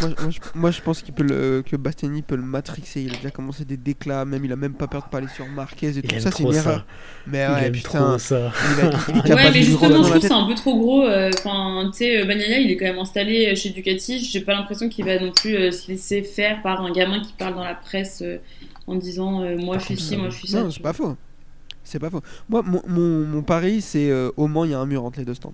Speaker 2: moi, je- moi, je, moi, je pense qu'il peut le, que Bastianini peut le matrixer. Il a déjà commencé des déclats, même il a même pas peur de parler sur Marquez et
Speaker 4: il
Speaker 2: tout.
Speaker 4: aime
Speaker 2: Ça, c'est
Speaker 4: trop
Speaker 2: une
Speaker 4: ça.
Speaker 2: erreur. Mais
Speaker 4: il
Speaker 2: ouais,
Speaker 4: aime
Speaker 2: putain.
Speaker 4: ça.
Speaker 2: Il, capable
Speaker 3: Ouais, mais justement, je trouve que c'est un peu trop gros. euh, Enfin, tu sais, euh, Bagnaia, il est quand même installé chez Ducati. J'ai pas l'impression qu'il va non plus euh, se laisser faire par un gamin qui parle dans la presse en disant moi je suis ci, moi je suis ça.
Speaker 2: Non, c'est pas faux. C'est pas faux. Moi, mon, mon, mon pari, c'est euh, au Mans, il y a un mur entre les deux stands.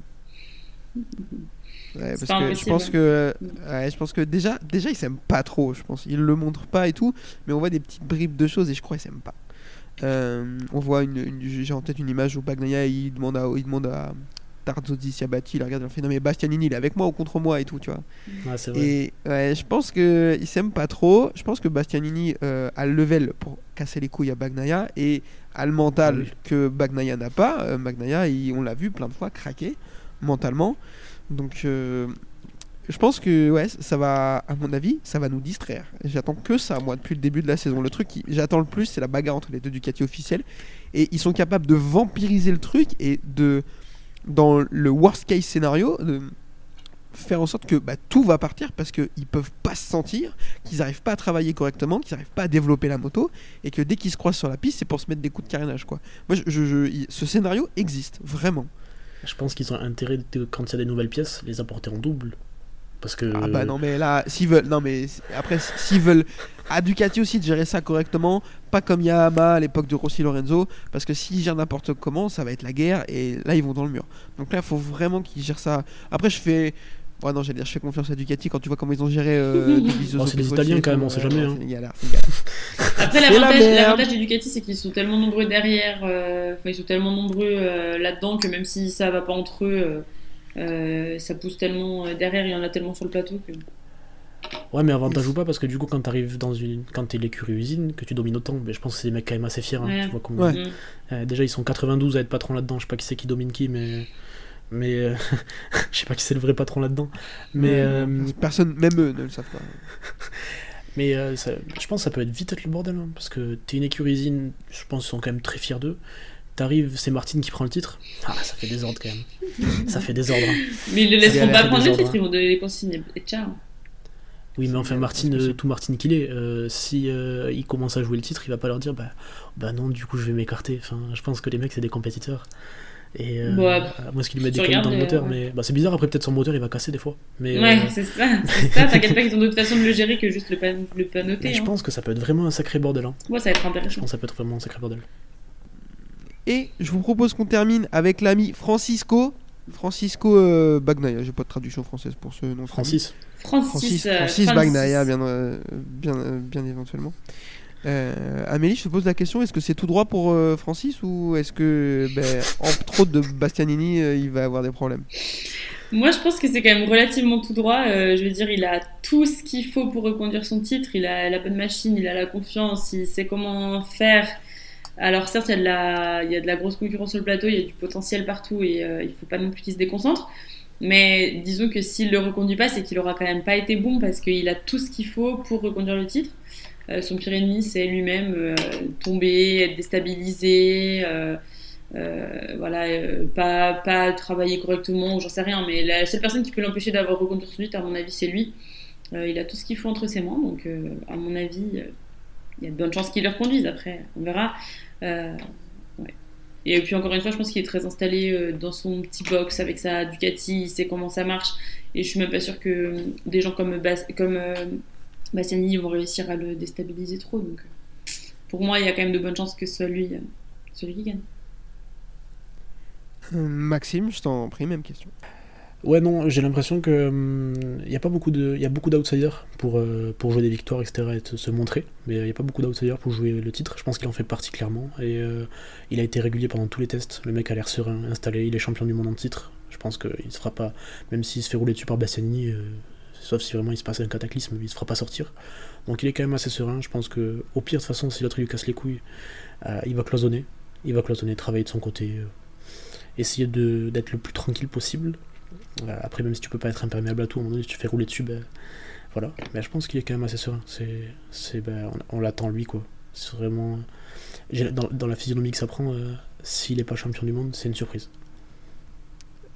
Speaker 2: Ouais, parce que je pense que, ouais, je pense que déjà, déjà, ils s'aiment pas trop. Je pense, ils le montrent pas et tout, mais on voit des petites bribes de choses et je crois qu'ils s'aiment pas. Euh, on voit une, une- j'ai en tête une image où Bagnaia il demande à, il demande à Tarzozzi Siabati, il regarde, il fait non mais Bastianini, il est avec moi ou contre moi et tout, tu vois.
Speaker 4: Vrai.
Speaker 2: Et ouais, je pense que il s'aime pas trop. Je pense que Bastianini euh, a le level pour casser les couilles à Bagnaia et a le mental
Speaker 4: oui.
Speaker 2: que Bagnaia n'a pas. Euh, Bagnaia, il- on l'a vu plein de fois craquer mentalement. Donc euh, je pense que ouais, ça va, à mon avis, ça va nous distraire. J'attends que ça, moi, depuis le début de la saison. Le truc qui j'attends le plus, c'est la bagarre entre les deux Ducati officiels. Et ils sont capables de vampiriser le truc et de, dans le worst case scénario, de faire en sorte que bah, tout va partir parce qu'ils peuvent pas se sentir, qu'ils n'arrivent pas à travailler correctement, qu'ils n'arrivent pas à développer la moto et que dès qu'ils se croisent sur la piste, c'est pour se mettre des coups de carénage. Quoi. Moi, ce scénario existe vraiment.
Speaker 4: Je pense qu'ils ont intérêt, quand il y a des nouvelles pièces, les apporter en double. Parce que.
Speaker 2: Ah bah non mais là s'ils veulent non mais après s'ils veulent à Ducati aussi de gérer ça correctement pas comme Yamaha à l'époque de Rossi Lorenzo parce que s'ils gèrent n'importe comment ça va être la guerre et là ils vont dans le mur donc là il faut vraiment qu'ils gèrent ça après je fais ouais non j'allais dire je fais confiance à Ducati quand tu vois comment ils ont géré euh, [laughs]
Speaker 4: Oh, c'est des
Speaker 2: Petrucci
Speaker 4: Italiens quand même, on sait jamais, hein.
Speaker 2: galère. [laughs]
Speaker 3: Après,
Speaker 2: la
Speaker 3: l'avantage l'avantage de Ducati, c'est qu'ils sont tellement nombreux derrière, euh, ils sont tellement nombreux euh, là-dedans que même si ça va pas entre eux, euh, ça pousse tellement euh, derrière, il y en a tellement sur le plateau que.
Speaker 4: Ouais, mais avantage ou pas, parce que du coup, quand t'arrives dans une. Quand t'es l'écurie usine, que tu domines autant, mais je pense que c'est des mecs quand même assez fiers. hein,
Speaker 3: Ouais.
Speaker 4: tu vois,
Speaker 2: Ouais.
Speaker 3: Mm.
Speaker 4: Euh, déjà, ils sont 92 à être patron là-dedans. Je sais pas qui c'est qui domine qui, mais. Mais. euh, [laughs] je sais pas qui c'est le vrai patron là-dedans. Mais.
Speaker 2: Ouais,
Speaker 4: euh,
Speaker 2: personne même eux ne le savent pas [laughs]
Speaker 4: Mais euh, ça- je pense que ça peut être vite être le bordel, hein, parce que t'es une écurie usine, je pense qu'ils sont quand même très fiers d'eux. T'arrives, c'est Martine qui prend le titre. Ah, ça fait désordre quand même. ça fait désordre. hein.
Speaker 3: Mais ils ne
Speaker 4: C'est
Speaker 3: laisseront pas prendre le titre, ils vont donner les consignes et ciao.
Speaker 4: Oui, mais enfin, Martine, euh, tout Martine qu'il est, euh, si euh, il commence à jouer le titre, il va pas leur dire bah, bah non, du coup je vais m'écarter. Enfin, je pense que les mecs c'est des compétiteurs. Et euh,
Speaker 3: Ouais.
Speaker 4: à moins qu'ils mettent des cailloux dans le moteur, mais bah, c'est bizarre. Après, peut-être son moteur il va casser des fois. Mais,
Speaker 3: Ouais, c'est ça, c'est ça, [laughs] t'inquiète pas qu'ils ont d'autres façons de le gérer que juste le, pan le panoter.
Speaker 4: mais je
Speaker 3: hein.
Speaker 4: pense que ça peut être vraiment un sacré bordel. Hein.
Speaker 3: Ouais, ça va être
Speaker 4: Je
Speaker 3: intéressant.
Speaker 4: pense que ça peut être vraiment un sacré bordel.
Speaker 2: Et je vous propose qu'on termine avec l'ami Francisco. Francisco euh, Bagnaia, j'ai pas de traduction française pour ce nom.
Speaker 4: Francis,
Speaker 3: Francis,
Speaker 2: Francis,
Speaker 3: euh,
Speaker 2: Francis
Speaker 3: Francis.
Speaker 2: Bagnaia, bien, euh, bien, euh, bien éventuellement. Euh, Amélie, je te pose la question est-ce que c'est tout droit pour euh, Francis ou est-ce que, ben, entre autres de Bastianini, euh, il va avoir des problèmes?
Speaker 3: Moi, je pense que c'est quand même relativement tout droit. Euh, je veux dire, il a tout ce qu'il faut pour reconduire son titre. Il a la bonne machine, il a la confiance, il sait comment faire. Alors certes, il y a de la, grosse concurrence sur le plateau, il y a du potentiel partout et euh, il faut pas non plus qu'il se déconcentre. Mais disons que s'il le reconduit pas, c'est qu'il aura quand même pas été bon parce qu'il a tout ce qu'il faut pour reconduire le titre. Euh, son pire ennemi, c'est lui-même euh, tomber, être déstabilisé. voilà, pas, travailler correctement, j'en sais rien, mais la seule personne qui peut l'empêcher d'avoir reconduit son titre, à mon avis, c'est lui. Il a tout ce qu'il faut entre ses mains, donc à mon avis, il y a de bonnes chances qu'il le reconduise. Après, on verra. Euh. Et puis encore une fois, je pense qu'il est très installé euh, dans son petit box avec sa Ducati, il sait comment ça marche. Et je suis même pas sûre que euh, des gens comme, Bas Bastianini vont réussir à le déstabiliser trop. Donc, pour moi, il y a quand même de bonnes chances que ce soit lui, celui qui gagne.
Speaker 2: Maxime, je t'en prie, même question.
Speaker 4: Ouais, non, j'ai l'impression que hum, il y a pas beaucoup a beaucoup d'outsiders pour euh, pour jouer des victoires, etc. et se montrer, mais il y a pas beaucoup d'outsiders pour jouer le titre. Je pense qu'il en fait partie clairement et euh, il a été régulier pendant tous les tests. Le mec a l'air serein, installé, il est champion du monde en titre. Je pense qu'il se fera pas, même s'il se fait rouler dessus par euh, sauf si vraiment il se passe un cataclysme, il se fera pas sortir. Donc il est quand même assez serein. Je pense que au pire de toute façon, si l'autre lui casse les couilles, euh, il va cloisonner, il va cloisonner, travailler de son côté, euh, essayer de d'être le plus tranquille possible. Euh, Après, même si tu peux pas être imperméable à tout, à un moment donné, si tu fais rouler dessus, ben voilà. Mais je pense qu'il est quand même assez serein. C'est, c'est, ben, on, on l'attend lui, quoi. C'est vraiment. Dans, dans la physionomie que ça prend, euh, s'il est pas champion du monde, c'est une surprise.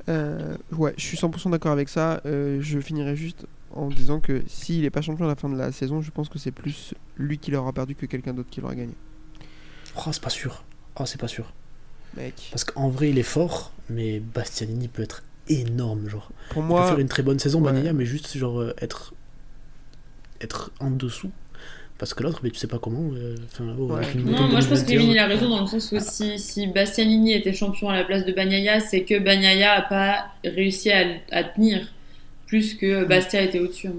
Speaker 2: Euh, ouais, je suis 100% d'accord avec ça. Euh, je finirai juste en disant que s'il est pas champion à la fin de la saison, je pense que c'est plus lui qui l'aura perdu que quelqu'un d'autre qui l'aura gagné.
Speaker 4: Oh, c'est pas sûr. Oh, c'est pas sûr.
Speaker 2: Mec,
Speaker 4: Parce qu'en vrai, il est fort, mais Bastianini peut être énorme, genre.
Speaker 2: pour
Speaker 4: Il peut
Speaker 2: moi,
Speaker 4: faire une très bonne saison,
Speaker 2: ouais.
Speaker 4: Mais juste, genre, euh, être. être en dessous. Parce que l'autre, mais tu sais pas comment. euh, enfin, oh,
Speaker 2: Ouais.
Speaker 3: Non, moi je pense que
Speaker 4: 2021,
Speaker 3: Kevin il a raison dans le sens où si, si Bastianini était champion à la place de Bagnaia, c'est que Bagnaia a pas réussi à, à tenir plus que Bastia était au-dessus.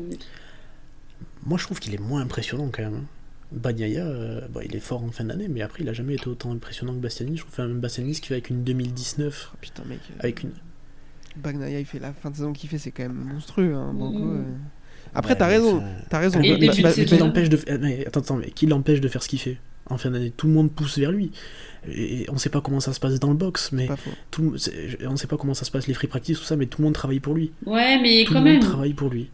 Speaker 4: Moi, je trouve qu'il est moins impressionnant quand même. hein. Bagnaia, euh, bon, il est fort en fin d'année, mais après, il a jamais été autant impressionnant que Bastianini. Je trouve enfin, même Bastianini, ce qu'il fait avec une 2019,
Speaker 2: Oh, putain, mec. euh,
Speaker 4: avec une.
Speaker 2: Bagnaia, il fait la fin de saison qu'il fait, c'est quand même monstrueux. Hein, Banco,
Speaker 3: Mhm.
Speaker 2: euh. Après,
Speaker 4: Ouais,
Speaker 2: t'as raison. T'as raison.
Speaker 3: Et le
Speaker 2: Ba-
Speaker 3: début de
Speaker 4: mais qui l'empêche de faire... mais attends, attends, mais qui l'empêche de faire ce qu'il fait? En fin d'année Tout le monde pousse vers lui. Et on sait pas comment ça se passe dans le box, mais tout on sait pas comment ça se passe les free practice, tout ça, mais tout le monde travaille pour lui.
Speaker 3: Ouais, mais
Speaker 4: Tout
Speaker 3: quand
Speaker 4: le monde
Speaker 3: même.
Speaker 4: travaille pour lui.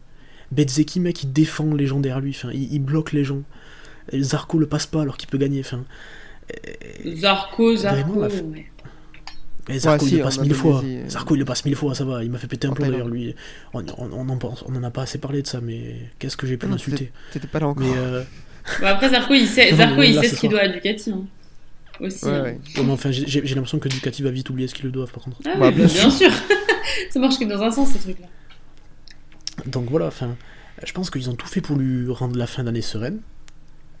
Speaker 4: Betzeki, mec, il défend les gens derrière lui, enfin, il, il bloque les gens. Et Zarco le passe pas alors qu'il peut gagner. Enfin,
Speaker 3: Zarco, Zarco.
Speaker 4: Vraiment, la
Speaker 3: ouais.
Speaker 4: Et Zarco,
Speaker 2: Ouais,
Speaker 4: il
Speaker 2: si,
Speaker 4: le passe mille fois.
Speaker 2: Euh.
Speaker 4: Zarco, il le passe mille fois, ça va. Il m'a fait péter un plomb d'ailleurs, lui. On, on, on en, pense- on en a pas assez parlé de ça, mais qu'est-ce que j'ai pu l'insulter
Speaker 2: T'étais pas là encore.
Speaker 4: Mais euh,
Speaker 3: Bon, après, Zarco, il sait, Zarco, il
Speaker 4: là,
Speaker 3: sait
Speaker 4: ce
Speaker 3: qu'il doit à Ducati. hein. Aussi.
Speaker 2: Ouais, ouais.
Speaker 4: bon, mais enfin, j'ai l'impression que Ducati va vite oublier ce qu'ils le doivent, par contre.
Speaker 3: Ah
Speaker 2: Bah,
Speaker 3: oui,
Speaker 2: bien
Speaker 3: bien, sûr. [laughs] ça marche que dans un sens, ces trucs-là.
Speaker 4: Donc voilà, enfin, je pense qu'ils ont tout fait pour lui rendre la fin d'année sereine.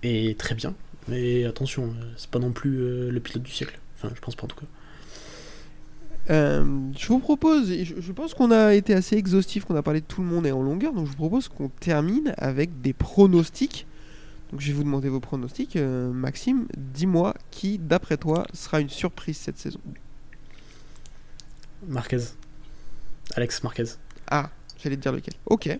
Speaker 4: Et très bien. Mais attention, euh, c'est pas non plus euh, le pilote du siècle. Enfin, je pense pas en tout cas.
Speaker 2: Euh, je vous propose, je, je pense qu'on a été assez exhaustif, qu'on a parlé de tout le monde et en longueur, donc je vous propose qu'on termine avec des pronostics. Donc je vais vous demander vos pronostics. Euh, Maxime, dis-moi qui, d'après toi, sera une surprise cette saison.
Speaker 4: Marquez. Alex Marquez.
Speaker 2: Ah, j'allais te dire lequel. Ok.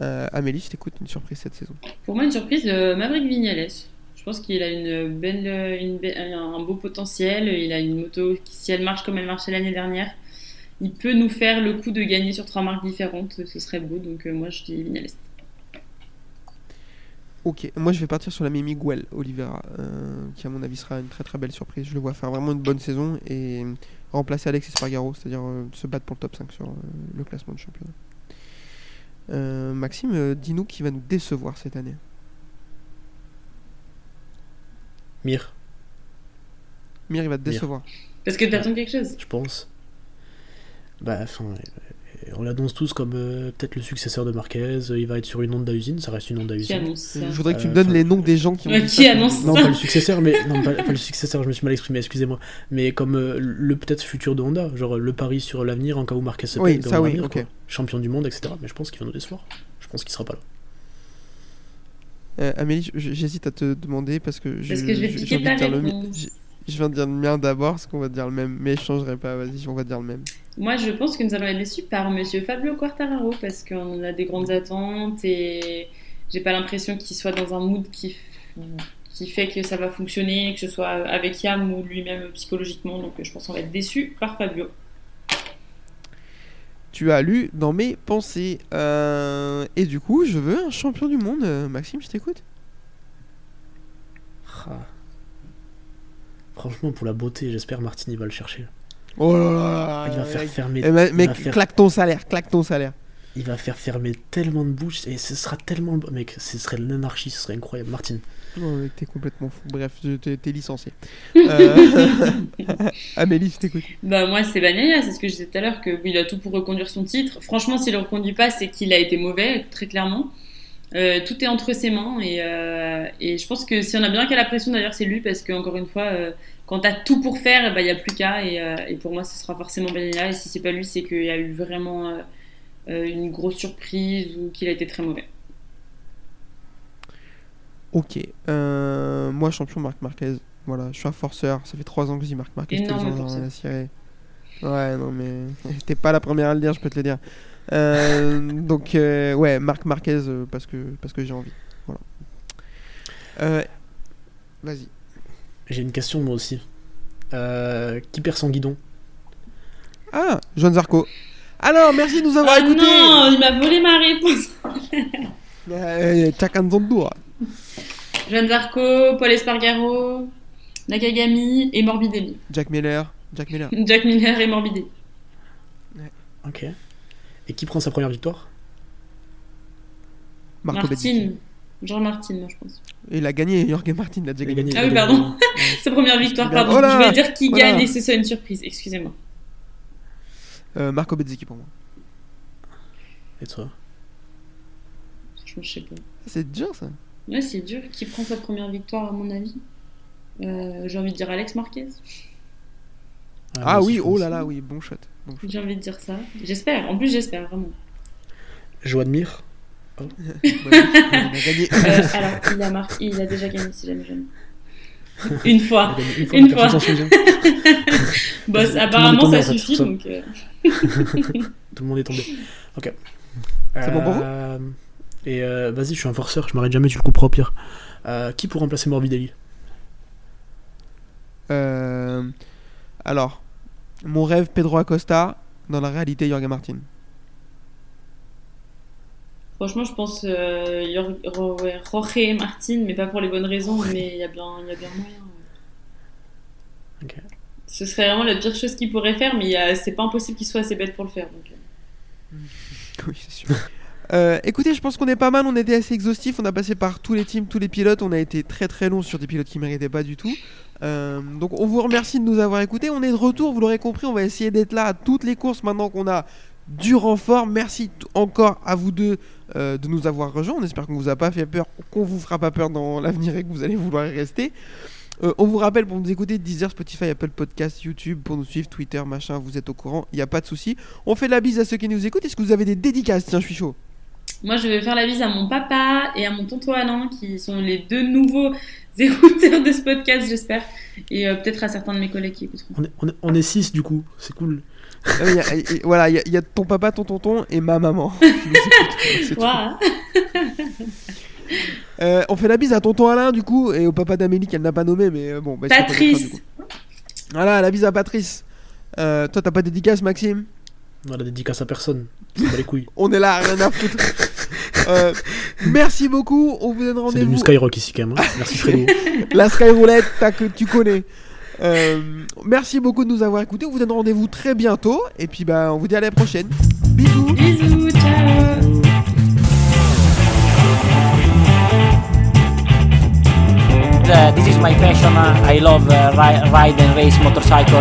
Speaker 2: Euh, Amélie, je t'écoute, une surprise cette saison.
Speaker 3: Pour moi, une surprise, euh, Maverick Vignales. Je pense qu'il a un beau potentiel. Il a une moto qui, si elle marche comme elle marchait l'année dernière, il peut nous faire le coup de gagner sur trois marques différentes. Ce serait beau. Donc, euh, moi, je dis Vignales.
Speaker 2: Ok, moi je vais partir sur l'ami Miguel Oliveira, euh, qui à mon avis sera une très très belle surprise. Je le vois faire vraiment une bonne saison et remplacer Alexis Spargaro, c'est-à-dire euh, se battre pour le top 5 sur le classement de championnat. Maxime, dis-nous qui va nous décevoir cette année.
Speaker 4: Mir,
Speaker 2: Mir, il va te
Speaker 4: Mir.
Speaker 2: décevoir.
Speaker 3: Parce que t'attends quelque chose.
Speaker 4: je pense. Bah, enfin, euh, on l'annonce tous comme euh, peut-être le successeur de Marquez. Il va être sur une Honda usine, ça reste une Honda
Speaker 3: Qui
Speaker 4: usine.
Speaker 3: annonce ça
Speaker 2: Je voudrais que tu me
Speaker 4: Euh,
Speaker 2: donnes les noms des gens qui ont
Speaker 3: Ouais,
Speaker 2: dit
Speaker 3: qui
Speaker 2: ça.
Speaker 3: annonce
Speaker 4: Non,
Speaker 3: ça
Speaker 4: pas le successeur, mais non, pas, pas le successeur, je me suis mal exprimé, excusez-moi. Mais comme euh, le peut-être futur de Honda, genre le pari sur l'avenir en cas où Marquez se
Speaker 2: Oui, ça oui.
Speaker 4: Champion du monde, etc. Mais je pense qu'il va nous décevoir. Je pense qu'il sera pas là.
Speaker 2: Euh, Amélie, j'hésite à te demander parce que je, j'ai envie de dire le mien. viens de dire le mien d'abord, parce qu'on va dire le même, mais je changerai pas. Vas-y, on va dire le même.
Speaker 3: Moi, je pense que nous allons être déçus par Monsieur Fabio Quartararo parce qu'on a des grandes attentes et j'ai pas l'impression qu'il soit dans un mood qui, qui fait que ça va fonctionner, que ce soit avec Yam ou lui-même psychologiquement. Donc, je pense qu'on va être déçus par Fabio.
Speaker 2: Tu as lu dans mes pensées. Euh, et du coup, je veux un champion du monde. Euh, Maxime, je t'écoute.
Speaker 4: Ah. Franchement, pour la beauté, j'espère Martin il va le chercher.
Speaker 2: Oh là là
Speaker 4: il va faire fermer.
Speaker 2: Eh, mec,
Speaker 4: faire-
Speaker 2: claque ton salaire, claque ton salaire.
Speaker 4: Il va faire fermer tellement de bouches et ce sera tellement. le- Mec, ce serait l'anarchie, ce serait incroyable. Martin.
Speaker 2: Mec, t'es complètement fou. Bref, t'es t'es licencié. [laughs] Euh, [laughs] Amélie, je t'écoute.
Speaker 3: Bah, moi, c'est Bagnaia, c'est ce que je disais tout à l'heure, qu'il a tout pour reconduire son titre. Franchement, s'il le reconduit pas, c'est qu'il a été mauvais, très clairement. Euh, tout est entre ses mains et, euh, et je pense que si on a bien qu'à la pression d'ailleurs c'est lui parce que encore une fois quand t'as tout pour faire il bah, n'y a plus qu'à et, et pour moi ce sera forcément Bagnaia et si c'est pas lui c'est qu'il y a eu vraiment une grosse surprise ou qu'il a été très mauvais.
Speaker 2: Ok. Euh, moi, champion Marc Marquez. Voilà, je suis un forceur. Ça fait 3 ans que je dis Marc Marquez.
Speaker 3: Énorme forceur.
Speaker 2: Ouais, non, mais [laughs] t'es pas la première à le dire, je peux te le dire. Euh, donc, euh, ouais, Marc Marquez parce que, parce que j'ai envie. Voilà. Euh, Vas-y.
Speaker 4: J'ai une question moi aussi. Euh, qui perd son guidon?
Speaker 2: Ah, Joan Zarco. Alors, merci de nous avoir
Speaker 3: Oh
Speaker 2: écoutés.
Speaker 3: non, il m'a volé ma réponse.
Speaker 2: Euh, Chacun de son tour.
Speaker 3: Jeanne Zarco, Paul Espargaro, Nakagami et Morbidelli.
Speaker 2: Jack Miller. Jack Miller. [laughs]
Speaker 3: Jack Miller et Morbidelli.
Speaker 4: Ok. Et qui prend sa première victoire?
Speaker 2: Marco.
Speaker 3: Martin. Jean Martin, moi je pense.
Speaker 2: Et Il a gagné, Jorge Martin l'a déjà
Speaker 4: Il a
Speaker 2: gagné.
Speaker 4: gagné.
Speaker 3: Ah oui, pardon. [laughs] Sa première victoire, pardon.
Speaker 2: Oh là
Speaker 3: je voulais dire qui
Speaker 2: Voilà.
Speaker 3: gagne et ce soit une surprise. Excusez-moi.
Speaker 2: Euh, Marco Bezzecchi pour moi.
Speaker 4: Et toi?
Speaker 3: Je sais pas.
Speaker 2: C'est dur ça.
Speaker 3: Ouais, c'est dur. Qui prend sa première victoire, à mon avis Euh, J'ai envie de dire Alex Marquez.
Speaker 2: Ah,
Speaker 4: aussi,
Speaker 2: oui, oh là là, oui, bon shot. Bon shot.
Speaker 3: J'ai envie de dire ça. J'espère. En plus, j'espère vraiment.
Speaker 4: Joan Mir. [laughs]
Speaker 2: Bah.
Speaker 3: Euh, alors, il a, mar- il a déjà gagné, si jamais jamais. [laughs] Une fois. Une fois. Bah,
Speaker 4: est [laughs]
Speaker 3: apparemment,
Speaker 4: tombé,
Speaker 3: ça
Speaker 4: fait,
Speaker 3: suffit. Donc, euh,
Speaker 4: Tout le monde est tombé. Ok.
Speaker 2: C'est bon pour vous
Speaker 4: Et euh, vas-y, je suis un forceur, je m'arrête jamais, tu le couperas au pire. Euh, qui pour remplacer Morbidelli?
Speaker 2: Euh, alors, mon rêve, Pedro Acosta. Dans la réalité, Jorge Martin.
Speaker 3: franchement, je pense euh, Jorge Martin, mais pas pour les bonnes raisons, mais il y a bien, il y a bien moyen. ouais. Ce serait vraiment la pire chose qu'il pourrait faire, mais c'est pas impossible qu'il soit assez bête pour le faire. donc. [laughs]
Speaker 2: Oui, c'est sûr. Euh, écoutez, je pense qu'on est pas mal, on était assez exhaustif, on a passé par tous les teams, tous les pilotes, on a été très très long sur des pilotes qui méritaient pas du tout. Euh, donc on vous remercie de nous avoir écoutés, on est de retour, vous l'aurez compris, on va essayer d'être là à toutes les courses maintenant qu'on a du renfort. Merci encore à vous deux euh, de nous avoir rejoints, on espère qu'on vous a pas fait peur, qu'on vous fera pas peur dans l'avenir et que vous allez vouloir y rester. On vous rappelle pour nous écouter Deezer, Spotify, Apple Podcast, YouTube, pour nous suivre, Twitter, machin, vous êtes au courant, il n'y a pas de souci. On fait la bise à ceux qui nous écoutent. Est-ce que vous avez des dédicaces? Tiens, je suis chaud.
Speaker 3: Moi, je vais faire la bise à mon papa et à mon tonton Alain, qui sont les deux nouveaux [laughs] écouteurs de ce podcast, j'espère. Et euh, peut-être à certains de mes collègues qui écouteront.
Speaker 4: On est, on est, on est six du coup, c'est cool.
Speaker 2: Y a- voilà, il y, a- il y a ton papa, ton tonton et ma maman. [laughs]
Speaker 3: Voilà. [laughs]
Speaker 2: Euh, on fait la bise à tonton Alain du coup et au papa d'Amélie qu'elle n'a pas nommé, mais euh, bon. Bah,
Speaker 3: Patrice.
Speaker 2: Voilà, la bise à Patrice. Euh, toi, t'as pas de dédicace, Maxime?
Speaker 4: Voilà, dédicace à personne. Les couilles.
Speaker 2: On est là, rien à foutre. Euh, merci beaucoup. On vous donne
Speaker 4: C'est
Speaker 2: rendez-vous.
Speaker 4: devenu Skyrock ici quand même. hein. Merci Fredo. [laughs]
Speaker 2: La Sky Roulette, t'as que tu connais. Euh, merci beaucoup de nous avoir écoutés. On vous donne rendez-vous très bientôt. Et puis, bah, on vous dit à la prochaine. Bisous.
Speaker 3: Bisous, ciao.
Speaker 1: Uh, this is my passion. uh, I love uh, ri- ride and race motorcycle.